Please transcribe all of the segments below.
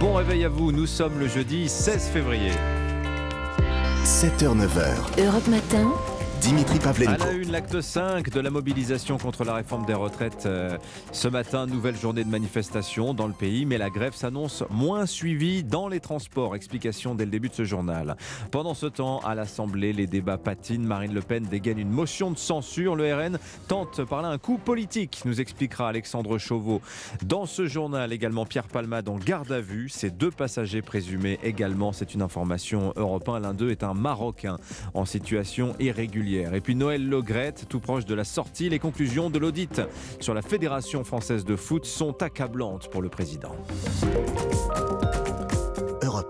Bon réveil à vous, nous sommes le jeudi 16 février. 7h-9h. Europe Matin. Dimitri À Pavlenko. la une, l'acte 5 de la mobilisation contre la réforme des retraites. Euh, ce matin, nouvelle journée de manifestation dans le pays, mais la grève s'annonce moins suivie dans les transports. Explication dès le début de ce journal. Pendant ce temps, à l'Assemblée, les débats patinent. Marine Le Pen dégaine une motion de censure. Le RN tente par là un coup politique, nous expliquera Alexandre Chauveau. Dans ce journal, également Pierre Palmade en garde à vue. Ces deux passagers présumés également, c'est une information européenne. L'un d'eux est un Marocain en situation irrégulière. Et puis Noël Legrette, tout proche de la sortie, les conclusions de l'audit sur la Fédération française de foot sont accablantes pour le président.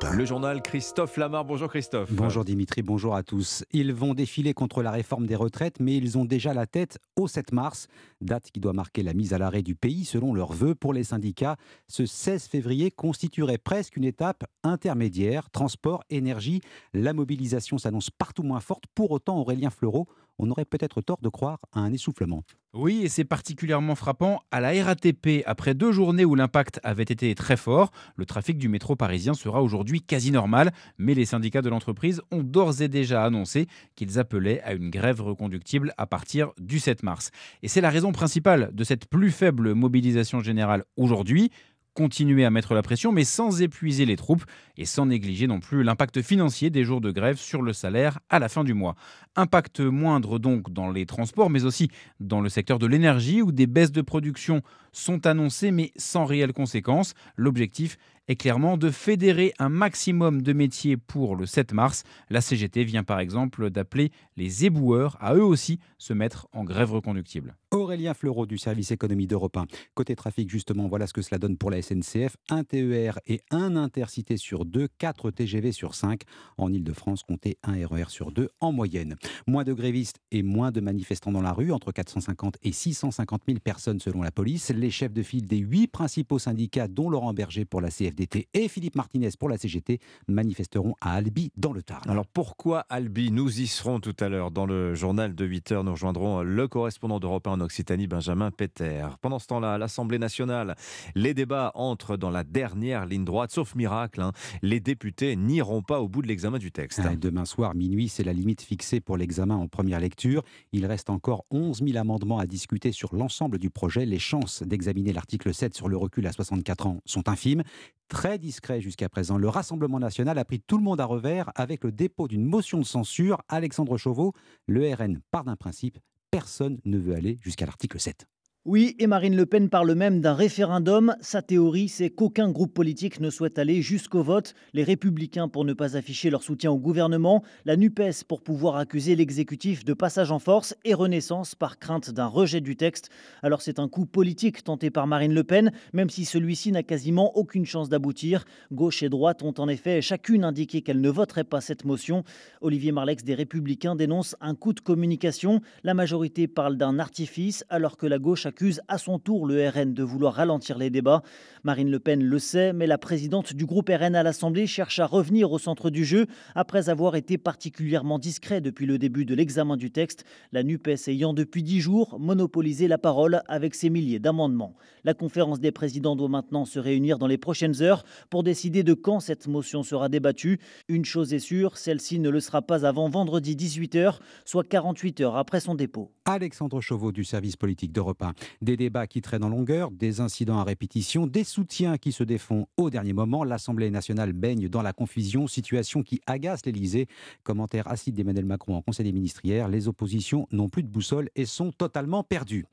Europe 1. Le journal Christophe Lamar. Bonjour Christophe. Bonjour Dimitri, bonjour à tous. Ils vont défiler contre la réforme des retraites, mais ils ont déjà la tête au 7 mars, date qui doit marquer la mise à l'arrêt du pays selon leurs vœux pour les syndicats. Ce 16 février constituerait presque une étape intermédiaire. Transport, énergie, la mobilisation s'annonce partout moins forte. Pour autant, Aurélien Fleureau, on aurait peut-être tort de croire à un essoufflement. Oui, et c'est particulièrement frappant à la RATP. Après deux journées où l'impact avait été très fort, le trafic du métro parisien sera aujourd'hui quasi normal, mais les syndicats de l'entreprise ont d'ores et déjà annoncé qu'ils appelaient à une grève reconductible à partir du 7 mars. Et c'est la raison principale de cette plus faible mobilisation générale aujourd'hui continuer à mettre la pression, mais sans épuiser les troupes et sans négliger non plus l'impact financier des jours de grève sur le salaire à la fin du mois. Impact moindre donc dans les transports, mais aussi dans le secteur de l'énergie où des baisses de production sont annoncées, mais sans réelles conséquences. L'objectif est clairement de fédérer un maximum de métiers pour le 7 mars. La CGT vient par exemple d'appeler les éboueurs à eux aussi se mettre en grève reconductible. Aurélien Fleureau du service économie d'Europe 1. Côté trafic, justement, voilà ce que cela donne pour la SNCF. Un TER et un intercité sur deux, 4 TGV sur 5. En Ile-de-France, comptez un RER sur deux en moyenne. Moins de grévistes et moins de manifestants dans la rue, entre 450 et 650 000 personnes selon la police. Les chefs de file des huit principaux syndicats, dont Laurent Berger pour la CFDT et Philippe Martinez pour la CGT, manifesteront à Albi dans le Tarn. Alors pourquoi Albi? Nous y serons tout à l'heure dans le journal de 8h. Nous rejoindrons le correspondant d'Europe 1 Occitanie, Benjamin Peter. Pendant ce temps-là, à l'Assemblée nationale, les débats entrent dans la dernière ligne droite. Sauf miracle, hein, les députés n'iront pas au bout de l'examen du texte. Ah, Demain soir, minuit, c'est la limite fixée pour l'examen en première lecture. Il reste encore 11 000 amendements à discuter sur l'ensemble du projet. Les chances d'examiner l'article 7 sur le recul à 64 ans sont infimes. Très discret jusqu'à présent. Le Rassemblement national a pris tout le monde à revers avec le dépôt d'une motion de censure. Alexandre Chauveau, le RN part d'un principe. Personne ne veut aller jusqu'à l'article 7. Oui, et Marine Le Pen parle même d'un référendum. Sa théorie, c'est qu'aucun groupe politique ne souhaite aller jusqu'au vote. Les républicains pour ne pas afficher leur soutien au gouvernement, la NUPES pour pouvoir accuser l'exécutif de passage en force et Renaissance par crainte d'un rejet du texte. Alors c'est un coup politique tenté par Marine Le Pen, même si celui-ci n'a quasiment aucune chance d'aboutir. Gauche et droite ont en effet chacune indiqué qu'elles ne voteraient pas cette motion. Olivier Marlex des Républicains dénonce un coup de communication. La majorité parle d'un artifice alors que la gauche accuse à son tour le RN de vouloir ralentir les débats. Marine Le Pen le sait, mais la présidente du groupe RN à l'Assemblée cherche à revenir au centre du jeu après avoir été particulièrement discret depuis le début de l'examen du texte, la NUPES ayant depuis dix jours monopolisé la parole avec ses milliers d'amendements. La conférence des présidents doit maintenant se réunir dans les prochaines heures pour décider de quand cette motion sera débattue. Une chose est sûre, celle-ci ne le sera pas avant vendredi 18h, soit 48 heures après son dépôt. Alexandre Chauveau du service politique d'Europe 1. Des débats qui traînent en longueur, des incidents à répétition, des soutiens qui se défont au dernier moment. L'Assemblée nationale baigne dans la confusion, situation qui agace l'Élysée. Commentaire acide d'Emmanuel Macron en Conseil des ministres hier. Les oppositions n'ont plus de boussole et sont totalement perdues.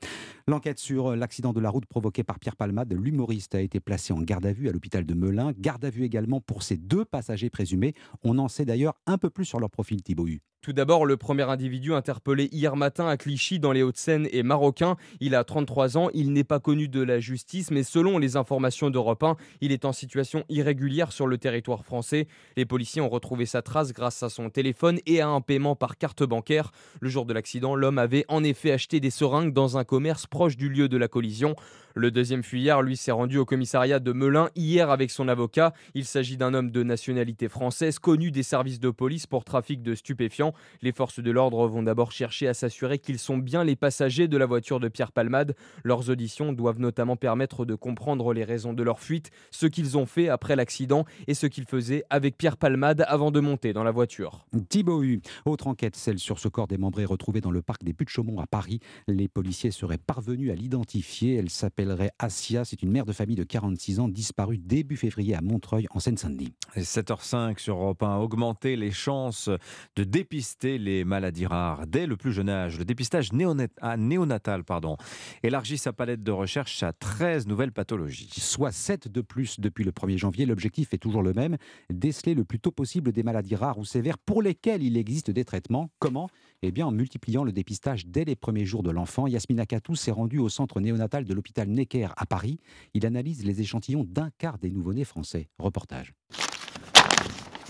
L'enquête sur l'accident de la route provoqué par Pierre Palmade, l'humoriste, a été placé en garde à vue à l'hôpital de Melun. Garde à vue également pour ses deux passagers présumés. On en sait d'ailleurs un peu plus sur leur profil, Thibaut. Tout d'abord, le premier individu interpellé hier matin à Clichy dans les Hauts-de-Seine est marocain. Il a 33 ans, il n'est pas connu de la justice, mais selon les informations d'Europe 1, il est en situation irrégulière sur le territoire français. Les policiers ont retrouvé sa trace grâce à son téléphone et à un paiement par carte bancaire. Le jour de l'accident, l'homme avait en effet acheté des seringues dans un commerce proche du lieu de la collision. Le deuxième fuyard, lui, s'est rendu au commissariat de Melun hier avec son avocat. Il s'agit d'un homme de nationalité française, connu des services de police pour trafic de stupéfiants. Les forces de l'ordre vont d'abord chercher à s'assurer qu'ils sont bien les passagers de la voiture de Pierre Palmade. Leurs auditions doivent notamment permettre de comprendre les raisons de leur fuite, ce qu'ils ont fait après l'accident et ce qu'ils faisaient avec Pierre Palmade avant de monter dans la voiture. Thibaut autre enquête, celle sur ce corps démembré retrouvé dans le parc des Buttes-Chaumont à Paris. Les policiers seraient parvenus à l'identifier. Asia. C'est une mère de famille de 46 ans disparue début février à Montreuil en Seine-Saint-Denis. 7h05 sur Europe 1, augmenter les chances de dépister les maladies rares dès le plus jeune âge. Le dépistage ah, néonatal pardon, élargit sa palette de recherche à 13 nouvelles pathologies. Soit 7 de plus depuis le 1er janvier. L'objectif est toujours le même, déceler le plus tôt possible des maladies rares ou sévères pour lesquelles il existe des traitements. Comment? Eh bien en multipliant le dépistage dès les premiers jours de l'enfant. Yasmina Katou s'est rendue au centre néonatal de l'hôpital Necker à Paris. Il analyse les échantillons d'un quart des nouveau-nés français. Reportage.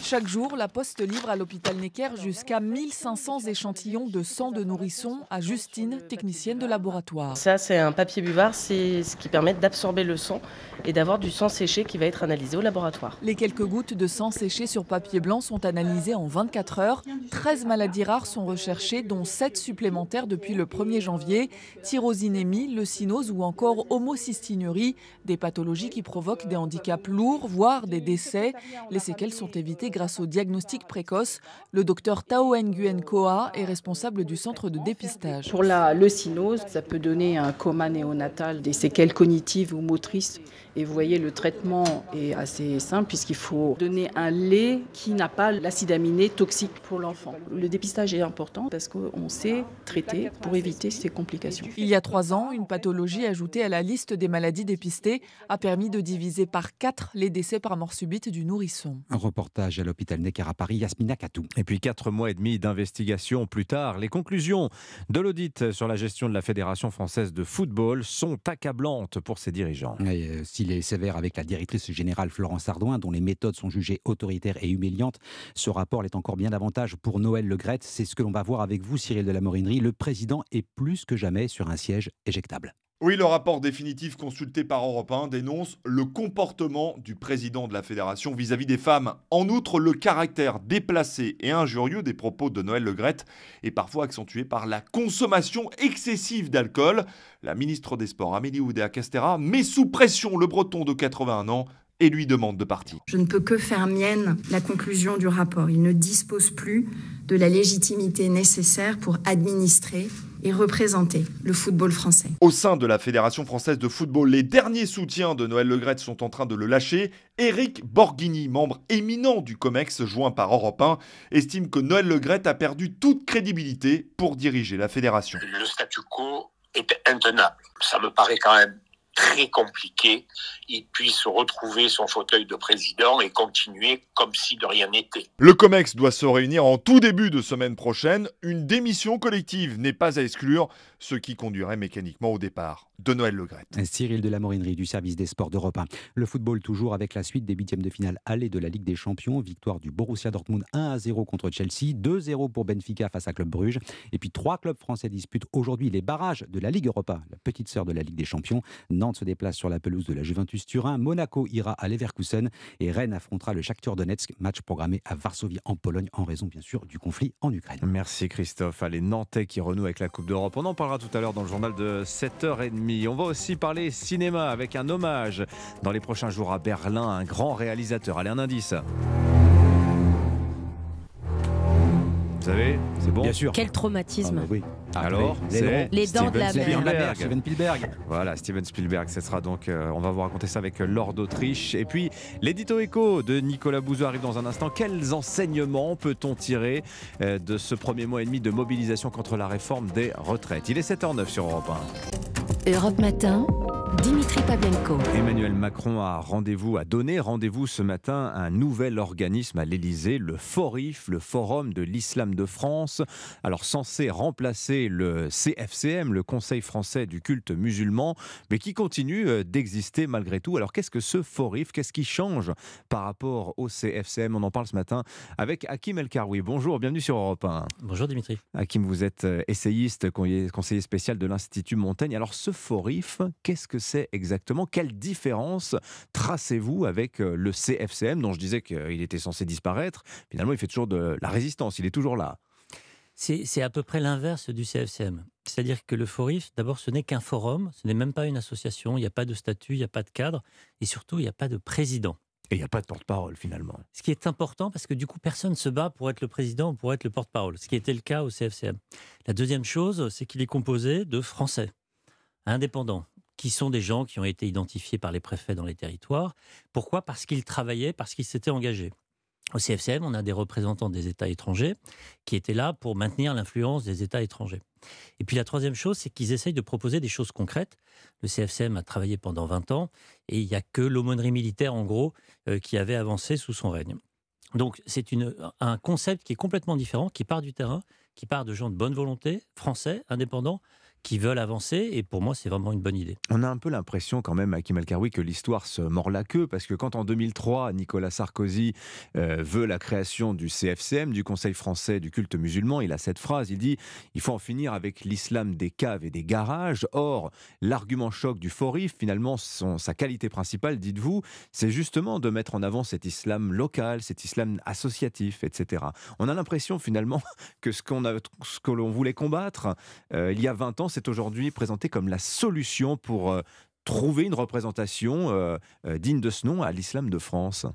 Chaque jour, la Poste livre à l'hôpital Necker jusqu'à 1500 échantillons de sang de nourrisson à Justine, technicienne de laboratoire. Ça, c'est un papier buvard, c'est ce qui permet d'absorber le sang et d'avoir du sang séché qui va être analysé au laboratoire. Les quelques gouttes de sang séché sur papier blanc sont analysées en 24 heures. 13 maladies rares sont recherchées, dont 7 supplémentaires depuis le 1er janvier. Tyrosinémie, leucinose ou encore homocystinurie, des pathologies qui provoquent des handicaps lourds, voire des décès. Les séquelles sont évitées grâce au diagnostic précoce. Le docteur Tao Nguyen Koa est responsable du centre de dépistage. Pour la leucinose, ça peut donner un coma néonatal, des séquelles cognitives ou motrices. Et vous voyez, le traitement est assez simple puisqu'il faut donner un lait qui n'a pas l'acide aminé toxique pour l'enfant. Le dépistage est important parce qu'on sait traiter pour éviter ces complications. Il y a trois ans, une pathologie ajoutée à la liste des maladies dépistées a permis de diviser par quatre les décès par mort subite du nourrisson. Un reportage à l'hôpital Necker à Paris, Yasmina Katou. Et puis quatre mois et demi d'investigation plus tard, les conclusions de l'audit sur la gestion de la Fédération française de football sont accablantes pour ses dirigeants. Euh, s'il est sévère avec la directrice générale Florence Ardouin, dont les méthodes sont jugées autoritaires et humiliantes, ce rapport l'est encore bien davantage pour Noël Le. C'est ce que l'on va voir avec vous, Cyril de la Morinerie. Le président est plus que jamais sur un siège éjectable. Oui, le rapport définitif consulté par Europe 1 dénonce le comportement du président de la fédération vis-à-vis des femmes. En outre, le caractère déplacé et injurieux des propos de Noël Legrette est parfois accentué par la consommation excessive d'alcool. La ministre des Sports, Amélie Oudéa-Castera, met sous pression le breton de 81 ans et lui demande de partir. Je ne peux que faire mienne la conclusion du rapport. Il ne dispose plus de la légitimité nécessaire pour administrer et représenter le football français. Au sein de la Fédération française de football, les derniers soutiens de Noël Legrette sont en train de le lâcher. Éric Borghini, membre éminent du COMEX joint par Europe 1, estime que Noël Legrette a perdu toute crédibilité pour diriger la fédération. Le statu quo est intenable. Ça me paraît quand même très compliqué, il puisse retrouver son fauteuil de président et continuer comme si de rien n'était. Le COMEX doit se réunir en tout début de semaine prochaine. Une démission collective n'est pas à exclure, ce qui conduirait mécaniquement au départ de Noël Legrette. Cyril de la Morinerie du service des sports d'Europe 1. Le football toujours avec la suite des huitièmes de finale aller de la Ligue des Champions. Victoire du Borussia Dortmund 1 à 0 contre Chelsea, 2-0 pour Benfica face à Club Bruges. Et puis trois clubs français disputent aujourd'hui les barrages de la Ligue Europa, la petite sœur de la Ligue des Champions. Nantes se déplace sur la pelouse de la Juventus Turin. Monaco ira à Leverkusen et Rennes affrontera le Shakhtar Donetsk. Match programmé à Varsovie en Pologne en raison bien sûr du conflit en Ukraine. Merci Christophe. Allez, Nantais qui renoue avec la Coupe d'Europe. On en parlera tout à l'heure dans le journal de 7h30. On va aussi parler cinéma avec un hommage dans les prochains jours à Berlin, un grand réalisateur. Allez, un indice. Vous savez, c'est bon Bien sûr. Quel traumatisme. Ah, oui. Alors, les, les dents de la Spielberg. Steven Spielberg. Voilà, Steven Spielberg, ce sera donc, euh, on va vous raconter ça avec Lord d'Autriche. Et puis, l'édito écho de Nicolas Bouzou arrive dans un instant. Quels enseignements peut-on tirer euh, de ce premier mois et demi de mobilisation contre la réforme des retraites? Il est 7h09 sur Europe 1. Europe Matin. Dimitri Pavlenko. Emmanuel Macron a rendez-vous, a donné rendez-vous ce matin à un nouvel organisme à l'Elysée, le FORIF, le Forum de l'Islam de France. Alors censé remplacer le CFCM, le Conseil français du culte musulman, mais qui continue euh, d'exister malgré tout. Alors qu'est-ce que ce FORIF? Qu'est-ce qui change par rapport au CFCM On en parle ce matin avec Hakim El Karoui. Bonjour, bienvenue sur Europe 1. Bonjour Dimitri. Hakim, vous êtes euh, essayiste, conseiller spécial de l'Institut Montaigne. Alors ce FORIF, qu'est-ce que que c'est exactement Quelle différence tracez-vous avec euh, le CFCM, dont je disais qu'il était censé disparaître? Finalement, il fait toujours de la résistance, il est toujours là. C'est à peu près l'inverse du CFCM. C'est-à-dire que le FORIF, d'abord, ce n'est qu'un forum, ce n'est même pas une association, il n'y a pas de statut, il n'y a pas de cadre, et surtout, il n'y a pas de président. Et il n'y a pas de porte-parole finalement. Ce qui est important parce que du coup, personne ne se bat pour être le président ou pour être le porte-parole, ce qui était le cas au CFCM. La deuxième chose, c'est qu'il est composé de Français indépendants, qui sont des gens qui ont été identifiés par les préfets dans les territoires. Pourquoi? Parce qu'ils travaillaient, parce qu'ils s'étaient engagés. Au CFCM, on a des représentants des États étrangers qui étaient là pour maintenir l'influence des États étrangers. Et puis la troisième chose, c'est qu'ils essayent de proposer des choses concrètes. Le CFCM a travaillé pendant 20 ans et il n'y a que l'aumônerie militaire, en gros, euh, qui avait avancé sous son règne. Donc c'est un concept qui est complètement différent, qui part du terrain, qui part de gens de bonne volonté, français, indépendants, qui veulent avancer. Et pour moi, c'est vraiment une bonne idée. On a un peu l'impression quand même, Hakim El que l'histoire se mord la queue, parce que quand en 2003, Nicolas Sarkozy euh, veut la création du CFCM, du Conseil français du culte musulman, il a cette phrase, il dit « Il faut en finir avec l'islam des caves et des garages ». Or, l'argument choc du Forif, finalement, son, sa qualité principale, dites-vous, c'est justement de mettre en avant cet islam local, cet islam associatif, etc. On a l'impression finalement que ce, qu'on a, ce que l'on voulait combattre euh, il y a 20 ans, c'est aujourd'hui présenté comme la solution pour euh, trouver une représentation euh, euh, digne de ce nom à l'islam de France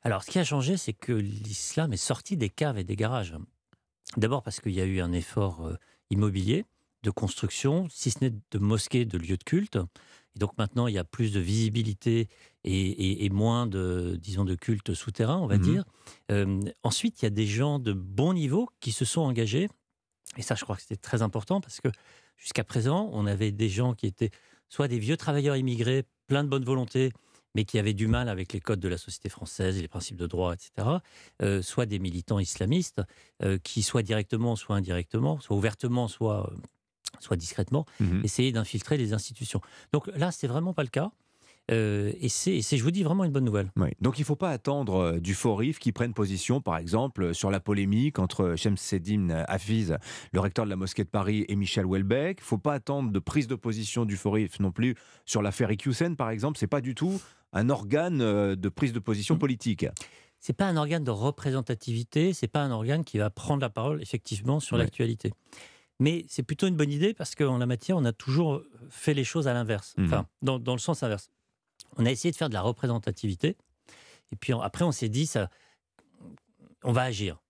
Alors, ce qui a changé, c'est que l'islam est sorti des caves et des garages. D'abord parce qu'il y a eu un effort immobilier de construction, si ce n'est de mosquées, de lieux de culte. Et donc maintenant, il y a plus de visibilité et, moins de, disons, de culte souterrain, on va mmh dire. ensuite, il y a des gens de bon niveau qui se sont engagés. Et ça, je crois que c'était très important parce que Jusqu'à présent, on avait des gens qui étaient soit des vieux travailleurs immigrés, pleins de bonne volonté, mais qui avaient du mal avec les codes de la société française et les principes de droit, etc., euh, soit des militants islamistes, euh, qui, soit directement, soit indirectement, soit ouvertement, soit, euh, soit discrètement, mmh essayaient d'infiltrer les institutions. Donc là, c'est vraiment pas le cas. Euh, et c'est, je vous dis, vraiment une bonne nouvelle. Donc il ne faut pas attendre euh, du Forif qui prenne position, par exemple, sur la polémique entre Shemseddin Hafiz, le recteur de la mosquée de Paris, et Michel Houellebecq. Il ne faut pas attendre de prise de position du Forif non plus sur l'affaire Iqiyoussen, par exemple. Ce n'est pas du tout un organe euh, de prise de position mm. politique. C'est pas un organe de représentativité, c'est pas un organe qui va prendre la parole effectivement sur l'actualité. Mais c'est plutôt une bonne idée parce qu'en la matière, on a toujours fait les choses à l'inverse, mm-hmm. enfin, dans, dans, le sens inverse on a essayé de faire de la représentativité. Et puis après, on s'est dit, ça, on va agir.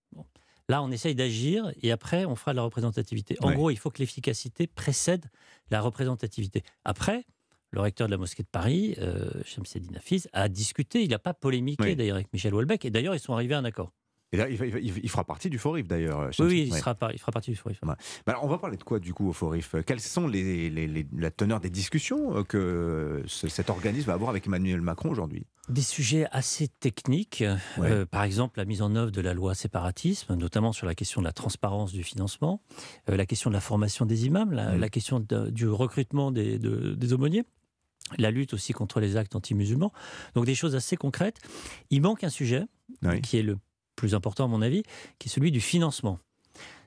Là, on essaye d'agir et après, on fera de la représentativité. En gros, il faut que l'efficacité précède la représentativité. Après, le recteur de la mosquée de Paris, euh, Shamseddin Hafiz, a discuté, il n'a pas polémiqué d'ailleurs avec Michel Houellebecq, et d'ailleurs, ils sont arrivés à un accord. Et là, il, fera partie du Forif d'ailleurs. Oui, oui il, sera il fera partie du Forif. alors, on va parler de quoi du coup au Forif Quelles sont les, les, la teneur des discussions euh, que cet organisme va avoir avec Emmanuel Macron aujourd'hui? Des sujets assez techniques. Euh, par exemple, la mise en œuvre de la loi séparatisme, notamment sur la question de la transparence du financement, euh, la question de la formation des imams, la, mm. question du recrutement des, des aumôniers la lutte aussi contre les actes anti-musulmans. Donc des choses assez concrètes. Il manque un sujet qui est le plus important à mon avis, qui est celui du financement.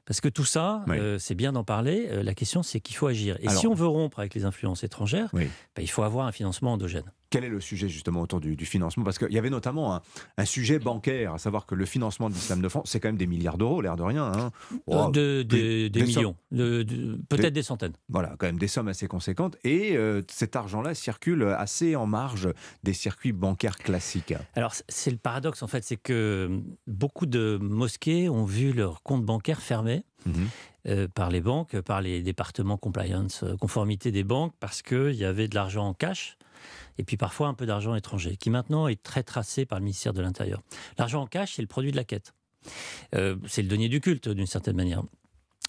Parce que tout ça, euh, c'est bien d'en parler. Euh, la question, c'est qu'il faut agir. Et si on veut rompre avec les influences étrangères, bah, il faut avoir un financement endogène. Quel est le sujet justement autour du, financement? Parce qu'il y avait notamment un, sujet bancaire, à savoir que le financement de l'islam de France, c'est quand même des milliards d'euros, l'air de rien. Hein. Oh, de, des, millions, peut-être des, centaines. Voilà, quand même des sommes assez conséquentes. Et euh, cet argent-là circule assez en marge des circuits bancaires classiques. Alors c'est le paradoxe en fait, c'est que beaucoup de mosquées ont vu leur compte bancaire fermé. Mhm. Euh, par les banques, par les départements compliance, euh, conformité des banques, parce qu'il y avait de l'argent en cash et puis parfois un peu d'argent étranger, qui maintenant est très tracé par le ministère de l'Intérieur. L'argent en cash, c'est le produit de la quête. Euh, c'est le denier du culte, d'une certaine manière.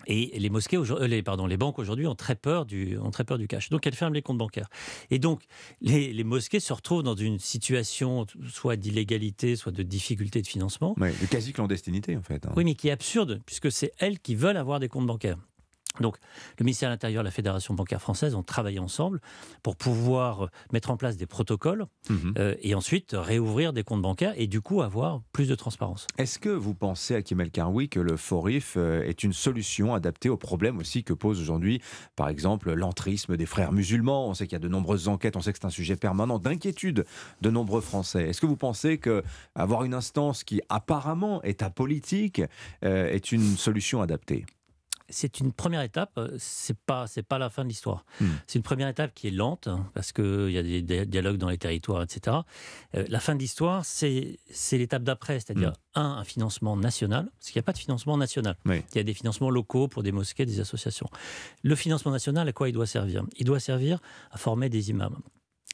Et les mosquées, euh, les, pardon, les banques aujourd'hui ont très peur du, ont très peur du cash. Donc elles ferment les comptes bancaires. Et donc les, mosquées se retrouvent dans une situation soit d'illégalité, soit de difficulté de financement. de quasi clandestinité en fait. Hein. Oui, mais qui est absurde puisque c'est elles qui veulent avoir des comptes bancaires. Donc, le ministère de l'Intérieur et la Fédération bancaire française ont travaillé ensemble pour pouvoir mettre en place des protocoles Mhm. euh, et ensuite réouvrir des comptes bancaires et du coup avoir plus de transparence. Est-ce que vous pensez, Hakim El Karoui, que le FORIF euh, est une solution adaptée aux problèmes aussi que pose aujourd'hui, par exemple, l'entrisme des frères musulmans? On sait qu'il y a de nombreuses enquêtes, on sait que c'est un sujet permanent d'inquiétude de nombreux Français. Est-ce que vous pensez que avoir une instance qui apparemment est apolitique euh, est une solution adaptée? C'est une première étape. C'est pas c'est pas la fin de l'histoire. Hmm. C'est une première étape qui est lente hein, parce que il y a des, des dialogues dans les territoires, etc. Euh, la fin de l'histoire, c'est c'est l'étape d'après, c'est-à-dire Hmm. un un financement national, parce qu'il n'y a pas de financement national. Oui. Il y a des financements locaux pour des mosquées, des associations. Le financement national, à quoi il doit servir? Il doit servir à former des imams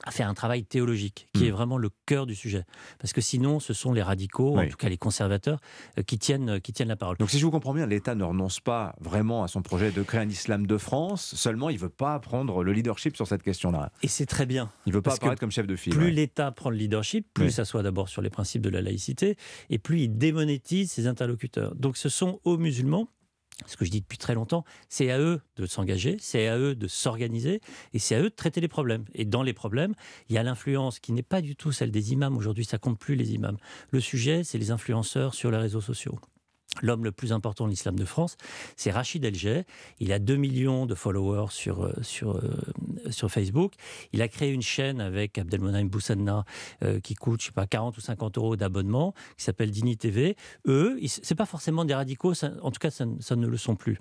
à faire un travail théologique, qui Mm. est vraiment le cœur du sujet. Parce que sinon, ce sont les radicaux, en tout cas les conservateurs, euh, qui, tiennent, qui tiennent la parole. Donc si je vous comprends bien, l'État ne renonce pas vraiment à son projet de créer un islam de France, seulement il ne veut pas prendre le leadership sur cette question-là. Et c'est très bien. Il ne veut pas apparaître comme chef de file. Plus ouais. l'État prend le leadership, plus Oui. ça soit d'abord sur les principes de la laïcité, et plus il démonétise ses interlocuteurs. Donc ce sont aux musulmans, ce que je dis depuis très longtemps, c'est à eux de s'engager, c'est à eux de s'organiser, et c'est à eux de traiter les problèmes. Et dans les problèmes, il y a l'influence qui n'est pas du tout celle des imams. Aujourd'hui, ça compte plus les imams. Le sujet, c'est les influenceurs sur les réseaux sociaux. L'homme le plus important de l'islam de France, c'est Rachid Elgey. Il a 2 millions de followers sur, euh, euh, sur Facebook. Il a créé une chaîne avec Abdelmonem Boussanna euh, qui coûte, je sais pas, 40 ou 50 euros d'abonnement, qui s'appelle Dini TV. Eux, c'est pas forcément des radicaux, en tout cas, ça ne le sont plus.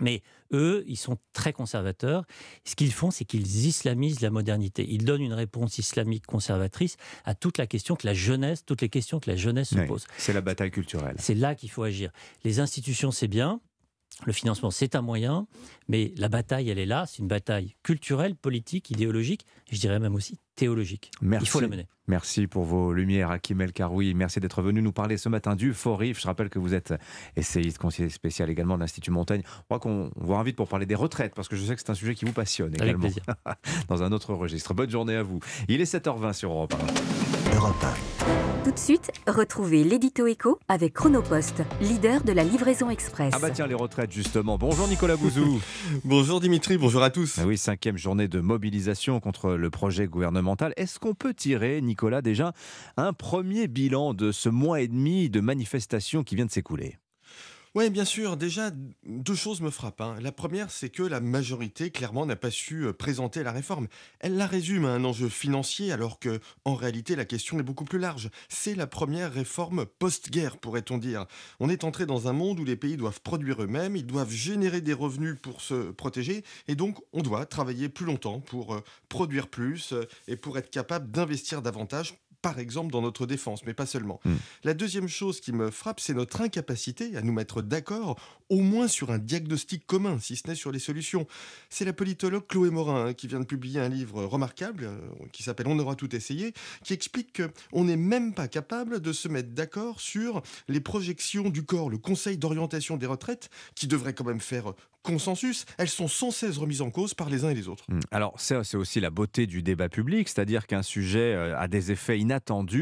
Mais eux, ils sont très conservateurs. Ce qu'ils font, c'est qu'ils islamisent la modernité. Ils donnent une réponse islamique conservatrice à toute la question que la jeunesse, toutes les questions que la jeunesse se pose. C'est la bataille culturelle. C'est là qu'il faut agir. Les institutions, c'est bien. Le financement, c'est un moyen, mais la bataille, elle est là. C'est une bataille culturelle, politique, idéologique, je dirais même aussi théologique. Merci. Il faut la mener. Merci pour vos lumières, Hakim El Karoui. Merci d'être venu nous parler ce matin du FORIF. Je rappelle que vous êtes essayiste, conseiller spécial également de l'Institut Montaigne. Je crois qu'on vous invite pour parler des retraites, parce que je sais que c'est un sujet qui vous passionne Avec également. plaisir. Dans un autre registre. Bonne journée à vous. Il est 7h20 sur Europe 1. Europe 1. Tout de suite, retrouvez l'édito écho avec Chronopost, leader de la livraison express. Ah bah tiens, les retraites justement. Bonjour Nicolas Bouzou. bonjour Dimitri, bonjour à tous. Ah oui, cinquième journée de mobilisation contre le projet gouvernemental. Est-ce qu'on peut tirer, Nicolas, déjà un premier bilan de ce mois et demi de manifestations qui vient de s'écouler? Oui, bien sûr. Déjà, deux choses me frappent. hein. La première, c'est que la majorité, clairement, n'a pas su euh, présenter la réforme. Elle la résume à un enjeu financier, alors que, en réalité, la question est beaucoup plus large. C'est la première réforme post-guerre, pourrait-on dire. On est entré dans un monde où les pays doivent produire eux-mêmes, ils doivent générer des revenus pour se protéger, et donc on doit travailler plus longtemps pour euh, produire plus euh, et pour être capable d'investir davantage par exemple dans notre défense, mais pas seulement. La deuxième chose qui me frappe, c'est notre incapacité à nous mettre d'accord, au moins sur un diagnostic commun, si ce n'est sur les solutions. C'est la politologue Chloé Morin hein, qui vient de publier un livre remarquable euh, qui s'appelle On aura tout essayé, qui explique qu'on n'est même pas capable de se mettre d'accord sur les projections du corps, le Conseil d'orientation des retraites, qui devrait quand même faire consensus. Elles sont sans cesse remises en cause par les uns et les autres. Hmm. Alors, ça, c'est aussi la beauté du débat public, c'est-à-dire qu'un sujet euh, a des effets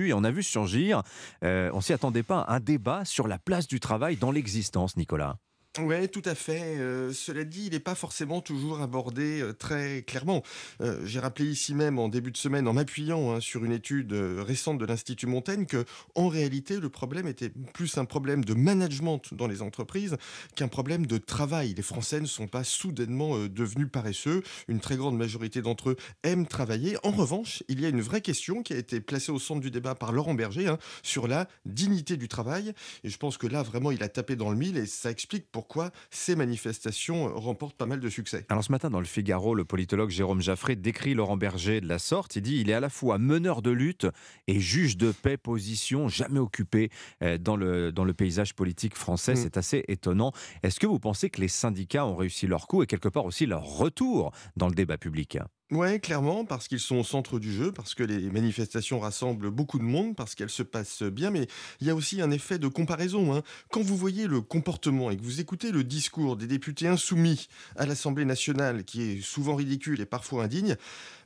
et on a vu surgir, euh, on s'y attendait pas, un débat sur la place du travail dans l'existence, Nicolas. Oui, tout à fait. Euh, cela dit, il n'est pas forcément toujours abordé euh, très clairement. Euh, J'ai rappelé ici même en début de semaine, en m'appuyant hein, sur une étude récente de l'Institut Montaigne, que en réalité, le problème était plus un problème de management dans les entreprises qu'un problème de travail. Les Français ne sont pas soudainement devenus paresseux. Une très grande majorité d'entre eux aiment travailler. En revanche, il y a une vraie question qui a été placée au centre du débat par Laurent Berger hein, sur la dignité du travail. Et je pense que là, vraiment, il a tapé dans le mille et ça explique pourquoi pourquoi ces manifestations remportent pas mal de succès. Alors ce matin dans le Figaro, le politologue Jérôme Jaffré décrit Laurent Berger de la sorte. Il dit il est à la fois meneur de lutte et juge de paix, position jamais occupée euh, dans le, dans le paysage politique français. Mm. C'est assez étonnant. Est-ce que vous pensez que les syndicats ont réussi leur coup et quelque part aussi leur retour dans le débat public? Ouais, clairement, parce qu'ils sont au centre du jeu, parce que les manifestations rassemblent beaucoup de monde, parce qu'elles se passent bien, mais il y a aussi un effet de comparaison. hein. Quand vous voyez le comportement et que vous écoutez le discours des députés insoumis à l'Assemblée nationale, qui est souvent ridicule et parfois indigne,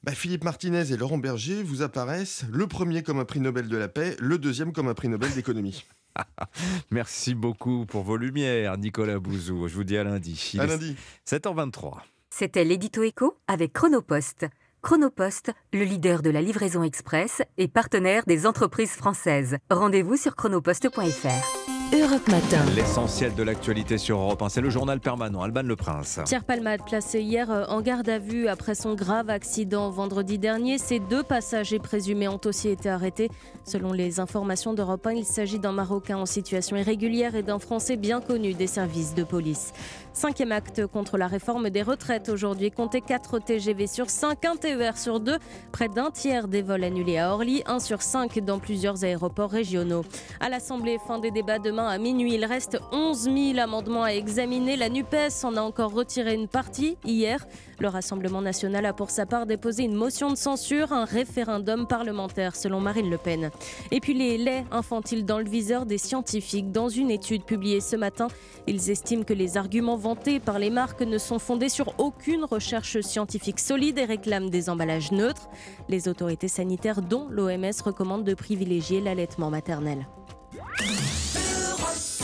bah, Philippe Martinez et Laurent Berger vous apparaissent le premier comme un prix Nobel de la paix, le deuxième comme un prix Nobel d'économie. Merci beaucoup pour vos lumières, Nicolas Bouzou. Je vous dis à lundi. Il À lundi. 7h23. C'était l'édito écho avec Chronopost. Chronopost, le leader de la livraison express et partenaire des entreprises françaises. Rendez-vous sur chronopost.fr. Europe Matin. L'essentiel de l'actualité sur Europe 1, c'est le journal permanent. Alban Le Prince. Pierre Palmade, placé hier euh, en garde à vue après son grave accident vendredi dernier. Ses deux passagers présumés ont aussi été arrêtés. Selon les informations d'Europe 1, il s'agit d'un Marocain en situation irrégulière et d'un Français bien connu des services de police. Cinquième acte contre la réforme des retraites aujourd'hui. Comptez 4 TGV sur 5, 1 TER sur 2. Près d'un tiers des vols annulés à Orly, 1 sur 5 dans plusieurs aéroports régionaux. À l'Assemblée, fin des débats demain à minuit. Il reste 11 000 amendements à examiner. La NUPES en a encore retiré une partie hier. Le Rassemblement national a pour sa part déposé une motion de censure, un référendum parlementaire selon Marine Le Pen. Et puis les laits infantiles dans le viseur des scientifiques. Dans une étude publiée ce matin, ils estiment que les arguments par les marques ne sont fondés sur aucune recherche scientifique solide et réclament des emballages neutres. Les autorités sanitaires, dont l'OMS, recommandent de privilégier l'allaitement maternel.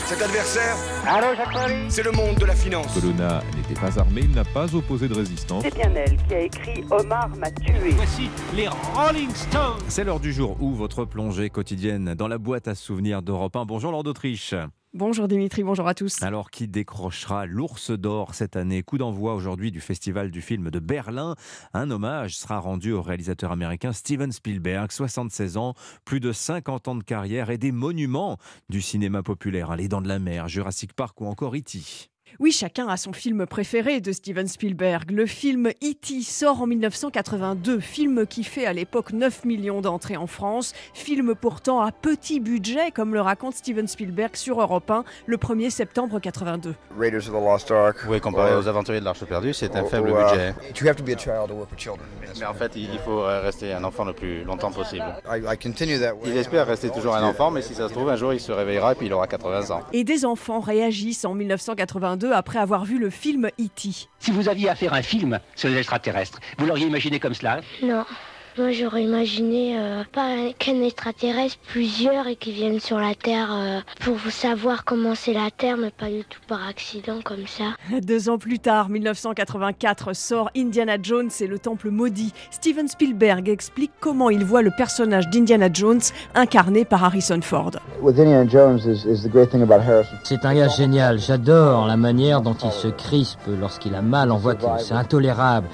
Cet adversaire, c'est le monde de la finance. Colonna n'était pas armé, il n'a pas opposé de résistance. C'est bien elle qui a écrit Omar m'a tué. Voici les Rolling Stones. C'est l'heure du jour où votre plongée quotidienne dans la boîte à souvenirs d'Europe 1. Bonjour Lord d'Autriche. Bonjour Dimitri, bonjour à tous. Alors, qui décrochera l'ours d'or cette année? Coup d'envoi aujourd'hui du Festival du film de Berlin. Un hommage sera rendu au réalisateur américain Steven Spielberg, 76 ans, plus de 50 ans de carrière et des monuments du cinéma populaire. Les Dents de la Mer, Jurassic Park ou encore E.T. Oui, chacun a son film préféré de Steven Spielberg. Le film E.T. sort en 1982, film qui fait à l'époque 9 millions d'entrées en France, film pourtant à petit budget, comme le raconte Steven Spielberg sur Europe 1 le 1er septembre 82. Raiders of the Lost Ark. Oui, comparé aux aventuriers de l'Arche perdue, c'est un or- faible budget. You have to be a child to work with children. Mais en fait, il faut euh, rester un enfant le plus longtemps possible. I, I continue that way. Il espère rester toujours un enfant, mais si ça se trouve, un jour, il se réveillera et puis il aura 80 ans. Et des enfants réagissent en 1982 après avoir vu le film E.T. Si vous aviez à faire un film sur les extraterrestres, vous l'auriez imaginé comme cela? Non. Moi, j'aurais imaginé euh, pas un- qu'un extraterrestre, plusieurs et qui viennent sur la Terre euh, pour savoir comment c'est la Terre, mais pas du tout par accident comme ça. Deux ans plus tard, 1984, sort Indiana Jones et le Temple maudit. Steven Spielberg explique comment il voit le personnage d'Indiana Jones incarné par Harrison Ford. With Indiana Jones is, is the great thing about Harrison. C'est un gars génial, j'adore la manière dont il se crispe lorsqu'il a mal en voiture, c'est intolérable.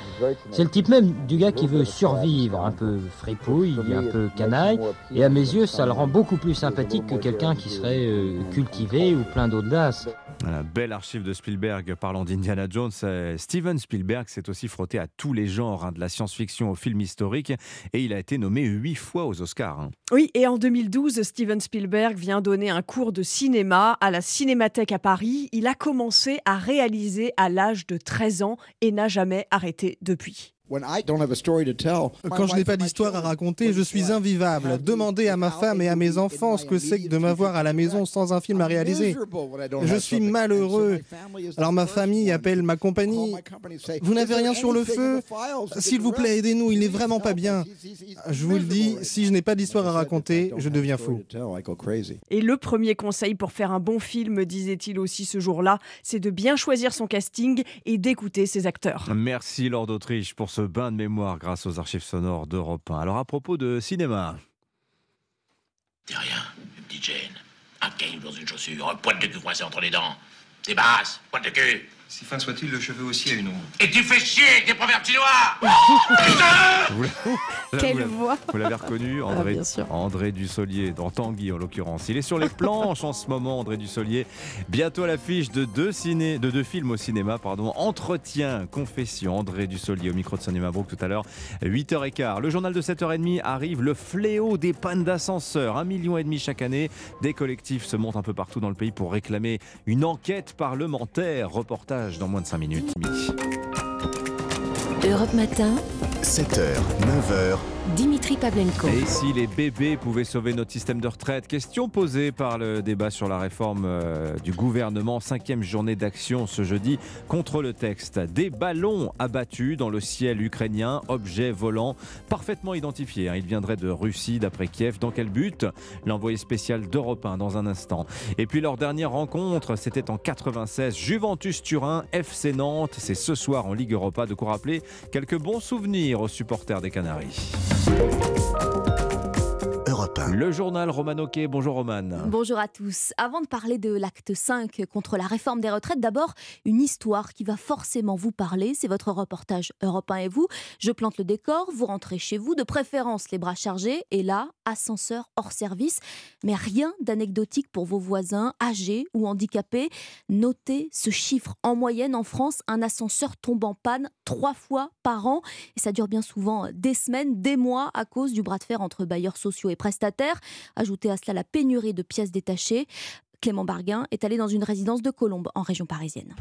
C'est le type même du gars qui veut survivre, un peu fripouille, un peu canaille, et à mes yeux ça le rend beaucoup plus sympathique que quelqu'un qui serait euh, cultivé ou plein d'audace. Voilà, belle archive de Spielberg parlant d'Indiana Jones. Euh, Steven Spielberg s'est aussi frotté à tous les genres, hein, de la science-fiction au film historique, et il a été nommé huit fois aux Oscars. hein. Oui, et en 2012, Steven Spielberg vient donner un cours de cinéma à la Cinémathèque à Paris. Il a commencé à réaliser à l'âge de 13 ans et n'a jamais arrêté depuis. Quand je n'ai pas d'histoire à raconter, je suis invivable. Demandez à ma femme et à mes enfants ce que c'est que de m'avoir à la maison sans un film à réaliser. Je suis malheureux. Alors ma famille appelle ma compagnie. Vous n'avez rien sur le feu? S'il vous plaît, aidez-nous, il n'est vraiment pas bien. Je vous le dis, si je n'ai pas d'histoire à raconter, je deviens fou. Et le premier conseil pour faire un bon film, disait-il aussi ce jour-là, c'est de bien choisir son casting et d'écouter ses acteurs. Merci Lord d'Autriche pour ce bain de mémoire grâce aux archives sonores d'Europe 1. Alors à propos de cinéma, Dis rien, une petite gêne. Un caillou dans une chaussure, un poil de cul coincé entre les dents. Des basses, poil de cul. Si fin soit-il, le cheveu aussi a une ombre. Et tu fais chier avec des proverbes chinois Vous Quelle vous voix Vous l'avez reconnu, André, bien sûr. André Dussolier, dans Tanguy en l'occurrence. Il est sur les planches en ce moment, André Dussolier. Bientôt à l'affiche de deux, ciné, de deux films au cinéma. Pardon. Entretien, confession, André Dussolier au micro de Sonny Mabrouk tout à l'heure, 8h15. Le journal de 7h30 arrive, le fléau des pannes d'ascenseur. Un million et demi chaque année. Des collectifs se montent un peu partout dans le pays pour réclamer une enquête parlementaire. Reportage dans moins de 5 minutes. Europe Matin, 7h, 9h, Dimitri Pavlenko. Et si les bébés pouvaient sauver notre système de retraite? Question posée par le débat sur la réforme euh, du gouvernement. Cinquième journée d'action ce jeudi contre le texte. Des ballons abattus dans le ciel ukrainien, objets volants parfaitement identifiés. hein. Ils viendraient de Russie d'après Kiev. Dans quel but? L'envoyé spécial d'Europe 1 dans un instant. Et puis leur dernière rencontre, c'était en 96. Juventus Turin, FC Nantes. C'est ce soir en Ligue Europa. De quoi rappeler quelques bons souvenirs aux supporters des Canaries. Thank you. Le journal Roman Oquet. Bonjour Roman. Bonjour à tous. Avant de parler de l'acte 5 contre la réforme des retraites, d'abord une histoire qui va forcément vous parler. C'est votre reportage Europe 1 et vous. Je plante le décor, vous rentrez chez vous, de préférence les bras chargés, et là, ascenseur hors service. Mais rien d'anecdotique pour vos voisins, âgés ou handicapés. Notez ce chiffre. En moyenne, en France, un ascenseur tombe en panne trois fois par an. Et ça dure bien souvent des semaines, des mois, à cause du bras de fer entre bailleurs sociaux et prestataires. Ajoutez à cela la pénurie de pièces détachées. Clément Barguin est allé dans une résidence de Colombes, en région parisienne.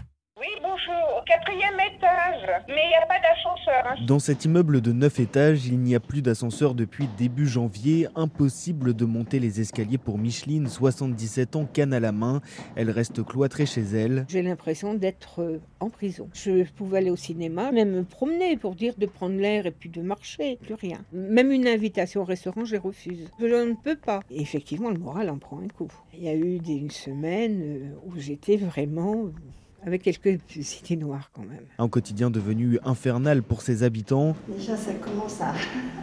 Au quatrième étage, mais il n'y a pas d'ascenseur. hein. Dans cet immeuble de 9 étages, il n'y a plus d'ascenseur depuis début janvier. Impossible de monter les escaliers pour Micheline, 77 ans, canne à la main. Elle reste cloîtrée chez elle. J'ai l'impression d'être euh, en prison. Je pouvais aller au cinéma, même me promener pour dire de prendre l'air et puis de marcher, plus rien. Même une invitation au restaurant, je les refuse. Je ne peux pas. Et effectivement, le moral en prend un coup. Il y a eu des, une semaine euh, où j'étais vraiment euh, avec quelques cités noires quand même. Un quotidien devenu infernal pour ses habitants. Déjà, ça commence à,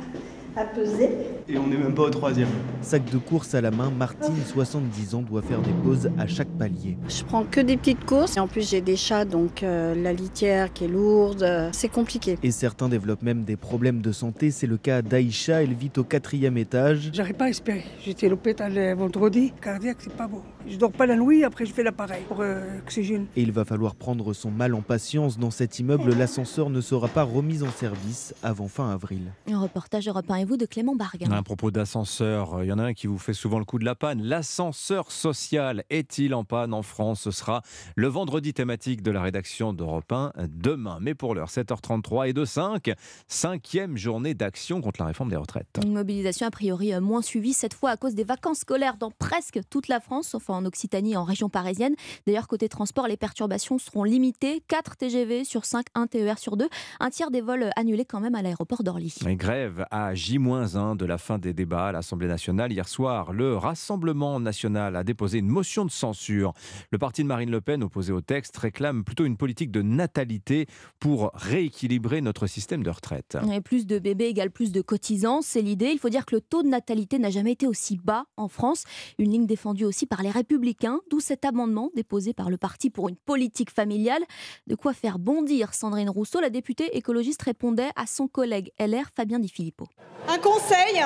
à peser. Et on n'est même pas au troisième. Sac de course à la main, Martine, 70 ans, doit faire des pauses à chaque palier. Je prends que des petites courses. Et en plus, j'ai des chats, donc euh, la litière qui est lourde, euh, c'est compliqué. Et certains développent même des problèmes de santé. C'est le cas d'Aïcha, elle vit au quatrième étage. J'arrive pas à espérer. J'étais à l'hôpital euh, vendredi. Cardiaque, c'est pas bon. Je dors pas la nuit, après je fais l'appareil pour euh, oxygène. Et il va falloir prendre son mal en patience. Dans cet immeuble, l'ascenseur ne sera pas remis en service avant fin avril. Un reportage Europe 1 et vous de Clément Barguin. À propos d'ascenseur, il y en a un qui vous fait souvent le coup de la panne. L'ascenseur social est-il en panne en France? Ce sera le vendredi thématique de la rédaction d'Europe 1 demain. Mais pour l'heure, 7h33 et de 5, cinquième journée d'action contre la réforme des retraites. Une mobilisation a priori euh, moins suivie cette fois à cause des vacances scolaires dans presque toute la France, sauf en Occitanie et en région parisienne. D'ailleurs, côté transport, les perturbations seront limitées. 4 TGV sur 5, 1 TER sur 2. Un tiers des vols annulés quand même à l'aéroport d'Orly. Grève à J-1 de la fin des débats à l'Assemblée nationale. Hier soir, le Rassemblement national a déposé une motion de censure. Le parti de Marine Le Pen, opposé au texte, réclame plutôt une politique de natalité pour rééquilibrer notre système de retraite. Et plus de bébés égale plus de cotisants, c'est l'idée. Il faut dire que le taux de natalité n'a jamais été aussi bas en France. Une ligne défendue aussi par les Républicains, d'où cet amendement déposé par le parti pour une politique familiale. De quoi faire bondir Sandrine Rousseau, la députée écologiste répondait à son collègue LR Fabien Di Filippo. Un conseil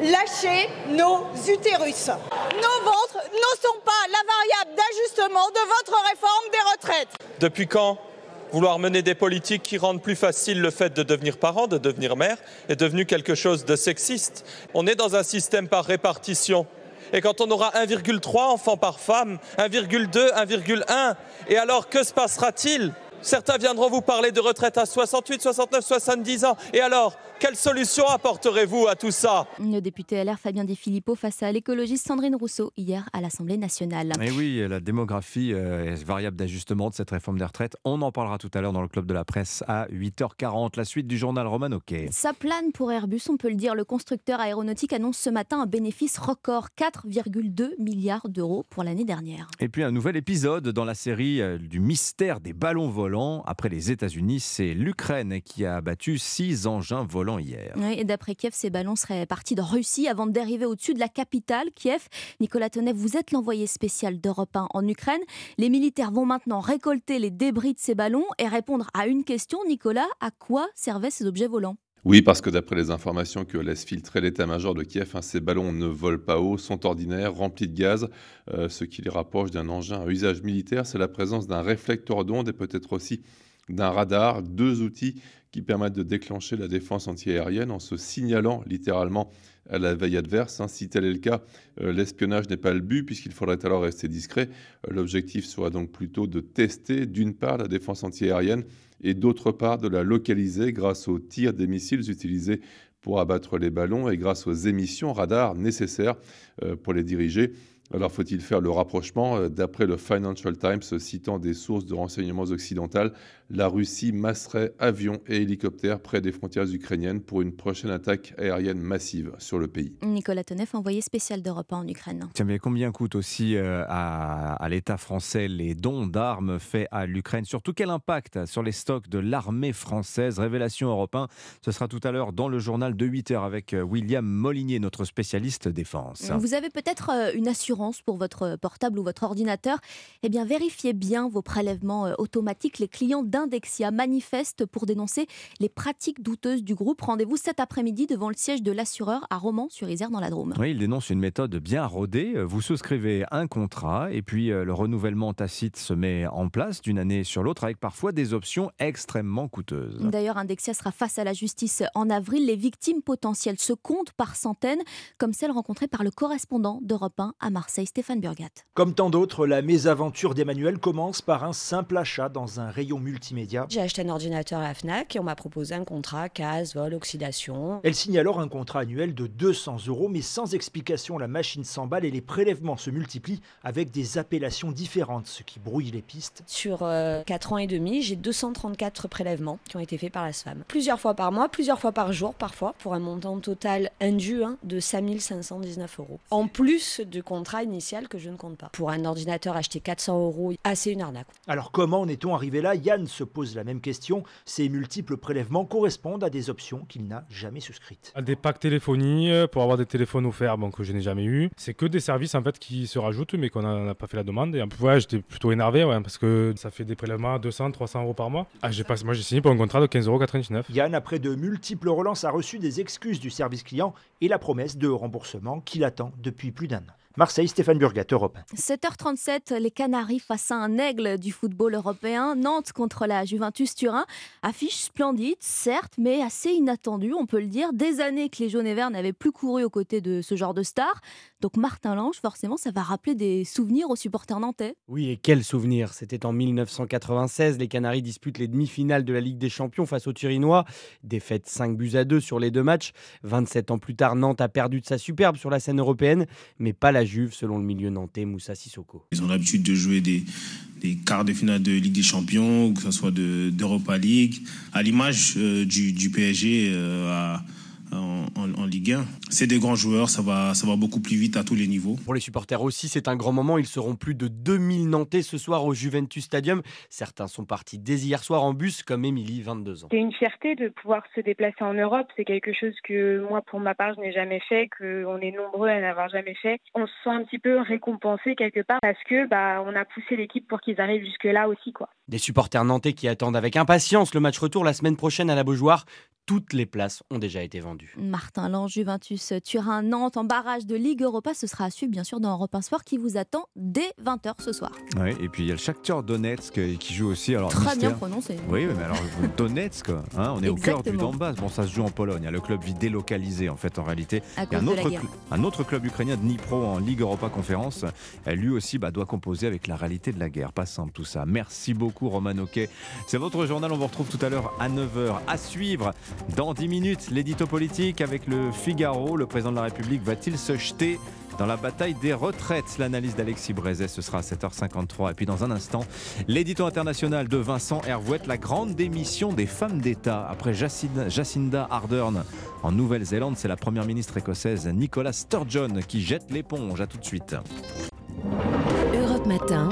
lâchez nos utérus. Nos ventres ne sont pas la variable d'ajustement de votre réforme des retraites. Depuis quand vouloir mener des politiques qui rendent plus facile le fait de devenir parent, de devenir mère, est devenu quelque chose de sexiste? On est dans un système par répartition. Et quand on aura 1,3 enfants par femme, 1,2, 1,1, et alors que se passera-t-il? Certains viendront vous parler de retraite à 68, 69, 70 ans. Et alors, quelle solution apporterez-vous à tout ça? Le député LR Fabien Di Filippo face à l'écologiste Sandrine Rousseau hier à l'Assemblée nationale. Et oui, la démographie euh, est variable d'ajustement de cette réforme des retraites. On en parlera tout à l'heure dans le club de la presse à 8h40. La suite du journal Roman Hockey. Ça plane pour Airbus, on peut le dire. Le constructeur aéronautique annonce ce matin un bénéfice record 4,2 milliards d'euros pour l'année dernière. Et puis un nouvel épisode dans la série euh, du mystère des ballons volants. Après les États-Unis, c'est l'Ukraine qui a abattu six engins volants hier. Et d'après Kiev, ces ballons seraient partis de Russie avant de dériver au-dessus de la capitale, Kiev. Nicolas Tonev, vous êtes l'envoyé spécial d'Europe 1 en Ukraine. Les militaires vont maintenant récolter les débris de ces ballons et répondre à une question. Nicolas, à quoi servaient ces objets volants? Oui, parce que d'après les informations que laisse filtrer l'état-major de Kiev, hein, ces ballons ne volent pas haut, sont ordinaires, remplis de gaz. Euh, ce qui les rapproche d'un engin à usage militaire, c'est la présence d'un réflecteur d'onde et peut-être aussi d'un radar, deux outils qui permettent de déclencher la défense antiaérienne en se signalant littéralement à la veille adverse. hein. Si tel est le cas, euh, l'espionnage n'est pas le but puisqu'il faudrait alors rester discret. Euh, L'objectif sera donc plutôt de tester d'une part la défense antiaérienne et d'autre part de la localiser grâce aux tirs des missiles utilisés pour abattre les ballons et grâce aux émissions radar nécessaires euh, pour les diriger. Alors faut-il faire le rapprochement D'après le Financial Times, citant des sources de renseignements occidentales, la Russie masserait avions et hélicoptères près des frontières ukrainiennes pour une prochaine attaque aérienne massive sur le pays. Nicolas Tonev, envoyé spécial d'Europe en Ukraine. Tiens, mais combien coûtent aussi euh, à, à l'État français les dons d'armes faits à l'Ukraine? Surtout quel impact sur les stocks de l'armée française? Révélation européen, ce sera tout à l'heure dans le journal de 8h avec euh, William Molinier, notre spécialiste défense. Vous avez peut-être euh, une assurance pour votre portable ou votre ordinateur, eh bien vérifiez bien vos prélèvements automatiques. Les clients d'Indexia manifestent pour dénoncer les pratiques douteuses du groupe. Rendez-vous cet après-midi devant le siège de l'assureur à Romans-sur-Isère dans la Drôme. Oui, il dénonce une méthode bien rodée. Vous souscrivez un contrat et puis euh, le renouvellement tacite se met en place d'une année sur l'autre avec parfois des options extrêmement coûteuses. D'ailleurs, Indexia sera face à la justice en avril. Les victimes potentielles se comptent par centaines, comme celles rencontrées par le correspondant d'Europe 1 à Marseille. Stéphane Burgat. Comme tant d'autres, la mésaventure d'Emmanuel commence par un simple achat dans un rayon multimédia. J'ai acheté un ordinateur à la FNAC et on m'a proposé un contrat casse, vol, oxydation. Elle signe alors un contrat annuel de 200 euros, mais sans explication, la machine s'emballe et les prélèvements se multiplient avec des appellations différentes, ce qui brouille les pistes. Sur 4 euh, ans et demi, j'ai 234 prélèvements qui ont été faits par la SFAM. Plusieurs fois par mois, plusieurs fois par jour parfois, pour un montant total indu hein, de 5519 euros. En plus du contrat initial que je ne compte pas. Pour un ordinateur acheté 400 euros, assez une arnaque. Alors comment en est-on arrivé là? Yann se pose la même question. Ces multiples prélèvements correspondent à des options qu'il n'a jamais souscrites. Des packs téléphonie euh, pour avoir des téléphones offerts bon, que je n'ai jamais eu. C'est que des services en fait qui se rajoutent mais qu'on n'a pas fait la demande. Et en plus, ouais, j'étais plutôt énervé ouais, parce que ça fait des prélèvements à 200, 300 euros par mois. Ah, j'ai pas... Moi j'ai signé pour un contrat de 15,99 euros. Yann, après de multiples relances, a reçu des excuses du service client et la promesse de remboursement qu'il attend depuis plus d'un an. Marseille, Stéphane Burgat, Europe. 7h37, les Canaries face à un aigle du football européen. Nantes contre la Juventus Turin. Affiche splendide, certes, mais assez inattendue, on peut le dire. Des années que les jaunes et verts n'avaient plus couru aux côtés de ce genre de star. Donc Martin Lange, forcément, ça va rappeler des souvenirs aux supporters nantais. Oui, et quels souvenirs? C'était en 1996, les Canaries disputent les demi-finales de la Ligue des Champions face aux Turinois. Défaite 5 buts à 2 sur les deux matchs. 27 ans plus tard, Nantes a perdu de sa superbe sur la scène européenne, mais pas la Juve, selon le milieu nantais Moussa Sissoko. Ils ont l'habitude de jouer des, des quarts de finale de Ligue des Champions, que ce soit d'Europa League, à l'image euh, du, du, PSG euh, à en, en, Ligue 1. C'est des grands joueurs, ça va, ça va beaucoup plus vite à tous les niveaux. Pour les supporters aussi, c'est un grand moment. Ils seront plus de 2000 Nantais ce soir au Juventus Stadium. Certains sont partis dès hier soir en bus, comme Émilie, 22 ans. C'est une fierté de pouvoir se déplacer en Europe. C'est quelque chose que moi, pour ma part, je n'ai jamais fait, qu'on est nombreux à n'avoir jamais fait. On se sent un petit peu récompensé quelque part parce que bah, on a poussé l'équipe pour qu'ils arrivent jusque-là aussi. Quoi. Des supporters nantais qui attendent avec impatience le match retour la semaine prochaine à la Beaujoire toutes les places ont déjà été vendues. Martin Lange, Juventus, Turin, Nantes en barrage de Ligue Europa, ce sera à suivre bien sûr dans Europe 1 Sport qui vous attend dès 20h ce soir. Oui, et puis il y a le Shakhtar Donetsk qui joue aussi. Alors, Très bien prononcé. Oui, mais alors Donetsk, hein, on est au cœur du Donbass. Bon, ça se joue en Pologne. Le club vit délocalisé en fait en réalité. À il y a un autre, un autre club ukrainien, Dnipro, en Ligue Europa Conférence. Lui aussi bah, doit composer avec la réalité de la guerre. Pas simple tout ça. Merci beaucoup Roman Oquet. C'est votre journal. On vous retrouve tout à l'heure à 9h. À suivre dans 10 minutes l'édito politique avec le Figaro. Le président de la République va-t-il se jeter dans la bataille des retraites? L'analyse d'Alexis Brézet, ce sera à 7h53. Et puis dans un instant, l'édito international de Vincent Hervouette, la grande démission des femmes d'État. Après Jacinda, Ardern en Nouvelle-Zélande, c'est la première ministre écossaise Nicola Sturgeon qui jette l'éponge. À tout de suite. Europe Matin.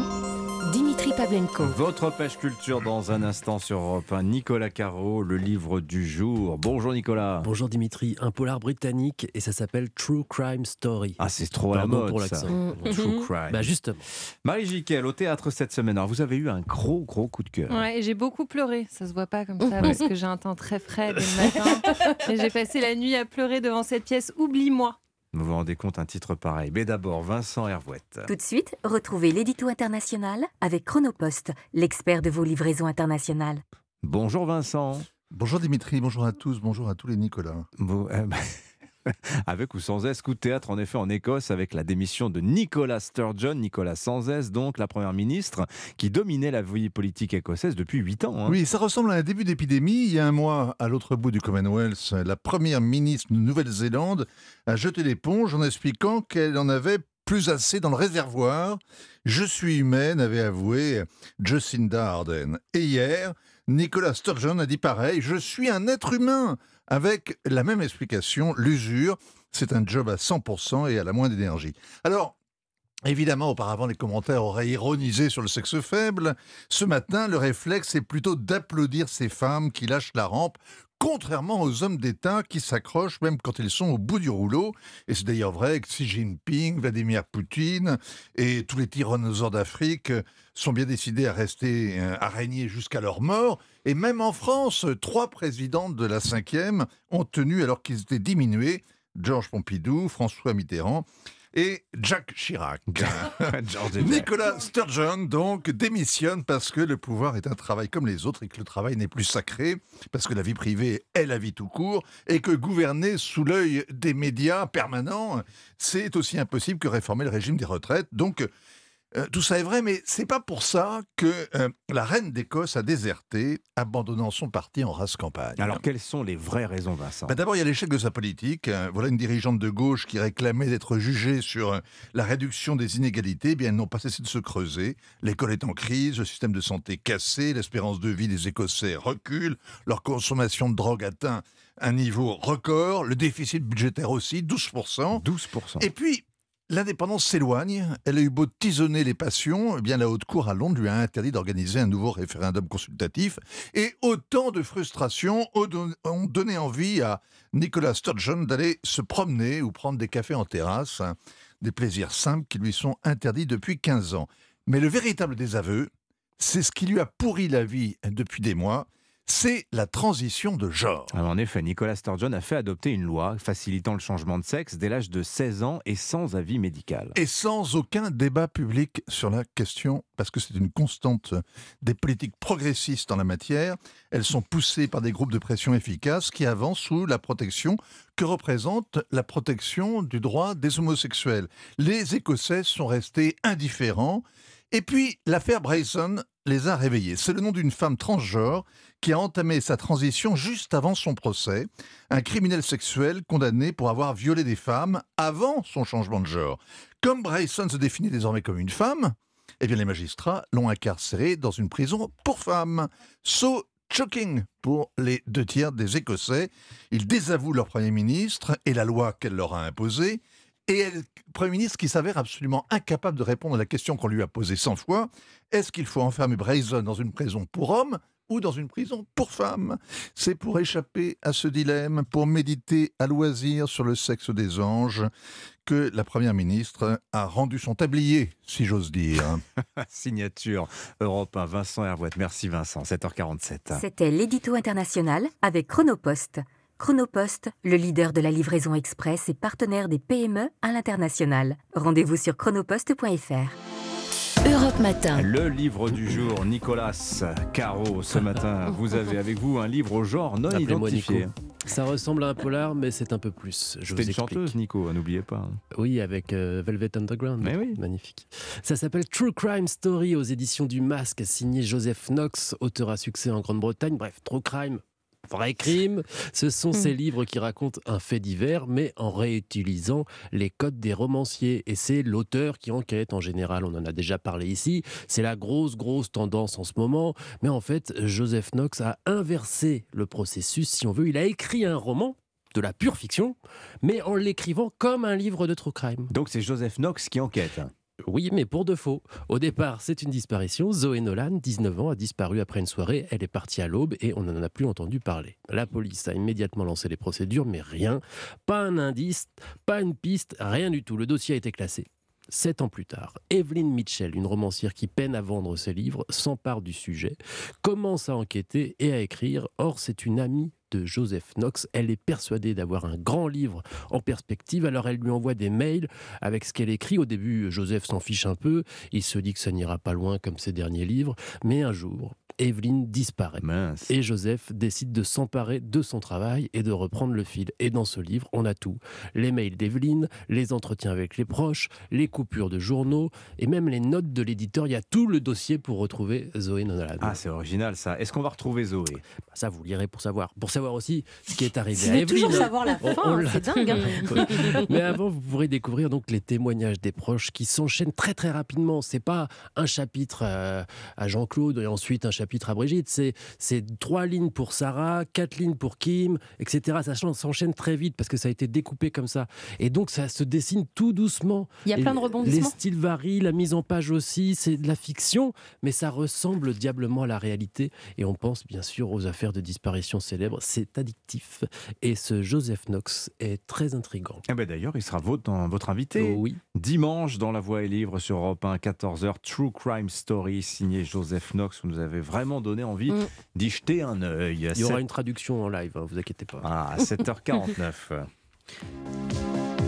Pavlenko. Votre pêche culture dans un instant sur Europe 1. Nicolas Caro, le livre du jour. Bonjour Nicolas. Bonjour Dimitri. Un polar britannique et ça s'appelle True Crime Story. Ah, c'est trop à la mode pour l'accent. True Crime. Bah justement. Marie Jiquel, au théâtre cette semaine. Alors, vous avez eu un gros, gros coup de cœur. Ouais, j'ai beaucoup pleuré. Ça se voit pas comme ça parce que j'ai un temps très frais dès le matin. et j'ai passé la nuit à pleurer devant cette pièce. Oublie-moi. Vous vous rendez compte un titre pareil. Mais d'abord, Vincent Hervouette. Tout de suite, retrouvez l'édito international avec Chronopost, l'expert de vos livraisons internationales. Bonjour Vincent. Bonjour Dimitri, bonjour à tous, bonjour à tous les Nicolas. Bon, euh, bah, avec ou sans S, coup théâtre en effet en Écosse avec la démission de Nicola Sturgeon, Nicolas sans S donc, la première ministre qui dominait la vie politique écossaise depuis 8 ans. hein. Oui, ça ressemble à un début d'épidémie. Il y a un mois, à l'autre bout du Commonwealth, la première ministre de Nouvelle-Zélande a jeté l'éponge en expliquant qu'elle en avait plus assez dans le réservoir. Je suis humaine, avait avoué Jacinda Ardern. Et hier, Nicolas Sturgeon a dit pareil, je suis un être humain, avec la même explication, l'usure, c'est un job à 100% et à la moins d'énergie. Alors, Évidemment, auparavant, les commentaires auraient ironisé sur le sexe faible. Ce matin, le réflexe est plutôt d'applaudir ces femmes qui lâchent la rampe, contrairement aux hommes d'État qui s'accrochent même quand ils sont au bout du rouleau. Et c'est d'ailleurs vrai que Xi Jinping, Vladimir Poutine et tous les tyrannosaures d'Afrique sont bien décidés à rester, euh, à régner jusqu'à leur mort. Et même en France, trois présidents de la cinquième ont tenu alors qu'ils étaient diminués. Georges Pompidou, François Mitterrand et Jacques Chirac. Nicolas Sturgeon, donc, démissionne parce que le pouvoir est un travail comme les autres et que le travail n'est plus sacré, parce que la vie privée est la vie tout court, et que gouverner sous l'œil des médias permanents, c'est aussi impossible que réformer le régime des retraites. Donc, euh, tout ça est vrai, mais c'est pas pour ça que euh, la reine d'Écosse a déserté, abandonnant son parti en race campagne. Alors quelles sont les vraies raisons, Vincent? Bah, D'abord, il y a l'échec de sa politique. Euh, Voilà une dirigeante de gauche qui réclamait d'être jugée sur la réduction des inégalités. Eh bien, elles n'ont pas cessé de se creuser. L'école est en crise, le système de santé cassé, l'espérance de vie des Écossais recule, leur consommation de drogue atteint un niveau record, le déficit budgétaire aussi, 12%. 12%. Et puis, L'indépendance s'éloigne. Elle a eu beau tisonner les passions, eh bien la haute cour à Londres lui a interdit d'organiser un nouveau référendum consultatif. Et autant de frustrations ont don- ont donné envie à Nicolas Sturgeon d'aller se promener ou prendre des cafés en terrasse, hein, des plaisirs simples qui lui sont interdits depuis 15 ans. Mais le véritable désaveu, c'est ce qui lui a pourri la vie depuis des mois, c'est la transition de genre. Alors, en effet, Nicolas Sturgeon a fait adopter une loi facilitant le changement de sexe dès l'âge de 16 ans et sans avis médical. Et sans aucun débat public sur la question, parce que c'est une constante des politiques progressistes en la matière. Elles sont poussées par des groupes de pression efficaces qui avancent sous la protection que représente la protection du droit des homosexuels. Les Écossais sont restés indifférents. Et puis, l'affaire Brayson les a réveillés. C'est le nom d'une femme transgenre qui a entamé sa transition juste avant son procès, un criminel sexuel condamné pour avoir violé des femmes avant son changement de genre. Comme Bryson se définit désormais comme une femme, eh bien les magistrats l'ont incarcéré dans une prison pour femmes. So shocking pour les deux tiers des Écossais. Ils désavouent leur Premier ministre et la loi qu'elle leur a imposée. Et elle, Premier ministre qui s'avère absolument incapable de répondre à la question qu'on lui a posée 100 fois. Est-ce qu'il faut enfermer Brayson dans une prison pour hommes ou dans une prison pour femmes? C'est pour échapper à ce dilemme, pour méditer à loisir sur le sexe des anges, que la Première ministre a rendu son tablier, si j'ose dire. Signature Europe 1, Vincent Hervouette. Merci Vincent, 7h47. C'était l'édito international avec Chronopost. Chronopost, le leader de la livraison express et partenaire des PME à l'international. Rendez-vous sur chronopost.fr. Europe Matin. Le livre du jour, Nicolas Caro. Ce matin, vous avez avec vous un livre au genre non identifié. Ça ressemble à un polar, mais c'est un peu plus. Je C'était une chanteuse, Nico, n'oubliez pas. Oui, avec euh, Velvet Underground. Mais oui. Magnifique. Ça s'appelle True Crime Story aux éditions du Masque, signé Joseph Knox, auteur à succès en Grande-Bretagne. Bref, True Crime. Vrai crime, ce sont ces livres qui racontent un fait divers, mais en réutilisant les codes des romanciers. Et c'est l'auteur qui enquête en général, on en a déjà parlé ici. C'est la grosse, grosse tendance en ce moment. Mais en fait, Joseph Knox a inversé le processus, si on veut. Il a écrit un roman de la pure fiction, mais en l'écrivant comme un livre de true crime. Donc c'est Joseph Knox qui enquête. Oui, mais pour de faux. Au départ, c'est une disparition. Zoé Nolan, 19 ans, a disparu après une soirée. Elle est partie à l'aube et on n'en a plus entendu parler. La police a immédiatement lancé les procédures, mais rien. Pas un indice, pas une piste, rien du tout. Le dossier a été classé. Sept ans plus tard, Evelyn Mitchell, une romancière qui peine à vendre ses livres, s'empare du sujet, commence à enquêter et à écrire. Or, c'est une amie Joseph Knox. Elle est persuadée d'avoir un grand livre en perspective, alors elle lui envoie des mails avec ce qu'elle écrit. Au début, Joseph s'en fiche un peu, il se dit que ça n'ira pas loin comme ses derniers livres, mais un jour, Evelyne disparaît. Et Joseph décide de s'emparer de son travail et de reprendre le fil. Et dans ce livre, on a tout. Les mails d'Evelyne, les entretiens avec les proches, les coupures de journaux et même les notes de l'éditeur. Il y a tout le dossier pour retrouver Zoé Nolan. Ah, c'est original ça. Est-ce qu'on va retrouver Zoé? Bah, Ça, vous lirez pour savoir. Pour savoir aussi ce qui est arrivé à Evelyne. toujours savoir la fin, c'est dingue. Hein. Mais avant, vous pourrez découvrir donc les témoignages des proches qui s'enchaînent très très rapidement. C'est pas un chapitre euh, à Jean-Claude et ensuite un chapitre à Brigitte. C'est trois lignes pour Sarah, quatre lignes pour Kim, etc. Ça s'enchaîne très vite parce que ça a été découpé comme ça. Et donc ça se dessine tout doucement. Il y a plein de rebondissements. Les styles varient, la mise en page aussi. C'est de la fiction, mais ça ressemble diablement à la réalité. Et on pense bien sûr aux affaires de disparition célèbres. C'est addictif. Et ce Joseph Knox est très intrigant. Eh ben D'ailleurs, il sera votre, votre invité. Oh oui. Dimanche, dans La Voix et Livre sur Europe 1, 14h, True Crime Story, signé Joseph Knox. Vous nous avez vraiment donné envie mm. d'y jeter un œil. Il y aura une traduction en live, hein, vous inquiétez pas. Ah, à 7h49.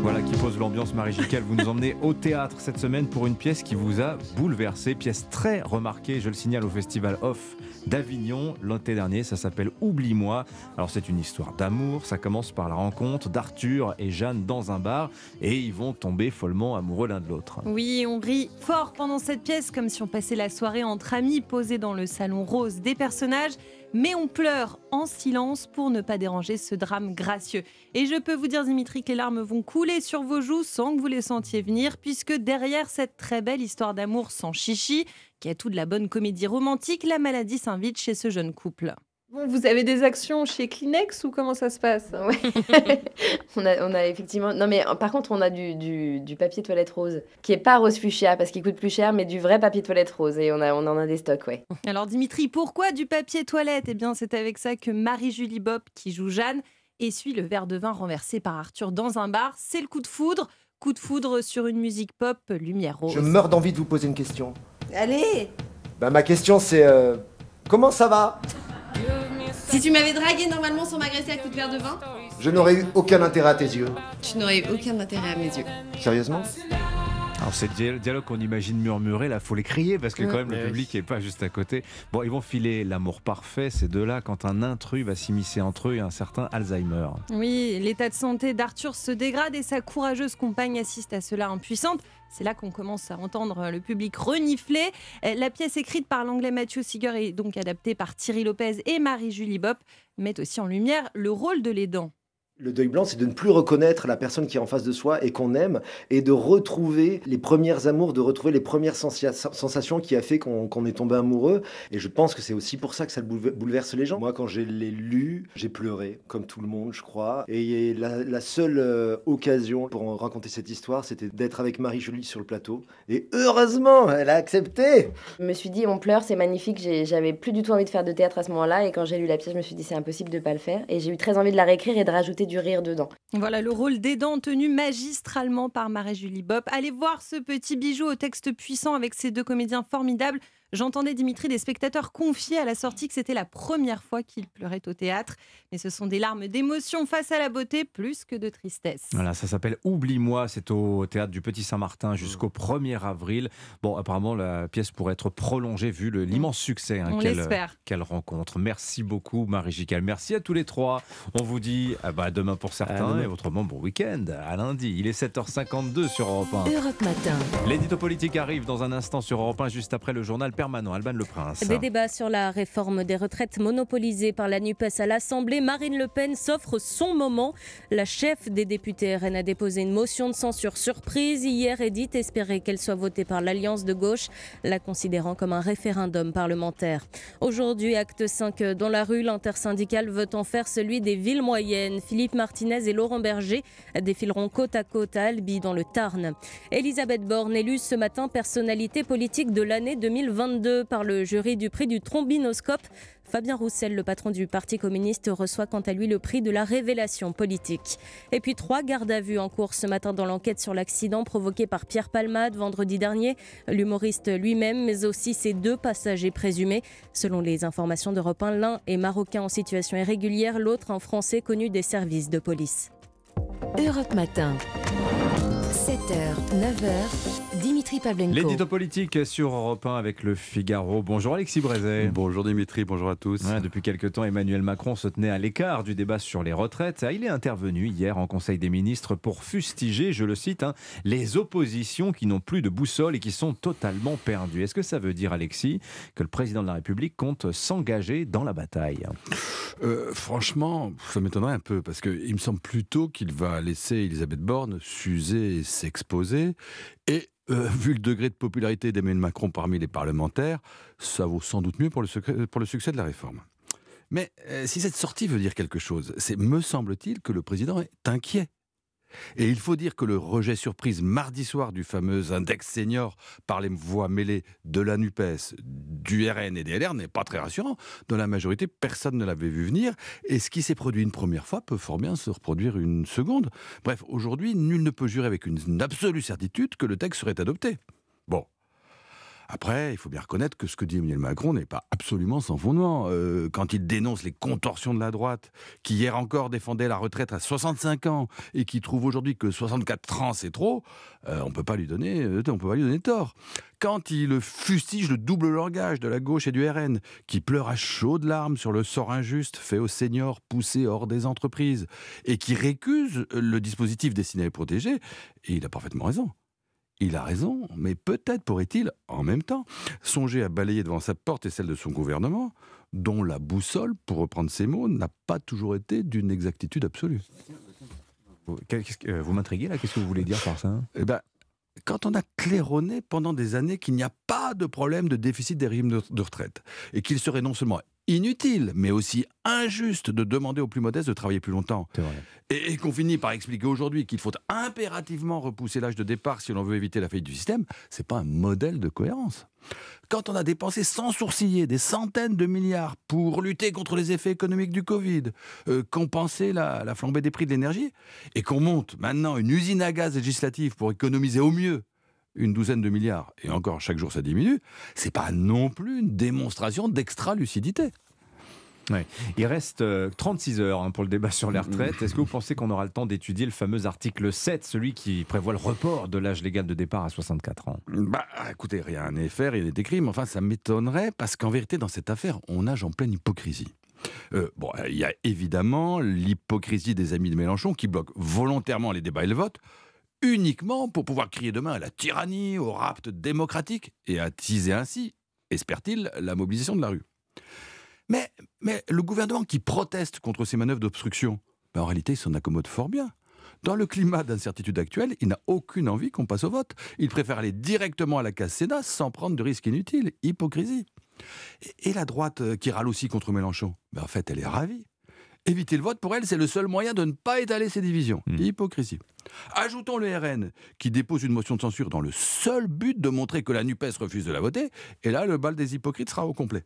Voilà qui pose l'ambiance, Marie Giquel. Vous nous emmenez au théâtre cette semaine pour une pièce qui vous a bouleversé. Pièce très remarquée, je le signale, au Festival Off d'Avignon l'été dernier. Ça s'appelle Oublie-moi. Alors, c'est une histoire d'amour. Ça commence par la rencontre d'Arthur et Jeanne dans un bar et ils vont tomber follement amoureux l'un de l'autre. Oui, on rit fort pendant cette pièce, comme si on passait la soirée entre amis posés dans le salon rose des personnages mais on pleure en silence pour ne pas déranger ce drame gracieux. Et je peux vous dire, Dimitri, que les larmes vont couler sur vos joues sans que vous les sentiez venir, puisque derrière cette très belle histoire d'amour sans chichi, qui a tout de la bonne comédie romantique, la maladie s'invite chez ce jeune couple. Bon, vous avez des actions chez Kleenex ou comment ça se passe? On, a, on, a, effectivement. Non, mais par contre, on a du, du, papier toilette rose qui est pas rose fuchsia parce qu'il coûte plus cher, mais du vrai papier toilette rose et on, a, on en a des stocks, ouais. Alors, Dimitri, pourquoi du papier toilette? Eh bien, c'est avec ça que Marie-Julie Bob, qui joue Jeanne, essuie le verre de vin renversé par Arthur dans un bar. C'est le coup de foudre. Coup de foudre sur une musique pop, lumière rose. Je meurs d'envie de vous poser une question. Allez Bah, ma question, c'est. Euh, comment ça va? Si tu m'avais dragué normalement sans m'agresser à coups de verre de vin Je n'aurais eu aucun intérêt à tes yeux. Tu n'aurais eu aucun intérêt à mes yeux. Sérieusement alors c'est le dialogue qu'on imagine murmurer, là faut les crier parce que quand même le public n'est pas juste à côté. Bon, ils vont filer l'amour parfait, ces deux-là, quand un intrus va s'immiscer entre eux et un certain Alzheimer. Oui, l'état de santé d'Arthur se dégrade et sa courageuse compagne assiste à cela impuissante. C'est là qu'on commence à entendre le public renifler. La pièce écrite par l'anglais Matthew Seeger et donc adaptée par Thierry Lopez et Marie-Julie Bopp met aussi en lumière le rôle de l'aidant. Le deuil blanc, c'est de ne plus reconnaître la personne qui est en face de soi et qu'on aime, et de retrouver les premières amours, de retrouver les premières sensations qui a fait qu'on est tombé amoureux. Et je pense que c'est aussi pour ça que ça bouleverse les gens. Moi, quand je l'ai lu, j'ai pleuré, comme tout le monde, je crois. Et la, seule euh, occasion pour raconter cette histoire, c'était d'être avec Marie-Julie sur le plateau. Et heureusement, elle a accepté. Je me suis dit, on pleure, c'est magnifique. J'avais plus du tout envie de faire de théâtre à ce moment-là. Et quand j'ai lu la pièce, je me suis dit, c'est impossible de pas le faire. Et j'ai eu très envie de la réécrire et de rajouter du rire dedans. Voilà le rôle d'aidant tenu magistralement par Marie-Julie Bopp. Allez voir ce petit bijou au texte puissant avec ces deux comédiens formidables. J'entendais Dimitri des spectateurs confier à la sortie que c'était la première fois qu'il pleurait au théâtre. Mais ce sont des larmes d'émotion face à la beauté plus que de tristesse. Voilà, ça s'appelle Oublie-moi. C'est au théâtre du Petit Saint-Martin jusqu'au 1er avril. Bon, apparemment, la pièce pourrait être prolongée vu l'immense succès hein, qu'elle rencontre. Merci beaucoup, Marie Gical. Merci à tous les trois. On vous dit à bah, demain pour certains et autrement bon week-end. À lundi. Il est 7h52 sur Europe 1. Europe Matin. L'édito politique arrive dans un instant sur Europe 1 juste après le journal permanent. Alban Le Prince. Des débats sur la réforme des retraites monopolisées par la NUPES à l'Assemblée. Marine Le Pen s'offre son moment. La chef des députés RN a déposé une motion de censure surprise hier et dit espérer qu'elle soit votée par l'Alliance de gauche, la considérant comme un référendum parlementaire. Aujourd'hui, acte 5 dans la rue, l'intersyndicale veut en faire celui des villes moyennes. Philippe Martinez et Laurent Berger défileront côte à côte à Albi dans le Tarn. Elisabeth Borne élue ce matin personnalité politique de l'année 2022 par le jury du prix du trombinoscope. Fabien Roussel, le patron du Parti communiste, reçoit quant à lui le prix de la révélation politique. Et puis trois gardes à vue en cours ce matin dans l'enquête sur l'accident provoqué par Pierre Palmade vendredi dernier. L'humoriste lui-même, mais aussi ses deux passagers présumés. Selon les informations d'Europe 1, l'un est marocain en situation irrégulière, l'autre un Français connu des services de police. Europe Matin. 7h, 9h, Dimitri Pavlenko. L'édito politique sur Europe 1 avec le Figaro. Bonjour Alexis Brézet. Bonjour Dimitri, bonjour à tous. Ouais, depuis quelque temps, Emmanuel Macron se tenait à l'écart du débat sur les retraites. Il est intervenu hier en Conseil des ministres pour fustiger, je le cite, hein, les oppositions qui n'ont plus de boussole et qui sont totalement perdues. Est-ce que ça veut dire, Alexis, que le président de la République compte s'engager dans la bataille? Euh, Franchement, ça m'étonnerait un peu parce qu'il me semble plutôt qu'il va laisser Elisabeth Borne s'user et s'exposer. Et euh, vu le degré de popularité d'Emmanuel Macron parmi les parlementaires, ça vaut sans doute mieux pour le, succès de la réforme. Mais euh, si cette sortie veut dire quelque chose, c'est, me semble-t-il, que le président est inquiet et il faut dire que le rejet surprise mardi soir du fameux index senior par les voix mêlées de la NUPES, du RN et des LR n'est pas très rassurant. Dans la majorité, personne ne l'avait vu venir. Et ce qui s'est produit une première fois peut fort bien se reproduire une seconde. Bref, aujourd'hui, nul ne peut jurer avec une absolue certitude que le texte serait adopté. Bon, après, il faut bien reconnaître que ce que dit Emmanuel Macron n'est pas absolument sans fondement. Euh, quand il dénonce les contorsions de la droite, qui hier encore défendait la retraite à 65 ans et qui trouve aujourd'hui que 64 ans c'est trop, euh, on peut pas lui donner, euh, on peut pas lui donner tort. Quand il fustige le double langage de la gauche et du RN, qui pleure à chaudes larmes sur le sort injuste fait aux seniors poussés hors des entreprises et qui récuse le dispositif destiné à les protéger, et il a parfaitement raison. Il a raison, mais peut-être pourrait-il, en même temps, songer à balayer devant sa porte et celle de son gouvernement, dont la boussole, pour reprendre ses mots, n'a pas toujours été d'une exactitude absolue. Vous m'intriguez là Qu'est-ce que vous voulez dire par ça? Eh ben, quand on a claironné pendant des années qu'il n'y a pas de problème de déficit des régimes de retraite, et qu'il serait non seulement inutile, mais aussi injuste de demander aux plus modestes de travailler plus longtemps. Et, qu'on finit par expliquer aujourd'hui qu'il faut impérativement repousser l'âge de départ si l'on veut éviter la faillite du système, c'est pas un modèle de cohérence. Quand on a dépensé sans sourciller des centaines de milliards pour lutter contre les effets économiques du Covid, euh, compenser la, la flambée des prix de l'énergie, et qu'on monte maintenant une usine à gaz législative pour économiser au mieux une douzaine de milliards, et encore chaque jour ça diminue, c'est pas non plus une démonstration d'extra-lucidité. Il reste 36 euh, heures hein, pour le débat sur les retraites. Est-ce que vous pensez qu'on aura le temps d'étudier le fameux article 7, celui qui prévoit le report de l'âge légal de départ à 64 ans? Bah écoutez, rien n'est fait, rien n'est écrit, mais enfin ça m'étonnerait parce qu'en vérité dans cette affaire, on nage en pleine hypocrisie. Euh, bon, il y a évidemment l'hypocrisie des amis de Mélenchon qui bloquent volontairement les débats et le vote uniquement pour pouvoir crier demain à la tyrannie, au rapt démocratique et attiser ainsi, espère-t-il, la mobilisation de la rue. Mais, le gouvernement qui proteste contre ces manœuvres d'obstruction, ben en réalité, il s'en accommode fort bien. Dans le climat d'incertitude actuel, il n'a aucune envie qu'on passe au vote. Il préfère aller directement à la case Sénat sans prendre de risques inutiles. Hypocrisie. Et, la droite euh, qui râle aussi contre Mélenchon, ben en fait, elle est ravie. Éviter le vote, pour elle, c'est le seul moyen de ne pas étaler ses divisions. Hmm. Hypocrisie. Ajoutons le RN, qui dépose une motion de censure dans le seul but de montrer que la NUPES refuse de la voter, et là, le bal des hypocrites sera au complet.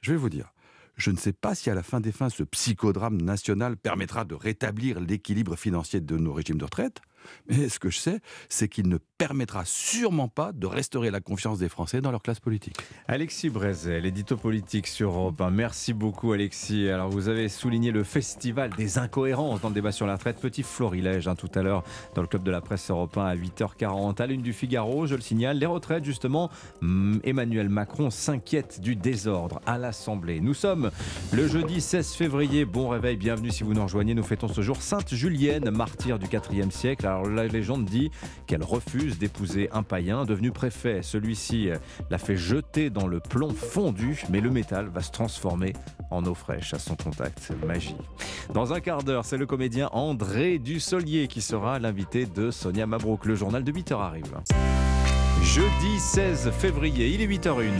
Je vais vous dire, je ne sais pas si à la fin des fins, ce psychodrame national permettra de rétablir l'équilibre financier de nos régimes de retraite. Mais ce que je sais, c'est qu'il ne permettra sûrement pas de restaurer la confiance des Français dans leur classe politique. Alexis Brézel, édito politique sur Europe 1. Merci beaucoup Alexis. Alors vous avez souligné le festival des incohérences dans le débat sur la retraite. Petit florilège hein, tout à l'heure dans le club de la presse européen à 8h40. À l'une du Figaro, je le signale, les retraites justement. Hmm, Emmanuel Macron s'inquiète du désordre à l'Assemblée. Nous sommes le jeudi 16 février. Bon réveil, bienvenue si vous nous rejoignez. Nous fêtons ce jour Sainte Julienne, martyre du 4e siècle. Alors la légende dit qu'elle refuse d'épouser un païen devenu préfet. Celui-ci l'a fait jeter dans le plomb fondu, mais le métal va se transformer en eau fraîche à son contact. Magie. Dans un quart d'heure, c'est le comédien André Dussolier qui sera l'invité de Sonia Mabrouk. Le journal de 8h arrive. Jeudi 16 février, il est 8h01.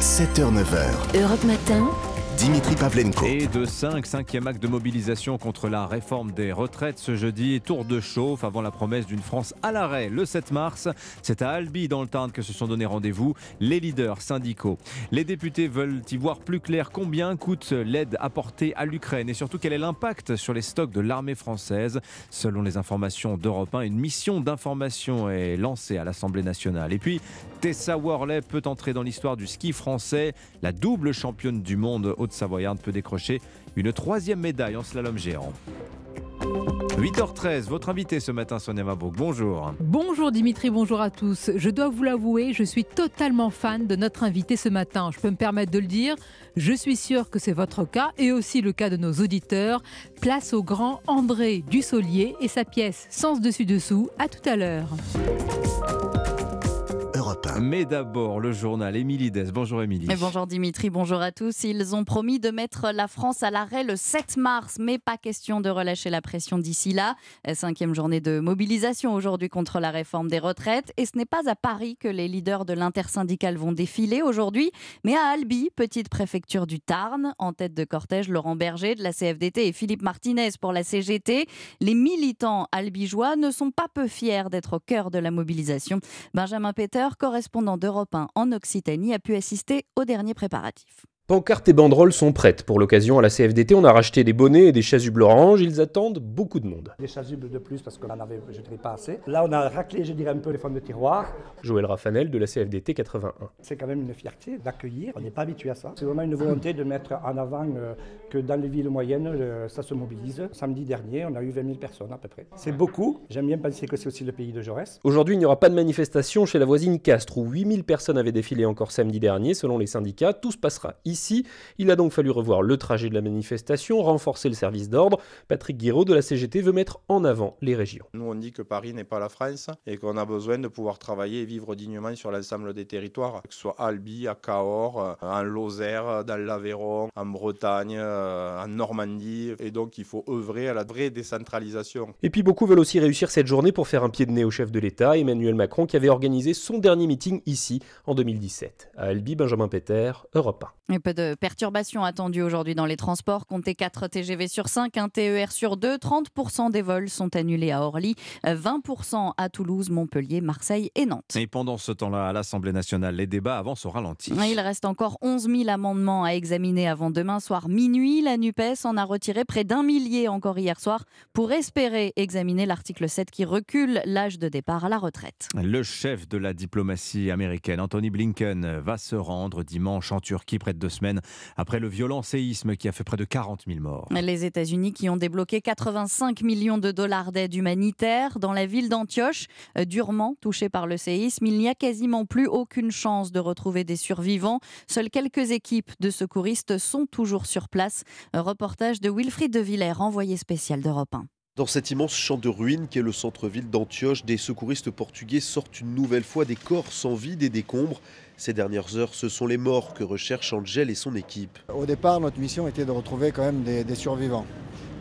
7h-9h. Europe Matin. Dimitri Pavlenko. Et de 5, 5e acte de mobilisation contre la réforme des retraites ce jeudi. Tour de chauffe avant la promesse d'une France à l'arrêt le 7 mars. C'est à Albi, dans le Tarn, que se sont donné rendez-vous les leaders syndicaux. Les députés veulent y voir plus clair combien coûte l'aide apportée à l'Ukraine et surtout quel est l'impact sur les stocks de l'armée française. Selon les informations d'Europe 1, une mission d'information est lancée à l'Assemblée nationale. Et puis, Tessa Worley peut entrer dans l'histoire du ski français. La double championne du monde haute-savoyarde peut décrocher une troisième médaille en slalom géant. 8h13, votre invité ce matin, Sonia Mabrouk. Bonjour. Bonjour Dimitri, bonjour à tous. Je dois vous l'avouer, je suis totalement fan de notre invité ce matin. Je peux me permettre de le dire. Je suis sûr que c'est votre cas et aussi le cas de nos auditeurs. Place au grand André Dussolier et sa pièce Sens dessus-dessous. À tout à l'heure. Mais d'abord, le journal Émilie Des. Bonjour Émilie. Bonjour Dimitri, bonjour à tous. Ils ont promis de mettre la France à l'arrêt le 7 mars, mais pas question de relâcher la pression d'ici là. Cinquième journée de mobilisation aujourd'hui contre la réforme des retraites. Et ce n'est pas à Paris que les leaders de l'intersyndicale vont défiler aujourd'hui, mais à Albi, petite préfecture du Tarn. En tête de cortège, Laurent Berger de la CFDT et Philippe Martinez pour la CGT. Les militants albigeois ne sont pas peu fiers d'être au cœur de la mobilisation. Benjamin Peter, correspondant d'Europe 1 en Occitanie, a pu assister aux derniers préparatifs. Pancartes et banderoles sont prêtes. Pour l'occasion, à la CFDT, on a racheté des bonnets et des chasubles oranges. Ils attendent beaucoup de monde. Des chasubles de plus parce qu'on en avait, je dirais, pas assez. Là, on a raclé, je dirais, un peu les fonds de tiroir. Joël Raffanel de la CFDT 81. C'est quand même une fierté d'accueillir. On n'est pas habitué à ça. C'est vraiment une volonté de mettre en avant euh, que dans les villes moyennes, euh, ça se mobilise. Samedi dernier, on a eu 20 000 personnes à peu près. C'est beaucoup. J'aime bien penser que c'est aussi le pays de Jaurès. Aujourd'hui, il n'y aura pas de manifestation chez la voisine Castres où 8 000 personnes avaient défilé encore samedi dernier. Selon les syndicats, tout se passera ici. Il a donc fallu revoir le trajet de la manifestation, renforcer le service d'ordre. Patrick Guiraud de la CGT veut mettre en avant les régions. Nous, on dit que Paris n'est pas la France et qu'on a besoin de pouvoir travailler et vivre dignement sur l'ensemble des territoires, que ce soit à Albi, à Cahors, en Lozère, dans l'Aveyron, en Bretagne, en Normandie. Et donc, il faut œuvrer à la vraie décentralisation. Et puis, beaucoup veulent aussi réussir cette journée pour faire un pied de nez au chef de l'État, Emmanuel Macron, qui avait organisé son dernier meeting ici en 2017. À Albi, Benjamin Peter, Europe 1. Peu de perturbations attendues aujourd'hui dans les transports. Comptez 4 TGV sur 5, un TER sur 2. 30% des vols sont annulés à Orly, 20% à Toulouse, Montpellier, Marseille et Nantes. Et pendant ce temps-là, à l'Assemblée nationale, les débats avancent au ralenti. Il reste encore 11 000 amendements à examiner avant demain soir minuit. La NUPES en a retiré près d'un millier encore hier soir pour espérer examiner l'article 7 qui recule l'âge de départ à la retraite. Le chef de la diplomatie américaine, Anthony Blinken, va se rendre dimanche en Turquie près de semaines après le violent séisme qui a fait près de 40 000 morts. Les États-Unis qui ont débloqué 85 millions de dollars d'aide humanitaire dans la ville d'Antioche, euh, durement touchée par le séisme. Il n'y a quasiment plus aucune chance de retrouver des survivants. Seules quelques équipes de secouristes sont toujours sur place. Reportage de Wilfried de Villers, envoyé spécial d'Europe 1. Dans cet immense champ de ruines qui est le centre-ville d'Antioche, des secouristes portugais sortent une nouvelle fois des corps sans vie, des décombres. Ces dernières heures, ce sont les morts que recherche Angel et son équipe. Au départ, notre mission était de retrouver quand même des, des survivants.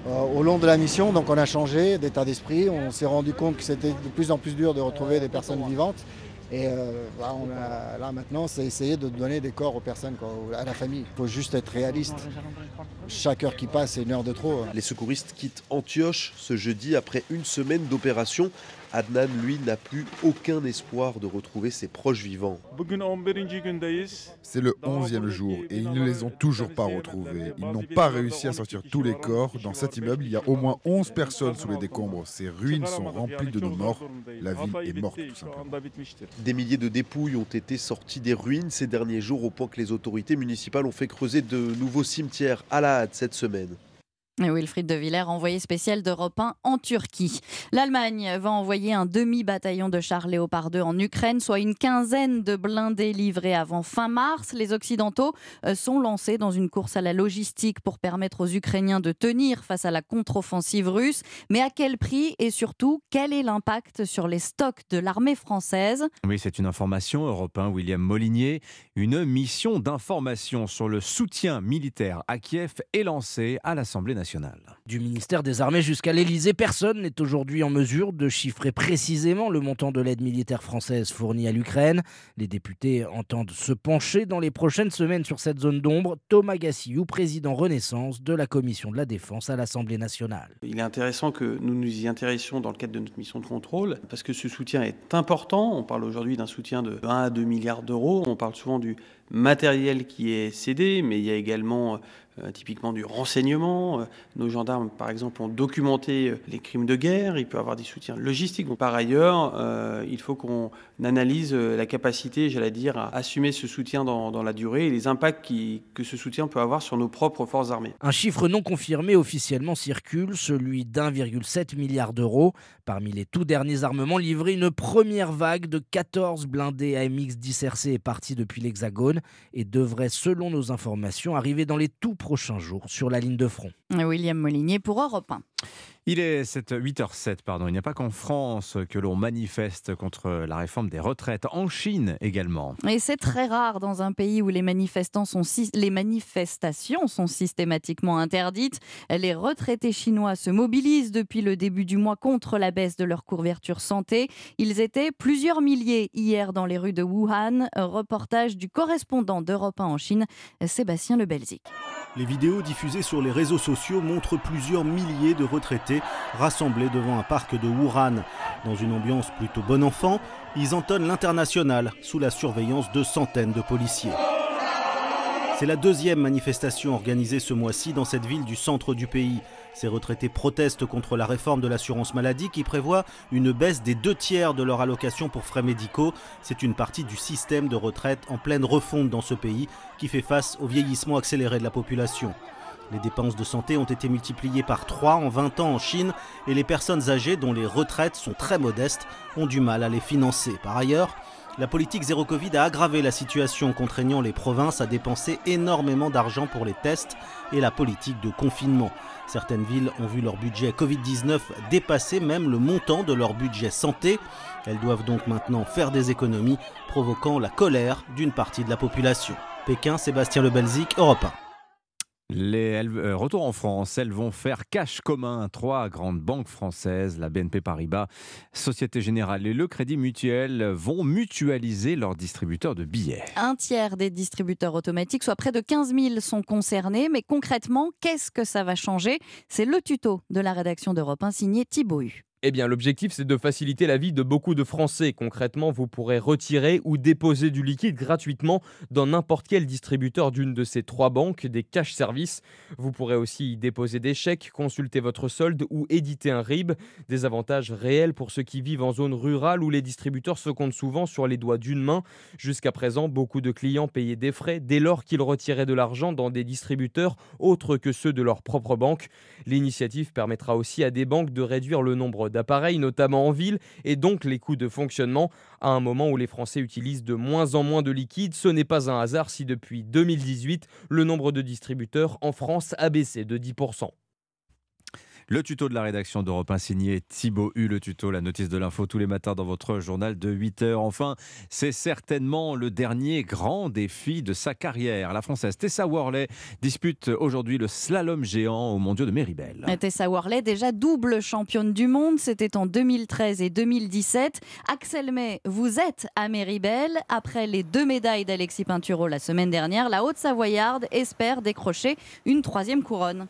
Euh, au long de la mission, donc on a changé d'état d'esprit. On s'est rendu compte que c'était de plus en plus dur de retrouver des personnes vivantes. Et euh, on a, là, maintenant, c'est essayer de donner des corps aux personnes, quoi, à la famille. Il faut juste être réaliste. Chaque heure qui passe, c'est une heure de trop. Les secouristes quittent Antioche ce jeudi après une semaine d'opération. Adnan, lui, n'a plus aucun espoir de retrouver ses proches vivants. C'est le 11e jour et ils ne les ont toujours pas retrouvés. Ils n'ont pas réussi à sortir tous les corps. Dans cet immeuble, il y a au moins 11 personnes sous les décombres. Ces ruines sont remplies de nos morts. La ville est morte, tout simplement. Des milliers de dépouilles ont été sorties des ruines ces derniers jours au point que les autorités municipales ont fait creuser de nouveaux cimetières à la hâte cette semaine. Wilfried de Villers, envoyé spécial d'Europe 1 en Turquie. L'Allemagne va envoyer un demi-bataillon de chars Léopard 2 en Ukraine, soit une quinzaine de blindés livrés avant fin mars. Les Occidentaux euh, sont lancés dans une course à la logistique pour permettre aux Ukrainiens de tenir face à la contre-offensive russe. Mais à quel prix et surtout, quel est l'impact sur les stocks de l'armée française? C'est une information. Europe 1, William Molinier. Une mission d'information sur le soutien militaire à Kiev est lancée à l'Assemblée nationale. Du ministère des Armées jusqu'à l'Elysée, personne n'est aujourd'hui en mesure de chiffrer précisément le montant de l'aide militaire française fournie à l'Ukraine. Les députés entendent se pencher dans les prochaines semaines sur cette zone d'ombre. Thomas Gassiou, président Renaissance de la Commission de la Défense à l'Assemblée nationale. Il est intéressant que nous nous y intéressions dans le cadre de notre mission de contrôle, parce que ce soutien est important. On parle aujourd'hui d'un soutien de 1 à 2 milliards d'euros. On parle souvent du matériel qui est cédé, mais il y a également euh, typiquement du renseignement. Euh, nos gendarmes, par exemple, ont documenté euh, les crimes de guerre. Il peut avoir des soutiens logistiques. par ailleurs, il faut qu'on analyse la capacité, j'allais dire, à assumer ce soutien dans, la durée et les impacts que ce soutien peut avoir sur nos propres forces armées. Un chiffre non confirmé officiellement circule, celui d'1,7 milliard d'euros. Parmi les tout derniers armements livrés, une première vague de 14 blindés AMX 10 RC est partie depuis l'Hexagone et devrait, selon nos informations, arriver dans les tout prochains jours sur la ligne de front. William Molinier pour Europe 1. Il est 8h07, pardon. Il n'y a pas qu'en France que l'on manifeste contre la réforme des retraites, en Chine également. Et c'est très rare dans un pays où les, manifestants sont les manifestations sont systématiquement interdites. Les retraités chinois se mobilisent depuis le début du mois contre la baisse de leur couverture santé. Ils étaient plusieurs milliers hier dans les rues de Wuhan. Reportage du correspondant d'Europe 1 en Chine, Sébastien Le Belzic. Les vidéos diffusées sur les réseaux sociaux montrent plusieurs milliers de retraités rassemblés devant un parc de Wuhan. Dans une ambiance plutôt bon enfant, ils entonnent l'international sous la surveillance de centaines de policiers. C'est la deuxième manifestation organisée ce mois-ci dans cette ville du centre du pays. Ces retraités protestent contre la réforme de l'assurance maladie qui prévoit une baisse des deux tiers de leur allocation pour frais médicaux. C'est une partie du système de retraite en pleine refonte dans ce pays qui fait face au vieillissement accéléré de la population. Les dépenses de santé ont été multipliées par 3 en 20 ans en Chine et les personnes âgées dont les retraites sont très modestes ont du mal à les financer. Par ailleurs, la politique zéro Covid a aggravé la situation, contraignant les provinces à dépenser énormément d'argent pour les tests et la politique de confinement. Certaines villes ont vu leur budget Covid-19 dépasser même le montant de leur budget santé. Elles doivent donc maintenant faire des économies, provoquant la colère d'une partie de la population. Pékin, Sébastien Lebelzik, Europe 1. Les euh, retour en France, elles vont faire cash commun. Trois grandes banques françaises, la BNP Paribas, Société Générale et le Crédit Mutuel, vont mutualiser leurs distributeurs de billets. Un tiers des distributeurs automatiques, soit près de 15 000, sont concernés. Mais concrètement, qu'est-ce que ça va changer? C'est le tuto de la rédaction d'Europe 1 signé Thibaut eh bien, l'objectif, c'est de faciliter la vie de beaucoup de Français. Concrètement, vous pourrez retirer ou déposer du liquide gratuitement dans n'importe quel distributeur d'une de ces trois banques, des cash services. Vous pourrez aussi y déposer des chèques, consulter votre solde ou éditer un RIB. Des avantages réels pour ceux qui vivent en zone rurale où les distributeurs se comptent souvent sur les doigts d'une main. Jusqu'à présent, beaucoup de clients payaient des frais dès lors qu'ils retiraient de l'argent dans des distributeurs autres que ceux de leur propre banque. L'initiative permettra aussi à des banques de réduire le nombre d'appareils, notamment en ville, et donc les coûts de fonctionnement. À un moment où les Français utilisent de moins en moins de liquide, ce n'est pas un hasard si depuis 2018, le nombre de distributeurs en France a baissé de 10%. Le tuto de la rédaction d'Europe 1 signé Thibaut U, le tuto, la notice de l'info tous les matins dans votre journal de 8 heures. Enfin, c'est certainement le dernier grand défi de sa carrière. La Française Tessa Worley dispute aujourd'hui le slalom géant au mondiaux de Méribel. Tessa Worley, déjà double championne du monde, c'était en 2013 et 2017. Axel May, vous êtes à Méribel. Après les deux médailles d'Alexis Pinturo la semaine dernière, la Haute-Savoyarde espère décrocher une troisième couronne.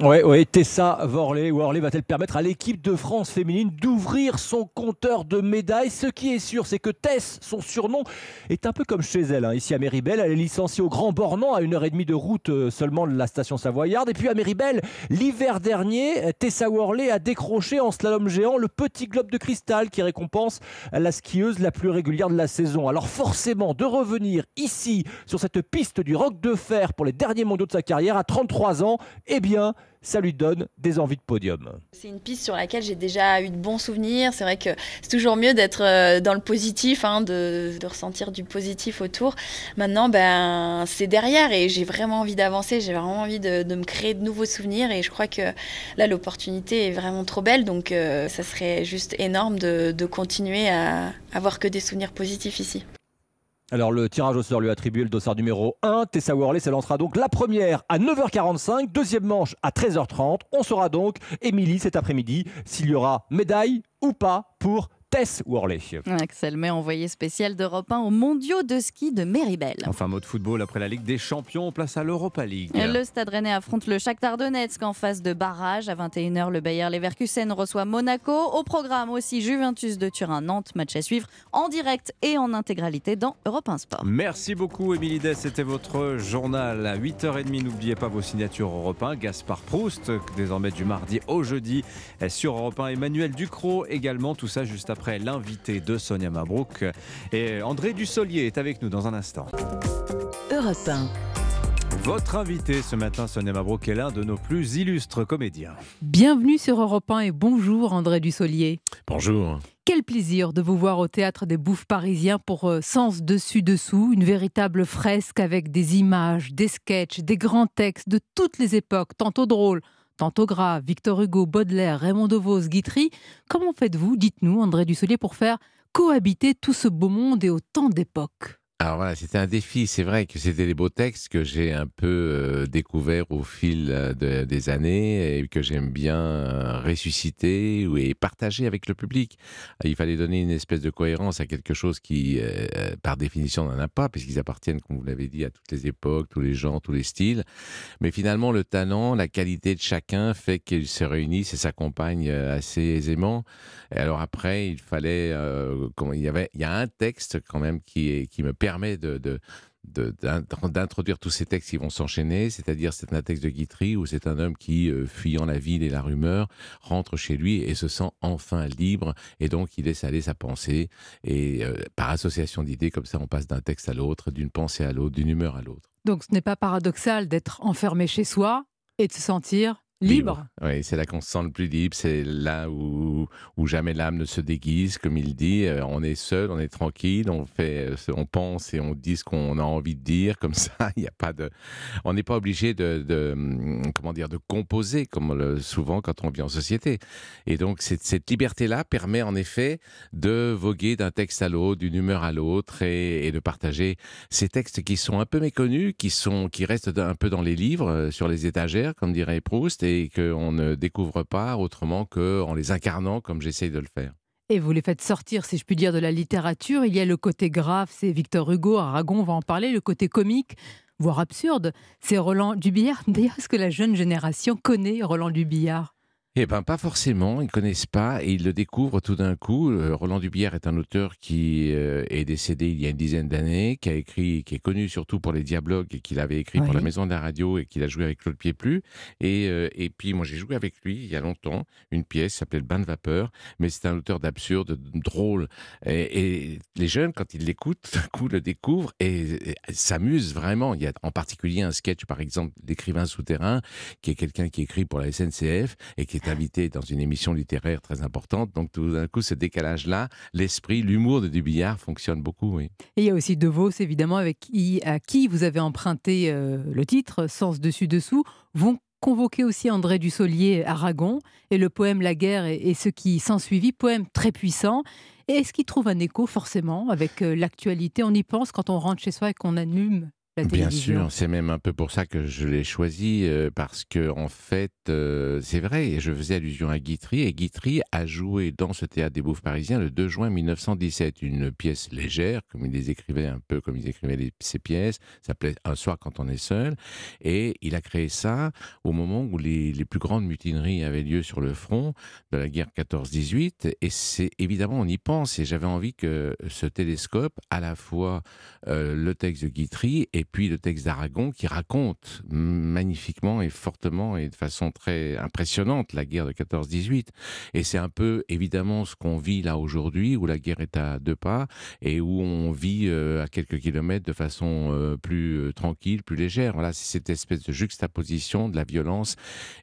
Ouais, ouais, Tessa Worley, Worley va-t-elle permettre à l'équipe de France féminine d'ouvrir son compteur de médailles? Ce qui est sûr, c'est que Tess, son surnom, est un peu comme chez elle. Hein. Ici à Méribel, elle est licenciée au Grand Bornand, à une heure et demie de route euh, seulement de la station Savoyarde. Et puis à Méribel, l'hiver dernier, Tessa Worley a décroché en slalom géant le petit globe de cristal qui récompense la skieuse la plus régulière de la saison. Alors forcément, de revenir ici, sur cette piste du roc de fer pour les derniers mondiaux de sa carrière à 33 ans, eh bien, ça lui donne des envies de podium. C'est une piste sur laquelle j'ai déjà eu de bons souvenirs. C'est vrai que c'est toujours mieux d'être euh, dans le positif, hein, de, ressentir du positif autour. Maintenant, ben, c'est derrière et j'ai vraiment envie d'avancer. J'ai vraiment envie de, me créer de nouveaux souvenirs et je crois que là, l'opportunité est vraiment trop belle. Donc, euh, ça serait juste énorme de, de continuer à avoir que des souvenirs positifs ici. Alors le tirage au sort lui a attribué le dossard numéro 1. Tessa Worley s'élancera donc la première à 9h45, deuxième manche à 13h30. On saura donc, Émilie, cet après-midi, s'il y aura médaille ou pas pour Tess Worley. Axel May, envoyé spécial d'Europe 1 aux mondiaux de ski de Méribel. Enfin, mot de football après la Ligue des Champions, place à l'Europa League. Le Stade Rennais affronte le Shakhtar Donetsk en phase de barrage. À 21h, le Bayer Leverkusen reçoit Monaco. Au programme aussi Juventus de Turin-Nantes. Match à suivre en direct et en intégralité dans Europe 1 Sport. Merci beaucoup, Émilie Dess. C'était votre journal à 8h30. N'oubliez pas vos signatures Europe 1. Gaspard Proust, désormais du mardi au jeudi sur Europe 1. Emmanuel Ducrot également. Tout ça juste après l'invité de Sonia Mabrouk. Et André Dussolier est avec nous dans un instant. Europe 1. Votre invité ce matin, Sonia Mabrouk, est l'un de nos plus illustres comédiens. Bienvenue sur Europe 1 et bonjour André Dussolier. Bonjour. Quel plaisir de vous voir au théâtre des Bouffes parisiens pour euh, Sens dessus-dessous, une véritable fresque avec des images, des sketchs, des grands textes de toutes les époques, tantôt drôles, tantôt graves. Victor Hugo, Baudelaire, Raymond DeVos, Guitry. Comment faites-vous, dites-nous, André Dussolier, pour faire cohabiter tout ce beau monde et autant d'époques? Alors voilà, c'était un défi. C'est vrai que c'était des beaux textes que j'ai un peu euh, découverts au fil euh, des années et que j'aime bien euh, ressusciter et partager avec le public. Il fallait donner une espèce de cohérence à quelque chose qui, par définition, n'en a pas, puisqu'ils appartiennent, comme vous l'avez dit, à toutes les époques, tous les genres, tous les styles. Mais finalement, le talent, la qualité de chacun fait qu'ils se réunissent et s'accompagnent assez aisément. Et alors après, il fallait, il y avait, il y a un texte quand même qui, qui me permet permet d'introduire tous ces textes qui vont s'enchaîner, c'est-à-dire c'est un texte de Guitry où c'est un homme qui, euh, fuyant la ville et la rumeur, rentre chez lui et se sent enfin libre et donc il laisse aller sa pensée et euh, par association d'idées comme ça on passe d'un texte à l'autre, d'une pensée à l'autre, d'une humeur à l'autre. Donc ce n'est pas paradoxal d'être enfermé chez soi et de se sentir Libre. Oui, c'est là qu'on se sent le plus libre. C'est là où, jamais l'âme ne se déguise, comme il dit. Euh, on est seul, on est tranquille, on fait, euh, on pense et on dit ce qu'on a envie de dire. Comme ça, il n'y a pas de, on n'est pas obligé de, hum, comment dire, de composer comme souvent quand on vit en société. Et donc cette, liberté-là permet en effet de voguer d'un texte à l'autre, d'une humeur à l'autre et, de partager ces textes qui sont un peu méconnus, qui sont, qui restent un peu dans les livres, euh, sur les étagères, comme dirait Proust. Et qu'on ne découvre pas autrement qu'en les incarnant comme j'essaye de le faire. Et vous les faites sortir, si je puis dire, de la littérature. Il y a le côté grave, c'est Victor Hugo, Aragon va en parler, le côté comique, voire absurde, c'est Roland Dubillard. D'ailleurs, est-ce que la jeune génération connaît Roland Dubillard? Eh bien, pas forcément. Ils ne connaissent pas et ils le découvrent tout d'un coup. Euh, Roland Dubière est un auteur qui euh, est décédé il y a une dizaine d'années, qui a écrit, qui est connu surtout pour les dialogues et qu'il avait écrit pour la Maison de la Radio et qu'il a joué avec Claude Pieplu. Et, euh, et puis, moi, j'ai joué avec lui il y a longtemps une pièce qui s'appelait Le Bain de vapeur, mais c'est un auteur d'absurde, drôle. Et, les jeunes, quand ils l'écoutent, d'un coup, le découvrent et, s'amusent vraiment. Il y a en particulier un sketch, par exemple, d'écrivain souterrain, qui est quelqu'un qui écrit pour la SNCF et qui est invité dans une émission littéraire très importante. Donc tout d'un coup, ce décalage-là, l'esprit, l'humour de Dubillard fonctionne beaucoup. Oui. Et il y a aussi De Vos, évidemment, avec qui, à qui vous avez emprunté euh, le titre, Sens dessus-dessous, vont convoquer aussi André Dussolier Aragon et le poème La guerre et, ce qui s'ensuivit, poème très puissant. Et est-ce qu'il trouve un écho forcément avec euh, l'actualité? On y pense quand on rentre chez soi et qu'on allume Bien sûr, c'est même un peu pour ça que je l'ai choisi, euh, parce que en fait, euh, c'est vrai, et je faisais allusion à Guitry, et Guitry a joué dans ce théâtre des Bouffes parisiens le 2 juin 1917, une pièce légère, comme il les écrivait un peu comme il écrivait les, ses pièces, ça s'appelait Un soir quand on est seul, et il a créé ça au moment où les, les plus grandes mutineries avaient lieu sur le front de la guerre 14-18, et c'est évidemment, on y pense, et j'avais envie que ce télescope, à la fois euh, le texte de Guitry et et puis le texte d'Aragon qui raconte magnifiquement et fortement et de façon très impressionnante la guerre de 14-18. Et c'est un peu évidemment ce qu'on vit là aujourd'hui, où la guerre est à deux pas et où on vit euh, à quelques kilomètres de façon euh, plus euh, tranquille, plus légère. Voilà, c'est cette espèce de juxtaposition de la violence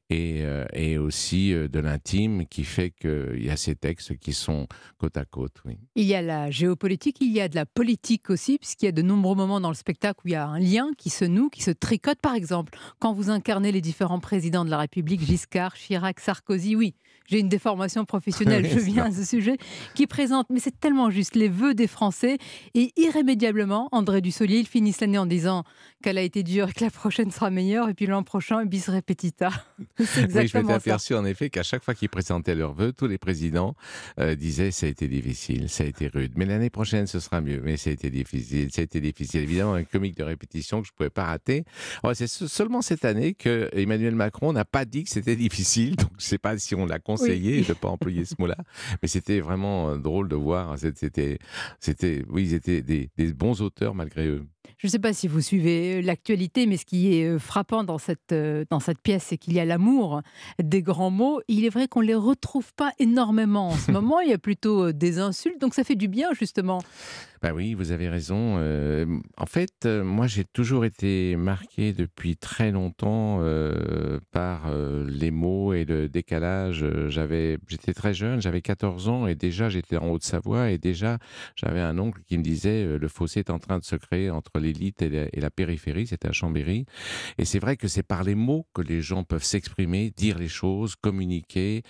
et, et aussi de l'intime qui fait qu'il y a ces textes qui sont côte à côte. Il y a la géopolitique, il y a de la politique aussi, puisqu'il y a de nombreux moments dans le spectacle où il y a un lien qui se noue, qui se tricote. Par exemple, quand vous incarnez les différents présidents de la République, Giscard, Chirac, Sarkozy, oui, j'ai une déformation professionnelle, je viens à ce sujet, qui présente, mais c'est tellement juste, les vœux des Français. Et irrémédiablement, André Dussolier, il finit l'année en disant qu'elle a été dure et que la prochaine sera meilleure, et puis l'an prochain, bis repetita. C'est Oui, je m'étais aperçu en effet qu'à chaque fois qu'ils présentaient leurs vœux, tous les présidents euh, disaient ça a été difficile, ça a été rude. Mais l'année prochaine, ce sera mieux. Mais ça a été difficile, ça a été difficile. Évidemment, un comique de répétition que je ne pouvais pas rater. Alors, C'est se- seulement cette année que Emmanuel Macron n'a pas dit que c'était difficile. Donc, je ne sais pas si on l'a conseillé Oui. de ne pas employer ce mot-là. Mais c'était vraiment euh, drôle de voir. C'était, c'était, oui, ils étaient des, des bons auteurs malgré eux. Je ne sais pas si vous suivez l'actualité, mais ce qui est euh, frappant dans cette, euh, dans cette pièce, c'est qu'il y a l'amour des grands mots. Il est vrai qu'on ne les retrouve pas énormément en ce moment. Il y a plutôt euh, des insultes, donc ça fait du bien, justement. Bah oui, vous avez raison. Euh, en fait, euh, moi, j'ai toujours été marqué depuis très longtemps euh, par les mots et le décalage. J'avais, j'étais très jeune, j'avais 14 ans et déjà j'étais en Haute-Savoie et déjà j'avais un oncle qui me disait le fossé est en train de se créer entre l'élite et la, périphérie. C'était à Chambéry. Et c'est vrai que c'est par les mots que les gens peuvent s'exprimer, dire les choses, communiquer,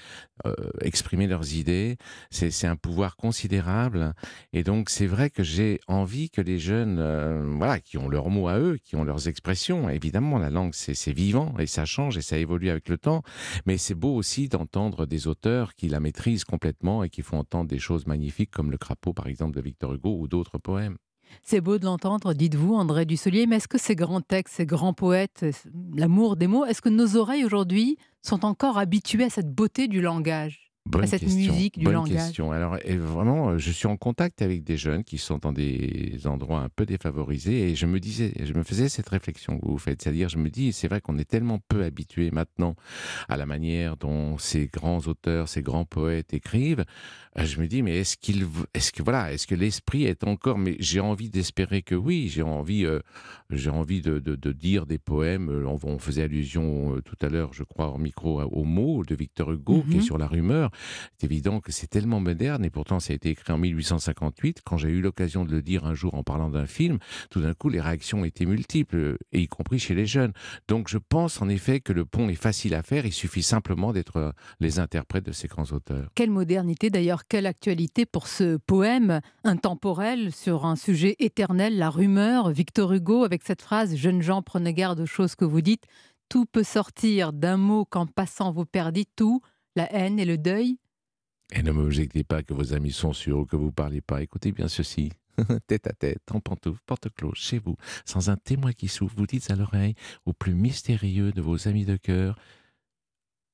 euh, exprimer leurs idées. C'est un pouvoir considérable. Et donc, c'est vrai que j'ai envie que les jeunes, euh, voilà, qui ont leurs mots à eux, qui ont leurs expressions, évidemment, la langue, c'est vivant et ça change et ça évolue avec le temps. Mais c'est beau aussi d'entendre des auteurs qui la maîtrisent complètement et qui font entendre des choses magnifiques comme Le Crapaud, par exemple, de Victor Hugo ou d'autres poèmes. C'est beau de l'entendre, dites-vous, André Dussolier, mais est-ce que ces grands textes, ces grands poètes, l'amour des mots, est-ce que nos oreilles aujourd'hui sont encore habituées à cette beauté du langage? Bonne à cette question, musique du bonne langage. question. Alors, et vraiment, euh, je suis en contact avec des jeunes qui sont dans des endroits un peu défavorisés et je me disais, je me faisais cette réflexion que vous faites, c'est-à-dire, je me dis, c'est vrai qu'on est tellement peu habitué maintenant à la manière dont ces grands auteurs, ces grands poètes écrivent. Euh, Je me dis, mais est-ce qu'il, est-ce que voilà, est-ce que l'esprit est encore Mais j'ai envie d'espérer que oui. J'ai envie, euh, j'ai envie de, de- de dire des poèmes. On, on faisait allusion euh, tout à l'heure, je crois, en micro, au mot de Victor Hugo, qui est Mhm. sur la rumeur. C'est évident que c'est tellement moderne et pourtant ça a été écrit en 1858. Quand j'ai eu l'occasion de le dire un jour en parlant d'un film, tout d'un coup les réactions étaient multiples, et y compris chez les jeunes. Donc je pense en effet que le pont est facile à faire. Il suffit simplement d'être euh, les interprètes de ces grands auteurs. Quelle modernité d'ailleurs, quelle actualité pour ce poème intemporel sur un sujet éternel, la rumeur. Victor Hugo avec cette phrase Jeunes gens, prenez garde aux choses que vous dites. Tout peut sortir d'un mot qu'en passant vous perdez tout, la haine et le deuil. Et ne m'objectez pas que vos amis sont sûrs ou que vous parlez pas. Écoutez bien ceci. tête à tête, en pantoufle, porte close, chez vous, sans un témoin qui souffle, vous dites à l'oreille au plus mystérieux de vos amis de cœur.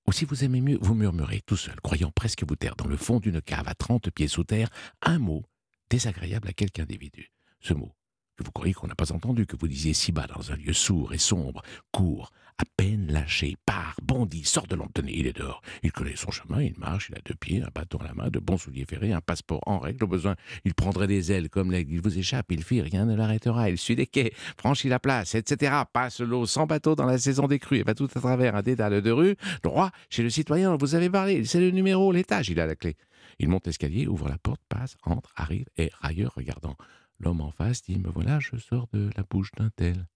Ou si vous aimez mieux, vous murmurez tout seul, croyant presque vous taire dans le fond d'une cave à 30 pieds sous terre, un mot désagréable à quelque individu. Ce mot que vous croyez qu'on n'a pas entendu, que vous disiez si bas dans un lieu sourd et sombre, court, à peine lâché, part, bondit, sort de l'antenne, il est dehors. Il connaît son chemin, il marche, il a deux pieds, un bâton à la main, de bons souliers ferrés, un passeport en règle. Au besoin, il prendrait des ailes comme l'aigle. Il vous échappe, il fuit, rien ne l'arrêtera. Il suit des quais, franchit la place, etc. Passe l'eau sans bateau dans la saison des crues et va tout à travers un dédale de rue, droit chez le citoyen vous avez parlé. C'est le numéro, l'étage, il a la clé. Il monte l'escalier, ouvre la porte, passe, entre, arrive et railleur regardant. L'homme en face dit Me voilà, je sors de la bouche d'un tel.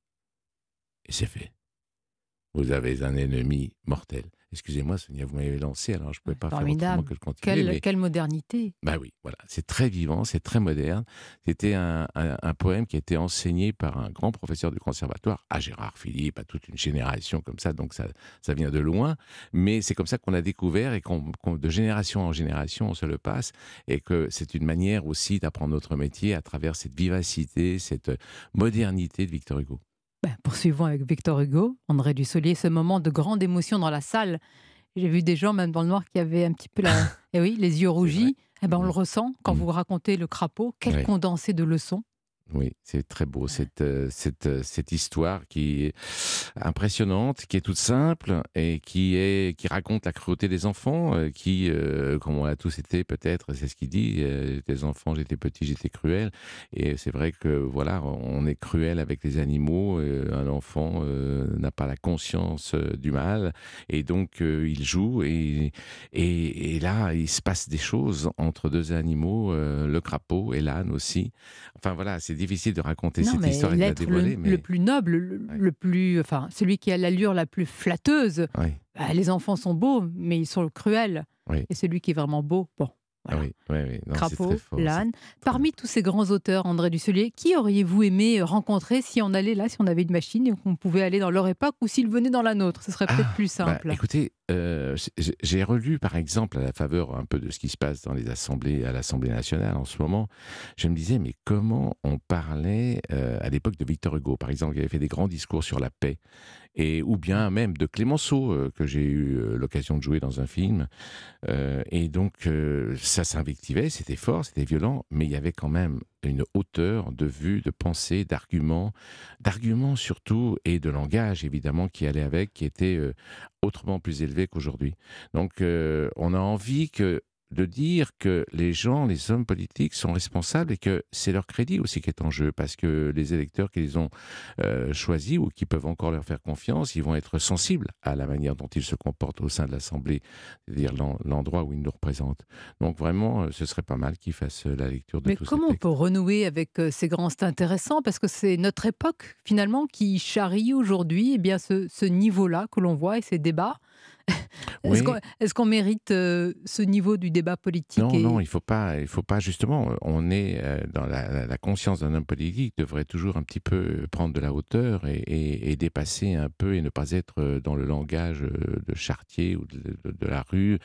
Et c'est fait. Vous avez un ennemi mortel. Excusez-moi, Sonia, vous m'avez lancé, alors je ne pouvais pas faire autrement que de continuer. Quelle, mais- quelle modernité. bah oui, voilà, c'est très vivant, c'est très moderne. C'était un, un- un poème qui a été enseigné par un grand professeur du conservatoire, à Gérard Philippe, à toute une génération comme ça, donc ça, ça vient de loin. Mais c'est comme ça qu'on a découvert et qu'on, qu'on- de génération en génération, on se le passe, et que c'est une manière aussi d'apprendre notre métier à travers cette vivacité, cette modernité de Victor Hugo. Ben, poursuivons avec Victor Hugo, André Dussolier, ce moment de grande émotion dans la salle. J'ai vu des gens, même dans le noir, qui avaient un petit peu la... eh oui, les yeux rougis. Eh ben, on le ressent quand vous racontez le crapaud. Quel Ouais. condensé de leçons. Oui, c'est très beau, cette, euh, cette, euh, cette histoire qui est impressionnante, qui est toute simple et qui, est, qui raconte la cruauté des enfants, euh, qui, euh, comme on l'a tous été peut-être, c'est ce qu'il dit, euh, des enfants, j'étais petit, j'étais cruel. Et c'est vrai que voilà, on est cruel avec les animaux, un enfant euh, n'a pas la conscience du mal, et donc il joue, et, et, et là, il se passe des choses entre deux animaux, le crapaud et l'âne aussi. Enfin voilà, c'est difficile de raconter Non, cette mais histoire et de la le, dévoiler, mais le plus noble, le, le plus, enfin, celui qui a l'allure la plus flatteuse. Oui. bah, les enfants sont beaux, mais ils sont cruels. Oui. Et celui qui est vraiment beau, bon, Ah oui, oui, oui. Non, Crapaud, fort, l'âne. Parmi tous ces grands auteurs, André Dusselier, qui auriez-vous aimé rencontrer si on allait là, si on avait une machine et qu'on pouvait aller dans leur époque ou s'ils venaient dans la nôtre? Ce serait peut-être plus Bah, simple. écoutez, euh, j'ai- j'ai relu par exemple à la faveur un peu de ce qui se passe dans les assemblées, à l'Assemblée nationale en ce moment, je me disais mais comment on parlait euh, à l'époque de Victor Hugo par exemple, qui avait fait des grands discours sur la paix, et ou bien même de Clémenceau euh, que j'ai eu euh, l'occasion de jouer dans un film, Euh, et donc ça s'invectivait, c'était fort, c'était violent, mais il y avait quand même une hauteur de vue, de pensée, d'arguments, d'arguments surtout, et de langage évidemment qui allait avec, qui était autrement plus élevé qu'aujourd'hui. Donc on a envie que de dire que les gens, les hommes politiques sont responsables et que c'est leur crédit aussi qui est en jeu parce que les électeurs qu'ils ont euh, choisis ou qui peuvent encore leur faire confiance, ils vont être sensibles à la manière dont ils se comportent au sein de l'Assemblée, c'est-à-dire l'en- l'endroit où ils nous représentent. Donc vraiment, euh, ce serait pas mal qu'ils fassent euh, la lecture de Mais comment on peut renouer avec ces grands? C'est intéressant parce que c'est notre époque finalement qui charrie aujourd'hui eh bien ce, ce niveau-là que l'on voit et ces débats. Est-ce qu'on mérite euh, ce niveau du débat politique Non, et- non, il faut pas, il faut pas justement. On est euh, dans la, conscience d'un homme politique devrait toujours un petit peu prendre de la hauteur et, et- et dépasser un peu et ne pas être euh, dans le langage euh, de Chartier ou de, de- de la rue.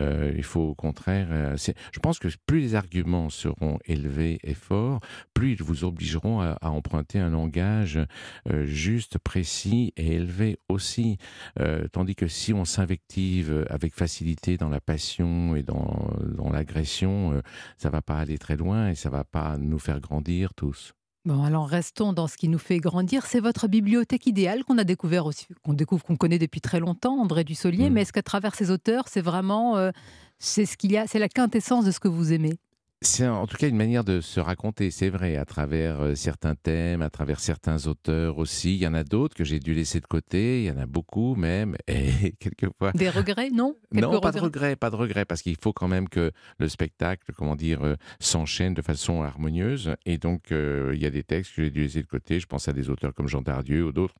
Euh, il faut au contraire. euh, je pense que plus les arguments seront élevés et forts, plus ils vous obligeront à, à emprunter un langage euh, juste, précis et élevé aussi. Euh, tandis que si on s'invective avec facilité dans la passion et dans, dans l'agression, euh, ça va pas aller très loin et ça va pas nous faire grandir tous. Bon, alors restons dans ce qui nous fait grandir. C'est votre bibliothèque idéale qu'on a découvert aussi, qu'on découvre, qu'on connaît depuis très longtemps, André Dussolier. Mais est-ce qu'à travers ces auteurs, c'est vraiment, euh, c'est ce qu'il y a, c'est la quintessence de ce que vous aimez? C'est en tout cas une manière de se raconter, c'est vrai, à travers euh, certains thèmes, à travers certains auteurs aussi. Il y en a d'autres que j'ai dû laisser de côté, il y en a beaucoup même, et quelquefois... Des regrets, non? Non, pas de regret, pas de regret, parce qu'il faut quand même que le spectacle, comment dire, euh, s'enchaîne de façon harmonieuse. Et donc, euh, il y a des textes que j'ai dû laisser de côté. Je pense à des auteurs comme Jean Dardieu ou d'autres.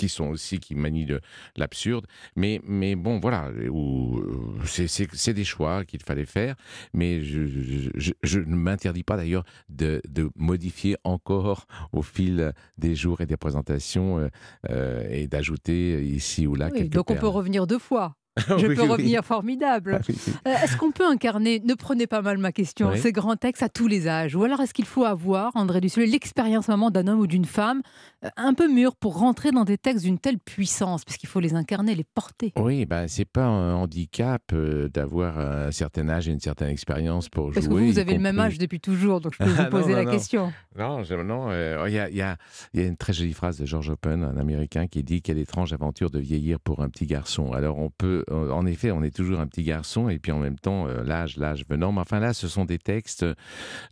Qui sont aussi qui manient le- l'absurde. Mais mais bon voilà où euh, c'est- des choix qu'il fallait faire. Mais je, je, je- je ne m'interdis pas d'ailleurs de, de modifier encore au fil des jours et des présentations euh, euh, et d'ajouter ici ou là Oui, quelques donc on peut revenir deux fois. Je Oui, peux oui. revenir formidable. Ah oui. Euh, Est-ce qu'on peut incarner, ne prenez pas mal ma question, ces grands textes à tous les âges? Ou alors est-ce qu'il faut avoir, André Dussolier, l'expérience vraiment d'un homme ou d'une femme euh, un peu mûr pour rentrer dans des textes d'une telle puissance? Parce qu'il faut les incarner, les porter. Oui, ben, c'est pas un handicap euh, d'avoir un certain âge et une certaine expérience pour jouer. Parce que vous, vous avez le même âge depuis toujours, donc je peux vous Ah, poser non, la non, question. Non, non, euh, il y, a, il y a- il y a une très jolie phrase de George Open, un Américain, qui dit quelle étrange aventure de vieillir pour un petit garçon. Alors on peut, euh, en effet, on est toujours un petit garçon et puis en même temps euh, l'âge, l'âge venant. Mais enfin là, ce sont des textes.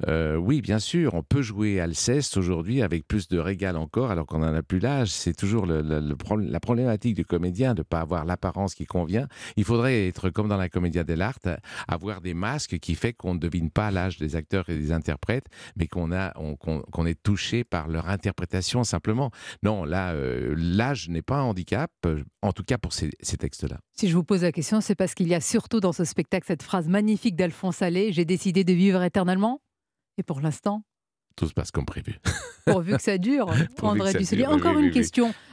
euh, oui, bien sûr, on peut jouer Alceste aujourd'hui avec plus de régal encore, alors qu'on n'en a plus l'âge. C'est toujours la problématique du comédien de ne pas avoir l'apparence qui convient. Il faudrait être comme dans la comédia dell'arte, avoir des masques qui fait qu'on ne devine pas l'âge des acteurs et des interprètes, mais qu'on est touché par leur interprétation simplement. Non, là, l'âge n'est pas un handicap, en tout cas pour ces textes-là. Si je vous pose la question, c'est parce qu'il y a surtout dans ce spectacle cette phrase magnifique d'Alphonse Allais J'ai décidé de vivre éternellement. Et pour l'instant, Tout se passe comme prévu. pourvu que ça dure, Dussolier. dure, oui, Encore oui, une oui, oui.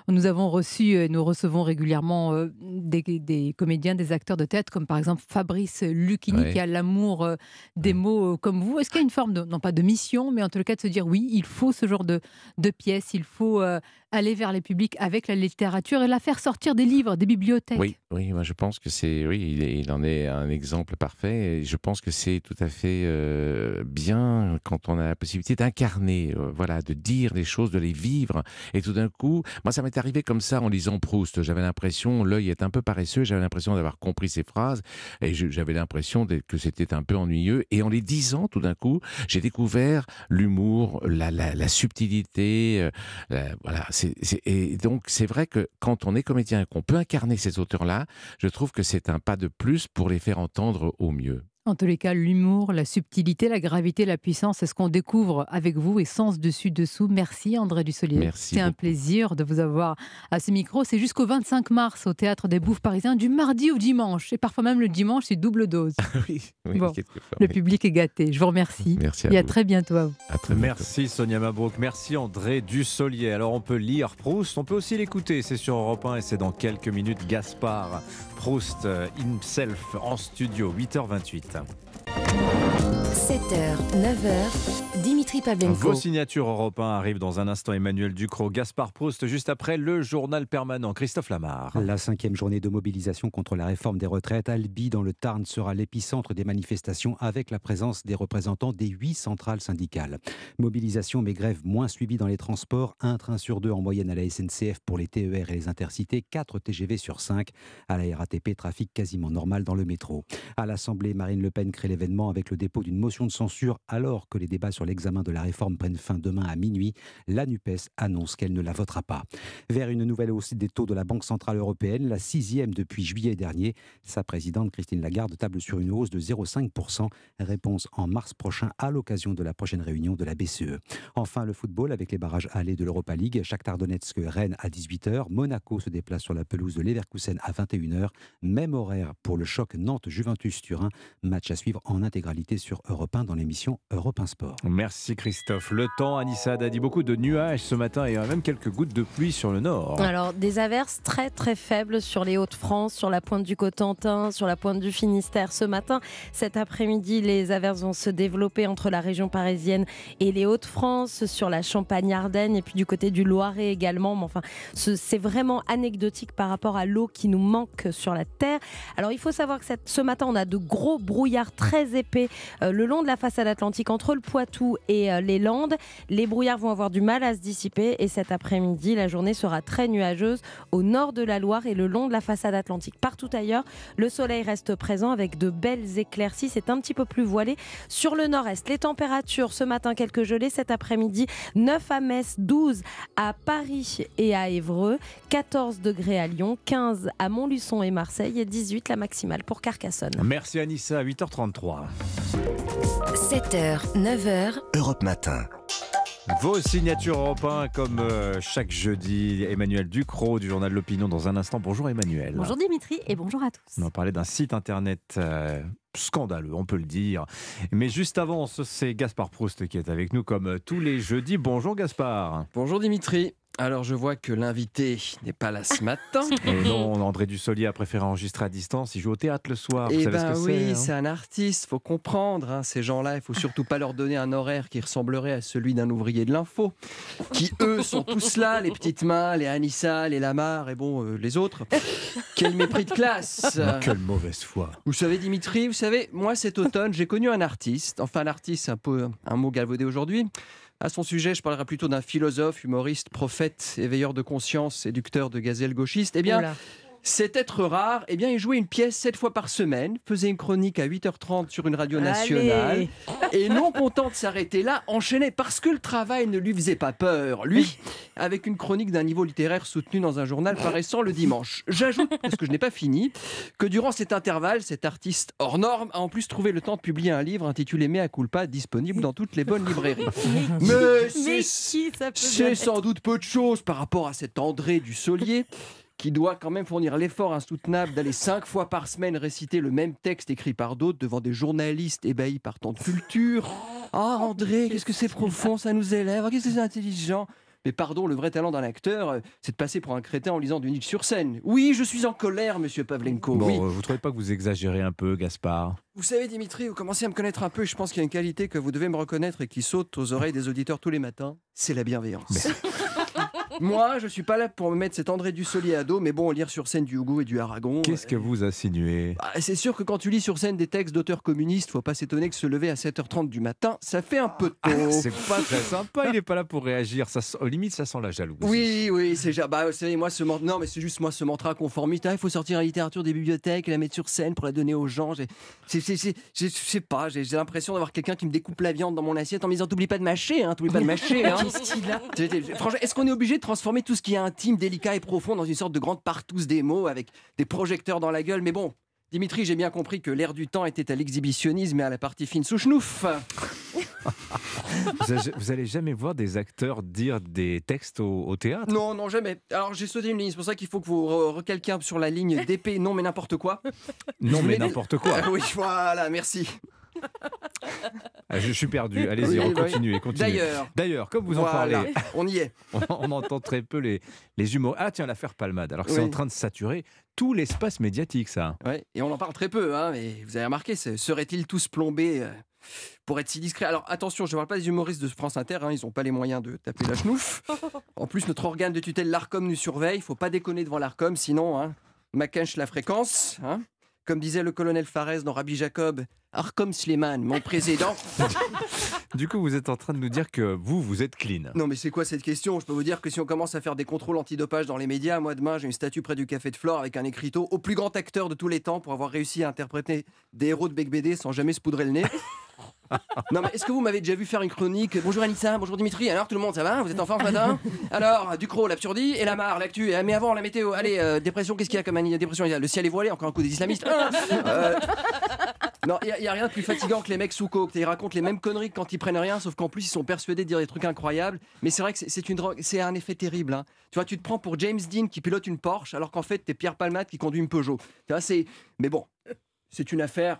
Nous avons reçu, et nous recevons régulièrement euh, des, des comédiens, des acteurs de théâtre, comme par exemple Fabrice Lucchini, qui a l'amour euh, des mots euh, comme vous. Est-ce qu'il y a une forme, de, non pas de mission, mais en tout cas de se dire oui, il faut ce genre de, de pièces, il faut euh, aller vers les publics avec la littérature et la faire sortir des livres, des bibliothèques? Oui, oui, moi je pense que c'est, oui, il, en est un exemple parfait. Et je pense que c'est tout à fait euh, bien quand on a la possibilité d'incarner, euh, voilà, de dire les choses, de les vivre. Et tout d'un coup, moi ça m'est arrivé comme ça en lisant Proust. J'avais l'impression, l'œil est un peu paresseux, j'avais l'impression d'avoir compris ses phrases et j'avais l'impression que c'était un peu ennuyeux. Et en les disant, tout d'un coup, j'ai découvert l'humour, la, subtilité, euh, voilà. et donc c'est vrai que quand on est comédien et qu'on peut incarner ces auteurs-là, je trouve que c'est un pas de plus pour les faire entendre au mieux. En tous les cas, l'humour, la subtilité, la gravité, la puissance, c'est ce qu'on découvre avec vous et sens dessus dessous. Merci André Dussolier. Merci C'est un plaisir de vous avoir à ce micro. C'est jusqu'au 25 mars au théâtre des Bouffes parisiens, du mardi au dimanche. Et parfois même le dimanche, c'est double dose. oui, oui, Bon, quelquefois, le public est gâté. Je vous remercie. Merci à et à vous. très bientôt à vous. À très bientôt. Merci Sonia Mabrouk, merci André Dussolier. Alors on peut lire Proust, on peut aussi l'écouter, c'est sur Europe 1 et c'est dans quelques minutes Gaspard Proust euh, himself en studio, 8h28. 7h, 9h, Dimitri Pavlenko. Vos signatures Europe 1 arrivent dans un instant Emmanuel Ducrot, Gaspard Proust juste après le journal permanent, Christophe Lamar. La cinquième journée de mobilisation contre la réforme des retraites, Albi dans le Tarn sera l'épicentre des manifestations avec la présence des représentants des huit centrales syndicales. Mobilisation mais grève moins suivie dans les transports, un train sur deux en moyenne à la SNCF pour les TER et les intercités, 4 TGV sur 5 à la RATP, trafic quasiment normal dans le métro. À l'Assemblée, Marine Le Pen crée l'événement avec le dépôt d'une motion de censure alors que les débats sur l'examen de la réforme prennent fin demain à minuit. La NUPES annonce qu'elle ne la votera pas. Vers une nouvelle hausse des taux de la Banque Centrale Européenne, la sixième depuis juillet dernier. Sa présidente Christine Lagarde table sur une hausse de 0,5%. Réponse en mars prochain à l'occasion de la prochaine réunion de la BCE. Enfin, le football avec les barrages allés de l'Europa League. Shakhtar Donetsk Rennes à 18h. Monaco se déplace sur la pelouse de Leverkusen à 21h. Même horaire pour le choc Nantes-Juventus Turin. Match à suivre en intégralité sur Europe 1 dans l'émission Europe 1 Sport. Merci Christophe. Le temps, Anissa a dit beaucoup de nuages ce matin et même quelques gouttes de pluie sur le nord. Alors, des averses très très faibles sur les Hauts-de-France, sur la pointe du Cotentin, sur la pointe du Finistère ce matin. Cet après-midi, les averses vont se développer entre la région parisienne et les Hauts-de-France, sur la Champagne-Ardenne et puis du côté du Loiret également. Mais enfin, ce- c'est vraiment anecdotique par rapport à l'eau qui nous manque sur la terre. Alors, il faut savoir que ce matin, on a de gros brouillards très épais euh, le long de la façade atlantique entre le Poitou et euh, les Landes. Les brouillards vont avoir du mal à se dissiper et cet après-midi, la journée sera très nuageuse au nord de la Loire et le long de la façade atlantique. Partout ailleurs, le soleil reste présent avec de belles éclaircies. C'est un petit peu plus voilé. Sur le nord-est, les températures ce matin, quelques gelées. Cet après-midi, 9 à Metz, 12 à Paris et à Évreux, 14 degrés à Lyon, 15 à Montluçon et Marseille et 18 la maximale pour Carcassonne. Merci Anissa, 8h33. 7h, 9h, Europe Matin. Vos signatures Europe 1 comme euh, chaque jeudi. Emmanuel Ducrot du journal L'Opinion dans un instant. Bonjour Emmanuel. Bonjour Dimitri et bonjour à tous. On va parler d'un site internet euh, scandaleux, on peut le dire. Mais juste avant, ce- c'est Gaspard Proust qui est avec nous comme euh, tous les jeudis. Bonjour Gaspard. Bonjour Dimitri. Alors je vois que l'invité n'est pas là ce matin. Et non, André Dussolier a préféré enregistrer à distance. Il joue au théâtre le soir. Vous Eh savez ben ce que oui, c'est hein c'est un artiste, faut comprendre. hein, ces gens-là, il faut surtout pas leur donner un horaire qui ressemblerait à celui d'un ouvrier de l'info, qui eux sont tous là, les petites mains, les Anissa, les Lamar et bon euh, les autres. Quel mépris de classe. Quelle mauvaise foi. Vous savez Dimitri, vous savez, moi cet automne j'ai connu un artiste. Enfin l'artiste, c'est un peu un mot galvaudé aujourd'hui. À son sujet, je parlerai plutôt d'un philosophe, humoriste, prophète, éveilleur de conscience, séducteur de gazelles gauchistes. Eh bien. Cet être rare, eh bien, il jouait une pièce sept fois par semaine, faisait une chronique à 8h30 sur une radio nationale, Allez. et non content de s'arrêter là, enchaînait parce que le travail ne lui faisait pas peur. Lui, avec une chronique d'un niveau littéraire soutenu dans un journal paraissant le dimanche. J'ajoute, parce que je n'ai pas fini, que durant cet intervalle, cet artiste hors norme a en plus trouvé le temps de publier un livre intitulé Mea culpa, disponible dans toutes les bonnes librairies. Mais Mais c'est sans doute peu de choses par rapport à cet André Dussolier qui doit quand même fournir l'effort insoutenable d'aller cinq fois par semaine réciter le même texte écrit par d'autres devant des journalistes ébahis par tant de culture. Ah André, qu'est-ce que c'est profond, ça nous élève, Ah, qu'est-ce que c'est intelligent. Mais pardon, le vrai talent d'un acteur, euh, c'est de passer pour un crétin en lisant du Nietzsche sur scène. Oui, je suis en colère, monsieur Pavlenko. Bon, oui. vous trouvez pas que vous exagérez un peu, Gaspard? Vous savez, Dimitri, vous commencez à me connaître un peu et je pense qu'il y a une qualité que vous devez me reconnaître et qui saute aux oreilles des auditeurs tous les matins c'est la bienveillance. Moi, je suis pas là pour me mettre cet André Dussolier à dos, mais bon, lire sur scène du Hugo et du Aragon. Qu'est-ce que vous insinuez Ah, C'est sûr que quand tu lis sur scène des textes d'auteurs communistes, faut pas s'étonner que se lever à 7h30 du matin, ça fait un peu tôt. Ah, C'est pas très sympa, il est pas là pour réagir. Ça, au limite, ça sent la jalousie. Oui, oui, c'est bah, moi ce man- non, mais c'est juste moi ce mantra conformiste. Ah, il faut sortir la littérature des bibliothèques, et la mettre sur scène pour la donner aux gens. Je sais pas, j'ai l'impression d'avoir quelqu'un qui me découpe la viande dans mon assiette en me disant t'oublies pas de mâcher, hein, t'oublies pas de mâcher. Hein. Qu'est-ce qu'il a? C'est- c'est- Franchement, est-ce qu'on est obligé de transformer tout ce qui est intime, délicat et profond dans une sorte de grande partouze des mots avec des projecteurs dans la gueule Mais bon. Dimitri, j'ai bien compris que l'air du temps était à l'exhibitionnisme et à la partie fine sous schnouf. vous, allez, vous allez jamais voir des acteurs dire des textes au, au théâtre? Non, non, jamais. Alors j'ai sauté une ligne, c'est pour ça qu'il faut que vous re- recalquez un peu sur la ligne d'épée, non mais n'importe quoi. Non, mais n'importe quoi. Oui, voilà, merci. Ah, je suis perdu. Allez-y, Oui, oui. continuez, continuez. D'ailleurs. D'ailleurs, comme vous en Voilà, parlez, on y est. on, on entend très peu les, les humours. Ah tiens, l'affaire Palmade. Alors que c'est en train de saturer tout l'espace médiatique, ça. Ouais, et on en parle très peu, hein, mais vous avez remarqué, se- seraient-ils tous plombés euh, pour être si discrets? Alors attention, je ne parle pas des humoristes de France Inter, hein, ils n'ont pas les moyens de taper la chenouf. En plus, notre organe de tutelle, l'ARCOM, nous surveille, faut pas déconner devant l'ARCOM, sinon, hein, Macinch la fréquence. hein. Comme disait le colonel Fares dans Rabbi Jacob, Arcom Sleman, mon président. Du coup, vous êtes en train de nous dire que vous, vous êtes clean. Non mais c'est quoi cette question? Je peux vous dire que si on commence à faire des contrôles antidopage dans les médias, moi demain j'ai une statue près du Café de Flore avec un écriteau au plus grand acteur de tous les temps pour avoir réussi à interpréter des héros de Bec BD sans jamais se poudrer le nez. non mais est-ce que vous m'avez déjà vu faire une chronique Bonjour Anissa, bonjour Dimitri, alors tout le monde ça va? Vous êtes en forme ce matin? Alors, Ducrot, l'absurdie et la mare, l'actu, Eh, mais avant la météo, allez, euh, dépression, qu'est-ce qu'il y a comme dépression Il y a Le ciel est voilé, encore un coup des islamistes. Euh, non, il n'y a, rien de plus fatigant que les mecs sous coke. Ils racontent les mêmes conneries que quand ils prennent rien, sauf qu'en plus ils sont persuadés de dire des trucs incroyables. Mais c'est vrai que c'est- c'est une drogue, c'est un effet terrible. hein. Tu vois, tu te prends pour James Dean qui pilote une Porsche, alors qu'en fait t'es Pierre Palmade qui conduit une Peugeot. Tu vois, c'est. Mais bon, c'est une affaire.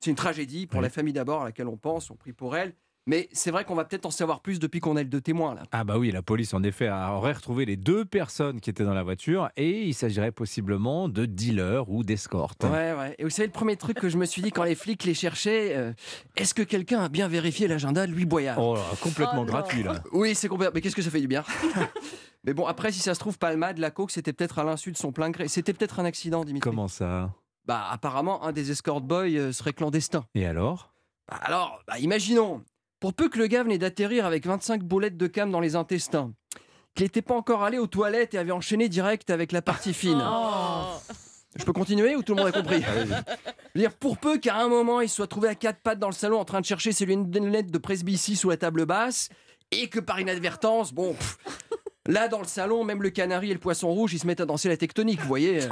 C'est une tragédie pour la famille d'abord à laquelle on pense, on prie pour elle. Mais c'est vrai qu'on va peut-être en savoir plus depuis qu'on a le deux témoins là. Ah bah oui, la police en effet a- aurait retrouvé les deux personnes qui étaient dans la voiture et il s'agirait possiblement de dealers ou d'escortes. Ouais, ouais. Et vous savez, le premier truc que je me suis dit quand les flics les cherchaient, euh, est-ce que quelqu'un a bien vérifié l'agenda de Louis Boyard? Oh là, complètement gratuit là. Oui, c'est complètement. Mais qu'est-ce que ça fait du bien? Mais bon, après, si ça se trouve, Palmade, la coke, c'était peut-être à l'insu de son plein gré. C'était peut-être un accident, Dimitri. Comment ça? Bah, apparemment, un des escort boys euh, serait clandestin. Et alors? Bah, alors, bah, imaginons, pour peu que le gars venait d'atterrir avec 25 boulettes de cam dans les intestins, qu'il n'était pas encore allé aux toilettes et avait enchaîné direct avec la partie fine. Je peux continuer ou tout le monde a compris? Je veux dire, pour peu qu'à un moment il soit trouvé à quatre pattes dans le salon en train de chercher ses lunettes de presbytie sous la table basse et que par inadvertance, bon, pff, là dans le salon, même le canari et le poisson rouge ils se mettent à danser la tectonique, vous voyez.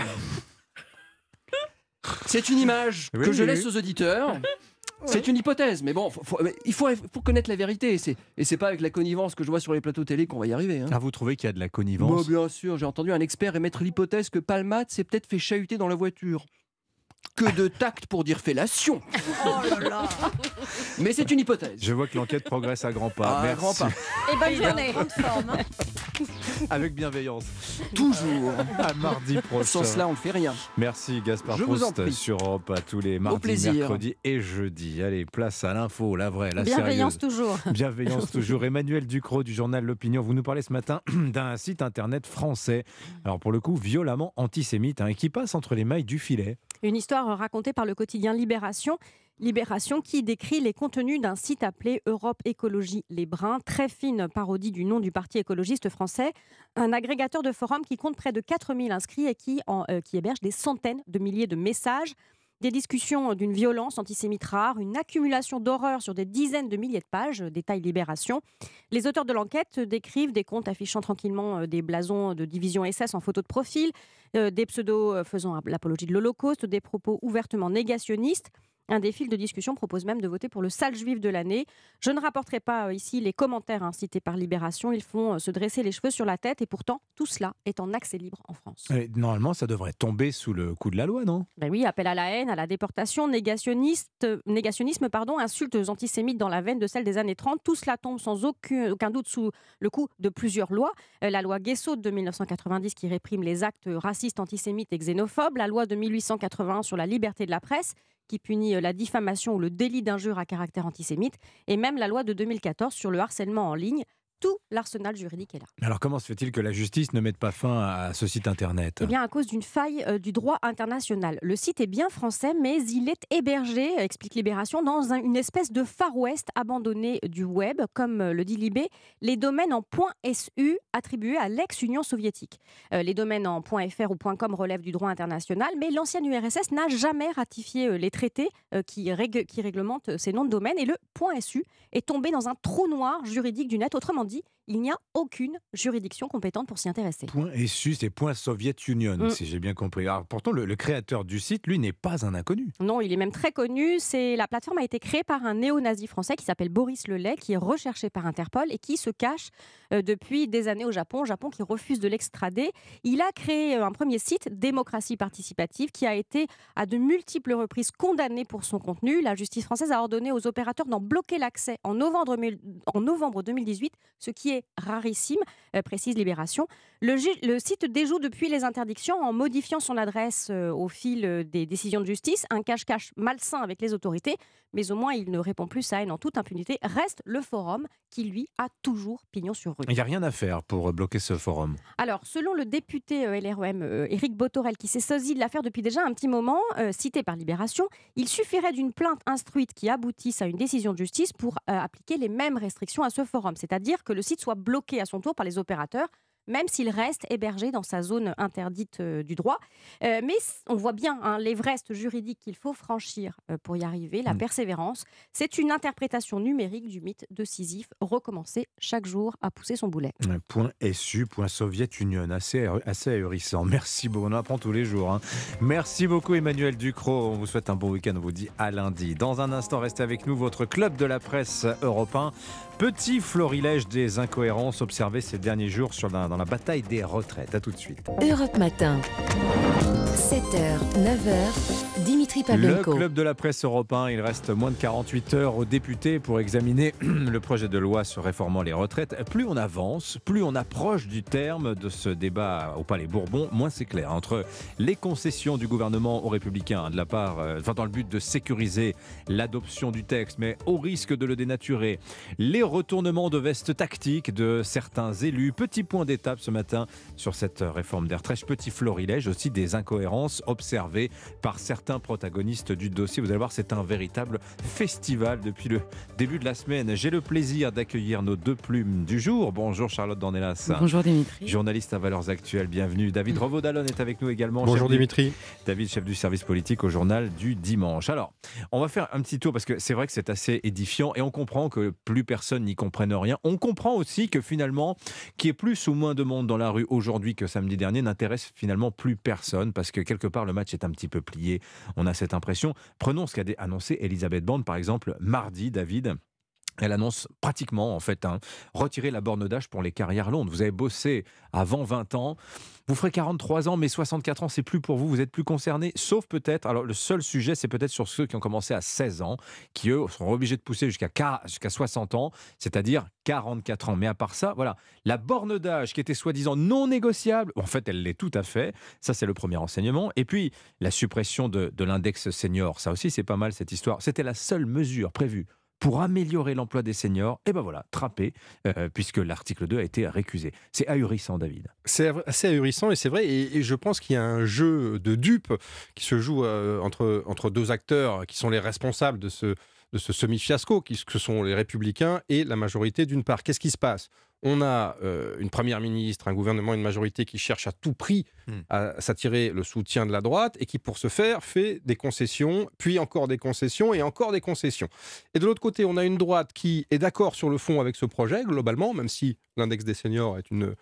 C'est une image Oui, que je laisse oui. aux auditeurs. C'est une hypothèse, mais bon, faut- faut- mais il faut, faut connaître la vérité. Et c'est, et c'est pas avec la connivence que je vois sur les plateaux télé qu'on va y arriver. hein. Ah, vous trouvez qu'il y a de la connivence? Bien sûr, j'ai entendu un expert émettre l'hypothèse que Palmade s'est peut-être fait chahuter dans la voiture. Que de tact pour dire fellation Mais c'est une hypothèse. Je vois que l'enquête progresse à grands pas. Ah, à grands pas. Et bonne journée. Avec bienveillance. Toujours. À mardi prochain. Sans cela, on ne fait rien. Merci Gaspard Je vous en Proust prie. sur Europe à tous les mardis, mercredis et jeudis. Allez, place à l'info, la vraie, la Bienveillance sérieuse. toujours. Bienveillance toujours. Emmanuel Ducrot du journal L'Opinion, vous nous parlez ce matin d'un site internet français. Alors pour le coup, violemment antisémite, hein, et qui passe entre les mailles du filet. Une histoire racontée par le quotidien Libération. Libération qui décrit les contenus d'un site appelé Europe Écologie Les Brins, très fine parodie du nom du parti écologiste français, un agrégateur de forums qui compte près de 4000 inscrits et euh, qui héberge des centaines de milliers de messages, des discussions d'une violence antisémite rare, une accumulation d'horreurs sur des dizaines de milliers de pages, euh, détaille Libération. Les auteurs de l'enquête décrivent des comptes affichant tranquillement euh, des blasons de division SS en photo de profil, euh, des pseudos euh, faisant l'apologie de l'Holocauste, des propos ouvertement négationnistes. Un des fils de discussion propose même de voter pour le sale juif de l'année. Je ne rapporterai pas euh, ici les commentaires incités par Libération. Ils font euh, se dresser les cheveux sur la tête et pourtant tout cela est en accès libre en France. Et normalement, ça devrait tomber sous le coup de la loi, non? Ben oui, appel à la haine, à la déportation, négationniste, négationnisme, pardon, insultes antisémites dans la veine de celle des années 30. Tout cela tombe sans aucun, aucun doute sous le coup de plusieurs lois. Euh, la loi Guesso de 1990 qui réprime les actes racistes, antisémites et xénophobes. La loi de 1881 sur la liberté de la presse qui punit euh, la diffamation ou le délit d'injure à caractère antisémite. Et même la loi de 2014 sur le harcèlement en ligne. Tout l'arsenal juridique est là. Alors comment se fait-il que la justice ne mette pas fin à ce site internet? Eh bien, à cause d'une faille euh, du droit international. Le site est bien français, mais il est hébergé, explique Libération, dans un- une espèce de Far West abandonné du web, comme euh, le dit Libé, les domaines en .su attribués à l'ex-Union soviétique. Euh, les domaines en .fr ou .com relèvent du droit international, mais l'ancienne URSS n'a jamais ratifié les traités qui, rég- qui réglementent ces noms de domaines, et le .su est tombé dans un trou noir juridique du net. Autrement dit, il n'y a aucune juridiction compétente pour s'y intéresser. Point SU, c'est point Soviet Union, Mm. si j'ai bien compris. Alors, pourtant, le, le créateur du site, lui, n'est pas un inconnu. Non, il est même très connu. C'est la plateforme a été créée par un néo-nazi français qui s'appelle Boris Lelay, qui est recherché par Interpol et qui se cache euh, depuis des années au Japon. Japon qui refuse de l'extrader. Il a créé euh, un premier site, Démocratie participative, qui a été à de multiples reprises condamné pour son contenu. La justice française a ordonné aux opérateurs d'en bloquer l'accès en novembre, mille- en novembre 2018, ce qui est rarissime, euh, précise Libération. Le, le site déjoue depuis les interdictions en modifiant son adresse euh, au fil euh, des décisions de justice, un cache-cache malsain avec les autorités, mais au moins il ne répond plus à haine en toute impunité. Reste le forum qui, lui, a toujours pignon sur rue. Il n'y a rien à faire pour bloquer ce forum. Alors, selon le député LREM Éric Botorel, qui s'est saisi de l'affaire depuis déjà un petit moment, euh, cité par Libération, il suffirait d'une plainte instruite qui aboutisse à une décision de justice pour euh, appliquer les mêmes restrictions à ce forum, c'est-à-dire que le site soit bloqué à son tour par les opérateurs même s'il reste hébergé dans sa zone interdite euh, du droit. Euh, mais on voit bien hein, l'Everest juridique qu'il faut franchir euh, pour y arriver, la persévérance. C'est une interprétation numérique du mythe de Sisyphe, recommencer chaque jour à pousser son boulet. Point SU, point Soviet Union, assez, assez ahurissant. Merci beaucoup, on en apprend tous les jours. hein. Merci beaucoup Emmanuel Ducrot, on vous souhaite un bon week-end, on vous dit à lundi. Dans un instant, restez avec nous, votre club de la presse européen. Petit florilège des incohérences observées ces derniers jours dans la bataille des retraites. A tout de suite. Europe Matin. 7h, 9h, Dimitri Le club de la presse européen, il reste moins de 48 heures aux députés pour examiner le projet de loi sur réformant les retraites. Plus on avance, plus on approche du terme de ce débat au Palais Bourbon, moins c'est clair. Entre les concessions du gouvernement aux républicains, de la part, euh, enfin, dans le but de sécuriser l'adoption du texte, mais au risque de le dénaturer, les retournements de veste tactique de certains élus. Petit point d'étape ce matin sur cette réforme des retraites. Petit florilège aussi des incohérences observées par certains protagonistes du dossier. Vous allez voir, c'est un véritable festival depuis le début de la semaine. J'ai le plaisir d'accueillir nos deux plumes du jour. Bonjour Charlotte Dornelas. Bonjour Dimitri. Journaliste à Valeurs Actuelles, bienvenue. David Revaudalon est avec nous également. Bonjour du- Dimitri. David, chef du service politique au journal du dimanche. Alors, on va faire un petit tour parce que c'est vrai que c'est assez édifiant et on comprend que plus personne n'y comprenne rien. On comprend aussi que finalement, qu'il y ait plus ou moins de monde dans la rue aujourd'hui que samedi dernier n'intéresse finalement plus personne parce que quelque part le match est un petit peu plié. On a cette impression. Prenons ce qu'a annoncé Elisabeth Borne par exemple mardi, David. Elle annonce pratiquement, en fait, hein, retirer la borne d'âge pour les carrières longues. Vous avez bossé avant 20 ans, vous ferez 43 ans, mais 64 ans, c'est plus pour vous, vous êtes plus concerné, sauf peut-être, alors le seul sujet, c'est peut-être sur ceux qui ont commencé à 16 ans, qui eux seront obligés de pousser jusqu'à jusqu'à 60 ans, c'est-à-dire 44 ans. Mais à part ça, voilà, la borne d'âge qui était soi-disant non négociable, en fait, elle l'est tout à fait. Ça, c'est le premier enseignement. Et puis, la suppression de l'index senior, ça aussi, c'est pas mal cette histoire. C'était la seule mesure prévue pour améliorer l'emploi des seniors, et ben voilà, trappé, euh, puisque l'article 2 a été récusé. C'est ahurissant, David. C'est assez ahurissant et c'est vrai. Et, je pense qu'il y a un jeu de dupes qui se joue euh, entre, entre deux acteurs qui sont les responsables de ce, de ce semi-fiasco, qui que sont les républicains et la majorité d'une part. Qu'est-ce qui se passe? On a euh, une première ministre, un gouvernement, une majorité qui cherche à tout prix Hmm. à s'attirer le soutien de la droite et qui, pour ce faire, fait des concessions, puis encore des concessions et encore des concessions. Et de l'autre côté, on a une droite qui est d'accord sur le fond avec ce projet, globalement, même si l'index des seniors est une,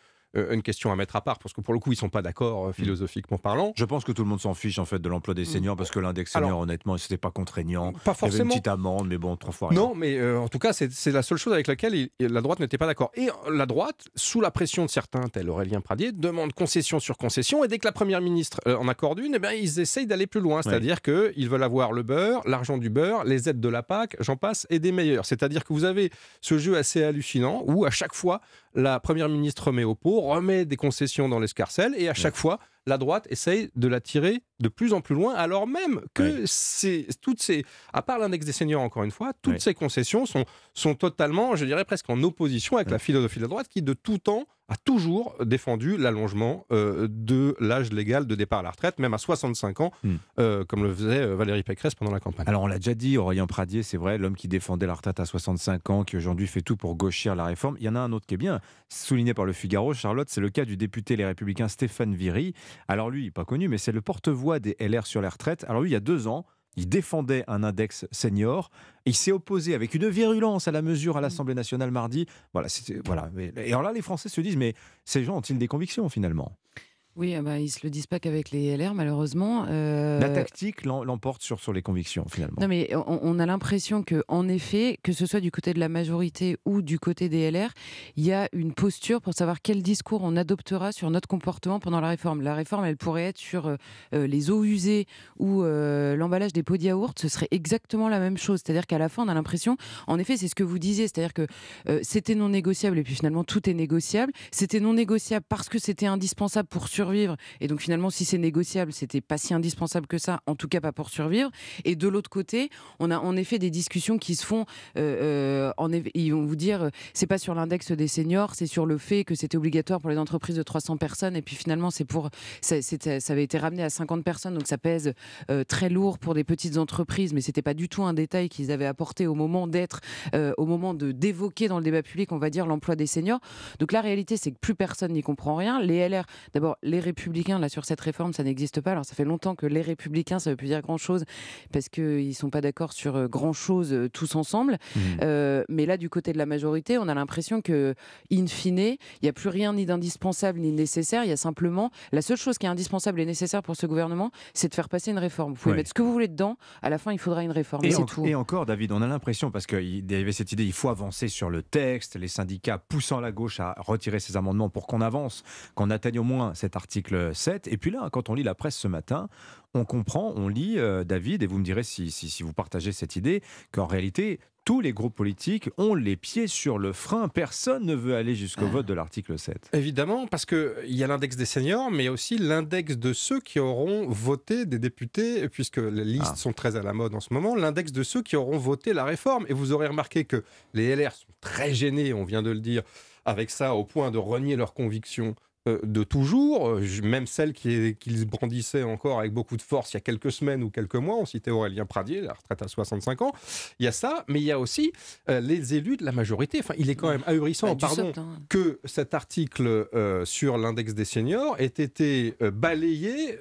une question à mettre à part, parce que pour le coup, ils ne sont pas d'accord euh, philosophiquement parlant. Je pense que tout le monde s'en fiche en fait de l'emploi des seniors parce que l'index Alors- senior, honnêtement, c'était pas contraignant. Pas Il y avait une forcément. petite amende, mais bon, trois fois rien. Non, mais euh, en tout cas, c'est c'est la seule chose avec laquelle il- la droite n'était pas d'accord. Et euh, la droite, sous la pression de certains, tel Aurélien Pradier, demande concession sur concession. Et dès que la première ministre euh, en accorde une, eh bien, ils essayent d'aller plus loin. C'est-à-dire qu'ils veulent avoir le beurre, l'argent du beurre, les aides de la PAC, j'en passe, et des meilleurs. C'est-à-dire que vous avez ce jeu assez hallucinant où à chaque fois, la première ministre remet au pot, remet des concessions dans l'escarcelle, et à chaque fois, la droite essaye de la tirer de plus en plus loin, alors même que toutes ces, à part l'index des seniors encore une fois, toutes Ouais. ces concessions sont, sont totalement, je dirais presque en opposition avec la philosophie de la droite qui de tout temps a toujours défendu l'allongement euh, de l'âge légal de départ à la retraite, même à 65 ans, Hmm. euh, comme le faisait euh, Valérie Pécresse pendant la campagne. Alors on l'a déjà dit, Aurélien Pradier, c'est vrai, l'homme qui défendait la retraite à 65 ans, qui aujourd'hui fait tout pour gauchir la réforme. Il y en a un autre qui est bien, souligné par le Figaro, Charlotte, c'est le cas du député Les Républicains Stéphane Viry. Alors lui, pas connu, mais c'est le porte-voix des LR sur les retraites. Alors lui, il y a deux ans, Il défendait un index senior. Il s'est opposé avec une virulence à la mesure à l'Assemblée nationale mardi. Voilà, voilà. Et alors là, les Français se disent, mais ces gens ont-ils des convictions finalement? Oui, ah bah, ils ne se le disent pas qu'avec les LR, malheureusement. Euh, la tactique l'emporte sur, sur les convictions, finalement. Non, mais on, a l'impression que, en effet, que ce soit du côté de la majorité ou du côté des LR, il y a une posture pour savoir quel discours on adoptera sur notre comportement pendant la réforme. La réforme, elle pourrait être sur euh, euh, les eaux usées ou l'emballage des pots de yaourt. Ce serait exactement la même chose. C'est-à-dire qu'à la fin, on a l'impression, en effet, c'est ce que vous disiez, c'est-à-dire que c'était non négociable et puis finalement, tout est négociable. C'était non négociable parce que c'était indispensable pour sur Et donc finalement, si c'est négociable, c'était pas si indispensable que ça, en tout cas pas pour survivre. Et de l'autre côté, on a en effet des discussions qui se font. Euh, euh ils vont vous dire, euh, c'est pas sur l'index des seniors, c'est sur le fait que c'était obligatoire pour les entreprises de 300 personnes. Et puis finalement, c'est pour ça, ça, avait été ramené à 50 personnes, donc ça pèse très lourd pour des petites entreprises. Mais c'était pas du tout un détail qu'ils avaient apporté au moment d'être, au moment de d'évoquer dans le débat public, on va dire l'emploi des seniors. Donc la réalité, c'est que plus personne n'y comprend rien. Les LR, d'abord, les républicains, là, sur cette réforme, ça n'existe pas. Alors, ça fait longtemps que les républicains, ça veut plus dire grand-chose, parce qu'ils ne sont pas d'accord sur euh, grand-chose euh, tous ensemble. Mmh. Euh, mais là, du côté de la majorité, on a l'impression que, in fine, il n'y a plus rien ni d'indispensable ni de nécessaire. Il y a simplement, la seule chose qui est indispensable et nécessaire pour ce gouvernement, c'est de faire passer une réforme. Vous pouvez mettre ce que vous voulez dedans, à la fin, il faudra une réforme. Et, tout. et encore, David, on a l'impression, parce qu'il y avait cette idée, il faut avancer sur le texte, les syndicats poussant la gauche à retirer ces amendements pour qu'on avance, qu'on atteigne au moins cet article 7. Et puis là, quand on lit la presse ce matin, on comprend, on lit, euh, David, et vous me direz si, si, vous partagez cette idée, qu'en réalité, tous les groupes politiques ont les pieds sur le frein. Personne ne veut aller jusqu'au vote de l'article 7. Évidemment, parce qu'il y a l'index des seniors, mais aussi l'index de ceux qui auront voté des députés, puisque les listes ah. sont très à la mode en ce moment, l'index de ceux qui auront voté la réforme. Et vous aurez remarqué que les LR sont très gênés, on vient de le dire, avec ça, au point de renier leurs convictions de toujours, euh, même celle qu'ils brandissaient encore avec beaucoup de force il y a quelques semaines ou quelques mois. On citait Aurélien Pradier, la retraite à 65 ans. Il y a ça, mais il y a aussi euh, les élus de la majorité. Enfin, il est quand même ahurissant, bah, pardon, que cet article sur l'index des seniors ait été balayé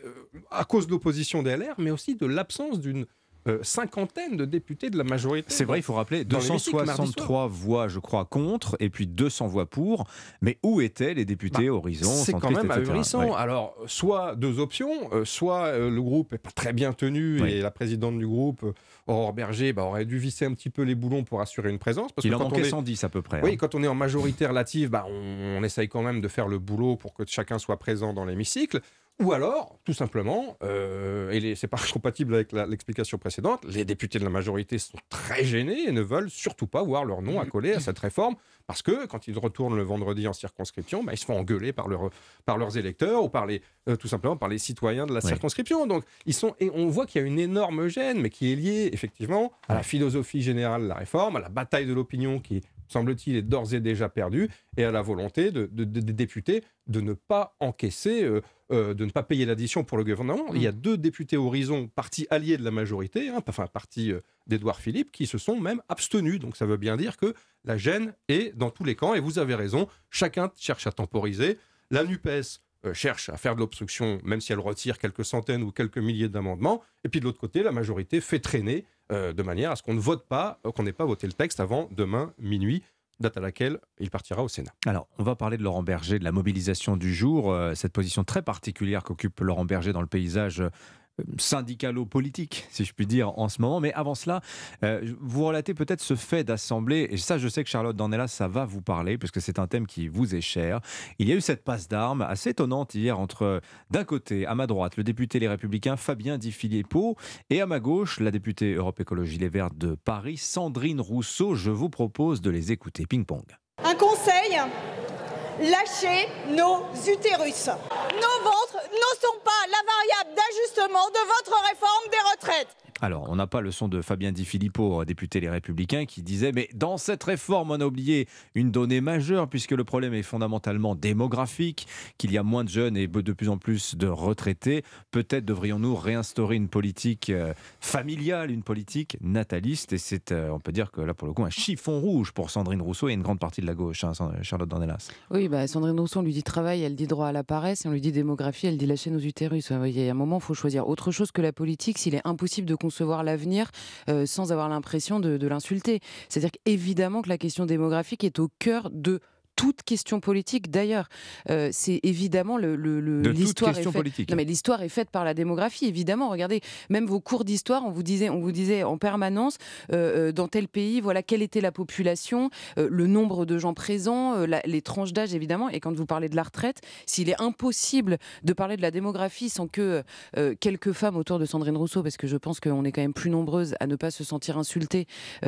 à cause de l'opposition des LR, mais aussi de l'absence d'une euh, cinquantaine de députés de la majorité. C'est vrai, il faut rappeler 263 voix, je crois, contre et puis 200 voix pour. Mais où étaient les députés bah, Horizon C'est quand même ahurissant. Alors, soit deux options, euh, soit euh, le groupe est pas très bien tenu et la présidente du groupe, Aurore Berger, bah, aurait dû visser un petit peu les boulons pour assurer une présence. Parce il que en manquait est... 110 à peu près. Oui, hein. quand on est en majorité relative, bah, on, on essaye quand même de faire le boulot pour que chacun soit présent dans l'hémicycle. Ou alors, tout simplement, euh, et c'est pas compatible avec l'explication précédente, les députés de la majorité sont très gênés et ne veulent surtout pas voir leur nom accolé à cette réforme, parce que quand ils retournent le vendredi en circonscription, bah, ils se font engueuler par, leur, par leurs électeurs ou par les, euh, tout simplement par les citoyens de la circonscription. Donc, ils sont, et on voit qu'il y a une énorme gêne, mais qui est liée effectivement à la philosophie générale de la réforme, à la bataille de l'opinion qui semble-t-il, est d'ores et déjà perdu, et à la volonté des de, députés de ne pas encaisser, euh, euh, de ne pas payer l'addition pour le gouvernement. Il y a mm. deux députés Horizon, parti alliés de la majorité, hein, enfin parti euh, d'Edouard Philippe, qui se sont même abstenus. Donc ça veut bien dire que la gêne est dans tous les camps, et vous avez raison, chacun cherche à temporiser. La NUPES cherche à faire de l'obstruction, même si elle retire quelques centaines ou quelques milliers d'amendements. Et puis de l'autre côté, la majorité fait traîner euh, de manière à ce qu'on ne vote pas, euh, qu'on n'ait pas voté le texte avant demain minuit date à laquelle il partira au Sénat. Alors, on va parler de Laurent Berger, de la mobilisation du jour, euh, cette position très particulière qu'occupe Laurent Berger dans le paysage syndicalo-politique, si je puis dire, en ce moment. Mais avant cela, euh, vous relatez peut-être ce fait d'assemblée, et ça, je sais que Charlotte Dornelas, ça va vous parler, puisque c'est un thème qui vous est cher. Il y a eu cette passe d'armes assez étonnante hier entre, d'un côté, à ma droite, le député Les Républicains Fabien Di Filippo, et à ma gauche, la députée Europe Écologie Les Verts de Paris, Sandrine Rousseau. Je vous propose de les écouter. Ping-pong. Un conseil lâcher nos utérus. Nos ventres ne sont pas la variable d'ajustement de votre réforme des retraites. Alors, on n'a pas le son de Fabien Di Filippo, député Les Républicains, qui disait Mais dans cette réforme, on a oublié une donnée majeure, puisque le problème est fondamentalement démographique, qu'il y a moins de jeunes et de plus en plus de retraités. Peut-être devrions-nous réinstaurer une politique euh, familiale, une politique nataliste. Et c'est, euh, on peut dire que là, pour le coup, un chiffon rouge pour Sandrine Rousseau et une grande partie de la gauche, hein, Charlotte Dornelas. Oui, bah, Sandrine Rousseau, on lui dit travail, elle dit droit à la paresse, et on lui dit démographie, elle dit lâcher nos utérus. Il y a un moment, il faut choisir autre chose que la politique s'il est impossible de construire concevoir l'avenir euh, sans avoir l'impression de, de l'insulter. C'est-à-dire qu'évidemment que la question démographique est au cœur de toute question politique. D'ailleurs, euh, c'est évidemment le, l'histoire est faite- politique. Non, mais l'histoire est faite par la démographie, évidemment. Regardez, même vos cours d'histoire, on vous disait, on vous disait en permanence euh, euh, dans tel pays, voilà quelle était la population, euh, le nombre de gens présents, la- les tranches d'âge, évidemment. Et quand vous parlez de la retraite, s'il est impossible de parler de la démographie sans que quelques femmes autour de Sandrine Rousseau, parce que je pense qu'on est quand même plus nombreuses à ne pas se sentir insultées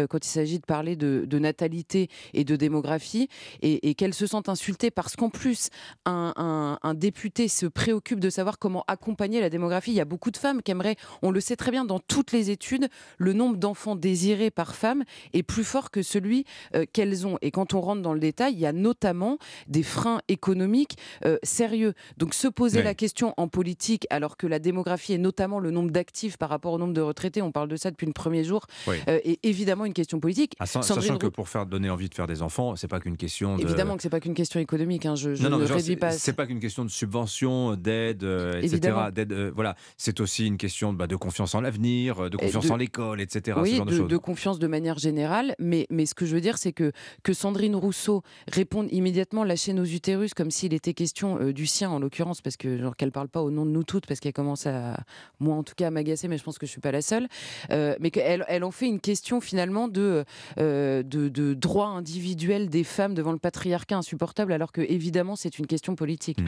quand il s'agit de parler de, de natalité et de démographie, et, et qu'elles se sentent insultées parce qu'en plus, un, un- un député se préoccupe de savoir comment accompagner la démographie. Il y a beaucoup de femmes qui aimeraient, on le sait très bien dans toutes les études, le nombre d'enfants désirés par femme est plus fort que celui euh, qu'elles ont. Et quand on rentre dans le détail, il y a notamment des freins économiques euh, sérieux. Donc se poser Ouais. la question en politique, alors que la démographie et notamment le nombre d'actifs par rapport au nombre de retraités, on parle de ça depuis le premier jour, Oui. euh, est évidemment une question politique. Ah, sachant que pour faire donner envie de faire des enfants, c'est pas qu'une question de. Évidemment que c'est pas qu'une question économique. hein, Je, je non, non, ne genre, réduis pas. C'est pas qu'une question de subvention, d'aide, euh, etc. D'aide, euh, voilà, c'est aussi une question bah, de confiance en l'avenir, euh, de confiance de- en l'école, etc. ce Oui, genre de, de, choses. de confiance de manière générale. Mais, mais ce que je veux dire, c'est que, que Sandrine Rousseau réponde immédiatement lâcher nos utérus comme s'il était question euh, du sien, en l'occurrence, parce que genre qu'elle parle pas au nom de nous toutes, parce qu'elle commence à, moi en tout cas, à m'agacer, mais je pense que je suis pas la seule. Mais qu'elle elle en fait une question finalement de, de, de droit individuel des femmes devant le patriarcat insupportable, alors que évidemment c'est une question politique.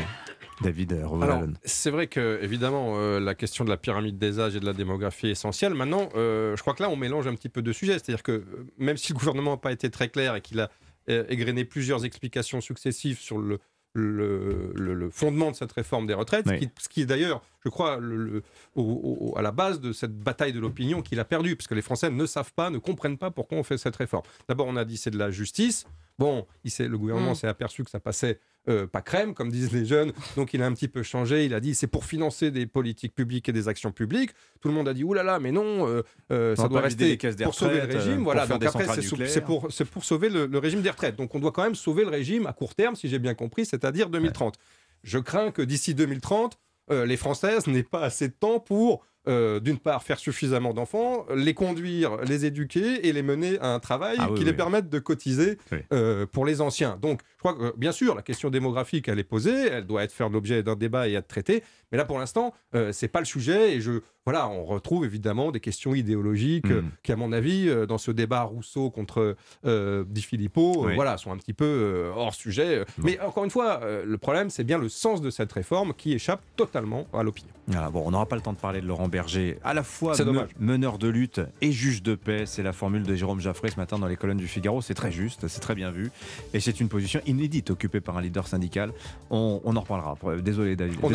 David euh, c'est vrai que, évidemment, euh, la question de la pyramide des âges et de la démographie est essentielle. Maintenant, euh, je crois que là, on mélange un petit peu de sujets. C'est-à-dire que, même si le gouvernement n'a pas été très clair et qu'il a égrené plusieurs explications successives sur le, le, le- le fondement de cette réforme des retraites, Oui. ce qui, ce qui est d'ailleurs, je crois, le- le- au- au- à la base de cette bataille de l'opinion qu'il a perdue, parce que les Français ne savent pas, ne comprennent pas pourquoi on fait cette réforme. D'abord, on a dit c'est de la justice. Bon, il le gouvernement Mm. s'est aperçu que ça passait euh, pas crème, comme disent les jeunes, donc il a un petit peu changé. Il a dit c'est pour financer des politiques publiques et des actions publiques. Tout le monde a dit oulala, là là, mais non, euh, euh, ça doit rester caisses des pour sauver le régime. Voilà, donc après, c'est pour, pour sauver le, le régime des retraites. Donc on doit quand même sauver le régime à court terme, si j'ai bien compris, c'est-à-dire 2030. Je crains que d'ici 2030, euh, les Françaises n'aient pas assez de temps pour, euh, d'une part, faire suffisamment d'enfants, les conduire, les éduquer et les mener à un travail Ah oui, qui les permette de cotiser Oui. euh, pour les anciens. Donc, je crois que, euh, bien sûr, la question démographique, elle est posée, elle doit être faire l'objet d'un débat et être traitée. Mais là, pour l'instant, euh, c'est pas le sujet. Et je, voilà, on retrouve évidemment des questions idéologiques Mm. qui, à mon avis, dans ce débat Rousseau contre Di Filippo, voilà, sont un petit peu hors sujet. Mais encore une fois, le problème, c'est bien le sens de cette réforme qui échappe totalement à l'opinion. Voilà, bon, on n'aura pas le temps de parler de Laurent Berger, à la fois me- meneur de lutte et juge de paix. C'est la formule de Jérôme Jaffré ce matin dans les colonnes du Figaro. C'est très juste, c'est très bien vu. Et c'est une position inédite occupée par un leader syndical. On, on en reparlera. Désolé, David. On.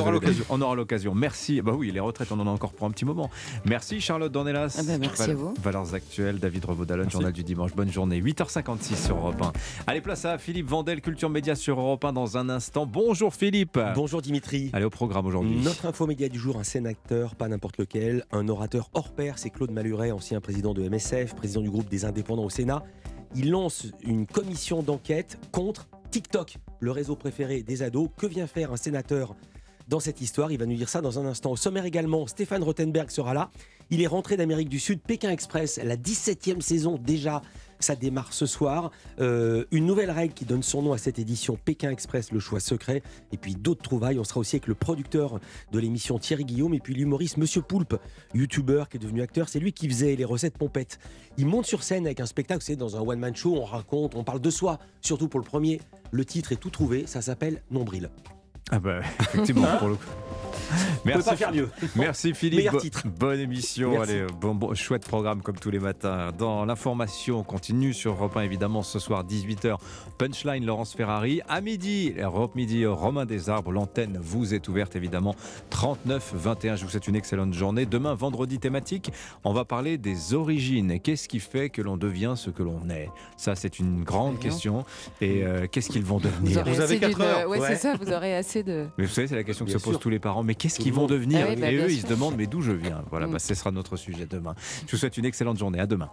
On aura l'occasion. Merci. Bah oui, les retraites, on en a encore pour un petit moment. Merci, Charlotte Dornelas. Ah bah, merci à vous. Valeurs actuelles, David Revaudalon, journal du dimanche. Bonne journée. 8h56 sur Europe 1. Allez, place à Philippe Vandel, Culture Média sur Europe 1 dans un instant. Bonjour, Philippe. Bonjour Dimitri. Allez, au programme aujourd'hui. Notre info média du jour, un sénateur, pas n'importe un orateur hors pair, c'est Claude Maluret, ancien président de MSF, président du groupe des indépendants au Sénat. Il lance une commission d'enquête contre TikTok, le réseau préféré des ados. Que vient faire un sénateur dans cette histoire? Il va nous dire ça dans un instant. Au sommaire également, Stéphane Rothenberg sera là. Il est rentré d'Amérique du Sud, Pékin Express, la 17e saison déjà. Ça démarre ce soir. Euh, une nouvelle règle qui donne son nom à cette édition, Pékin Express, le choix secret. Et puis d'autres trouvailles. On sera aussi avec le producteur de l'émission Thierry Guillaume et puis l'humoriste Monsieur Poulpe, youtubeur qui est devenu acteur. C'est lui qui faisait les recettes pompettes. Il monte sur scène avec un spectacle, c'est dans un one-man show, on raconte, on parle de soi, surtout pour le premier. Le titre est tout trouvé, ça s'appelle Nombril. Ah bah effectivement pour le coup. pouvez pas faire mieux. Merci Philippe. Meilleur Bo- titre. Bonne émission. Merci. Allez, bon, bon, chouette programme comme tous les matins. Dans l'information, on continue sur Europe 1 évidemment ce soir 18h. Punchline Laurence Ferrari. À midi, Europe Midi, Romain Desarbres. L'antenne vous est ouverte évidemment. 39 21. Je vous souhaite une excellente journée. Demain, vendredi thématique, on va parler des origines. Qu'est-ce qui fait que l'on devient ce que l'on est? Ça, c'est une grande question. Et euh, qu'est-ce qu'ils vont devenir? aurez assez d'une- Ouais, c'est ça, vous aurez assez de. mais vous savez, c'est la question que Bien se posent sûr. tous les parents. Mais qu'est-ce Tout qu'ils vont devenir Ah oui, bah, Et bien eux, ils se demandent, mais d'où je viens? Voilà, Mm. bah, ce sera notre sujet demain. Je vous souhaite une excellente journée. À demain.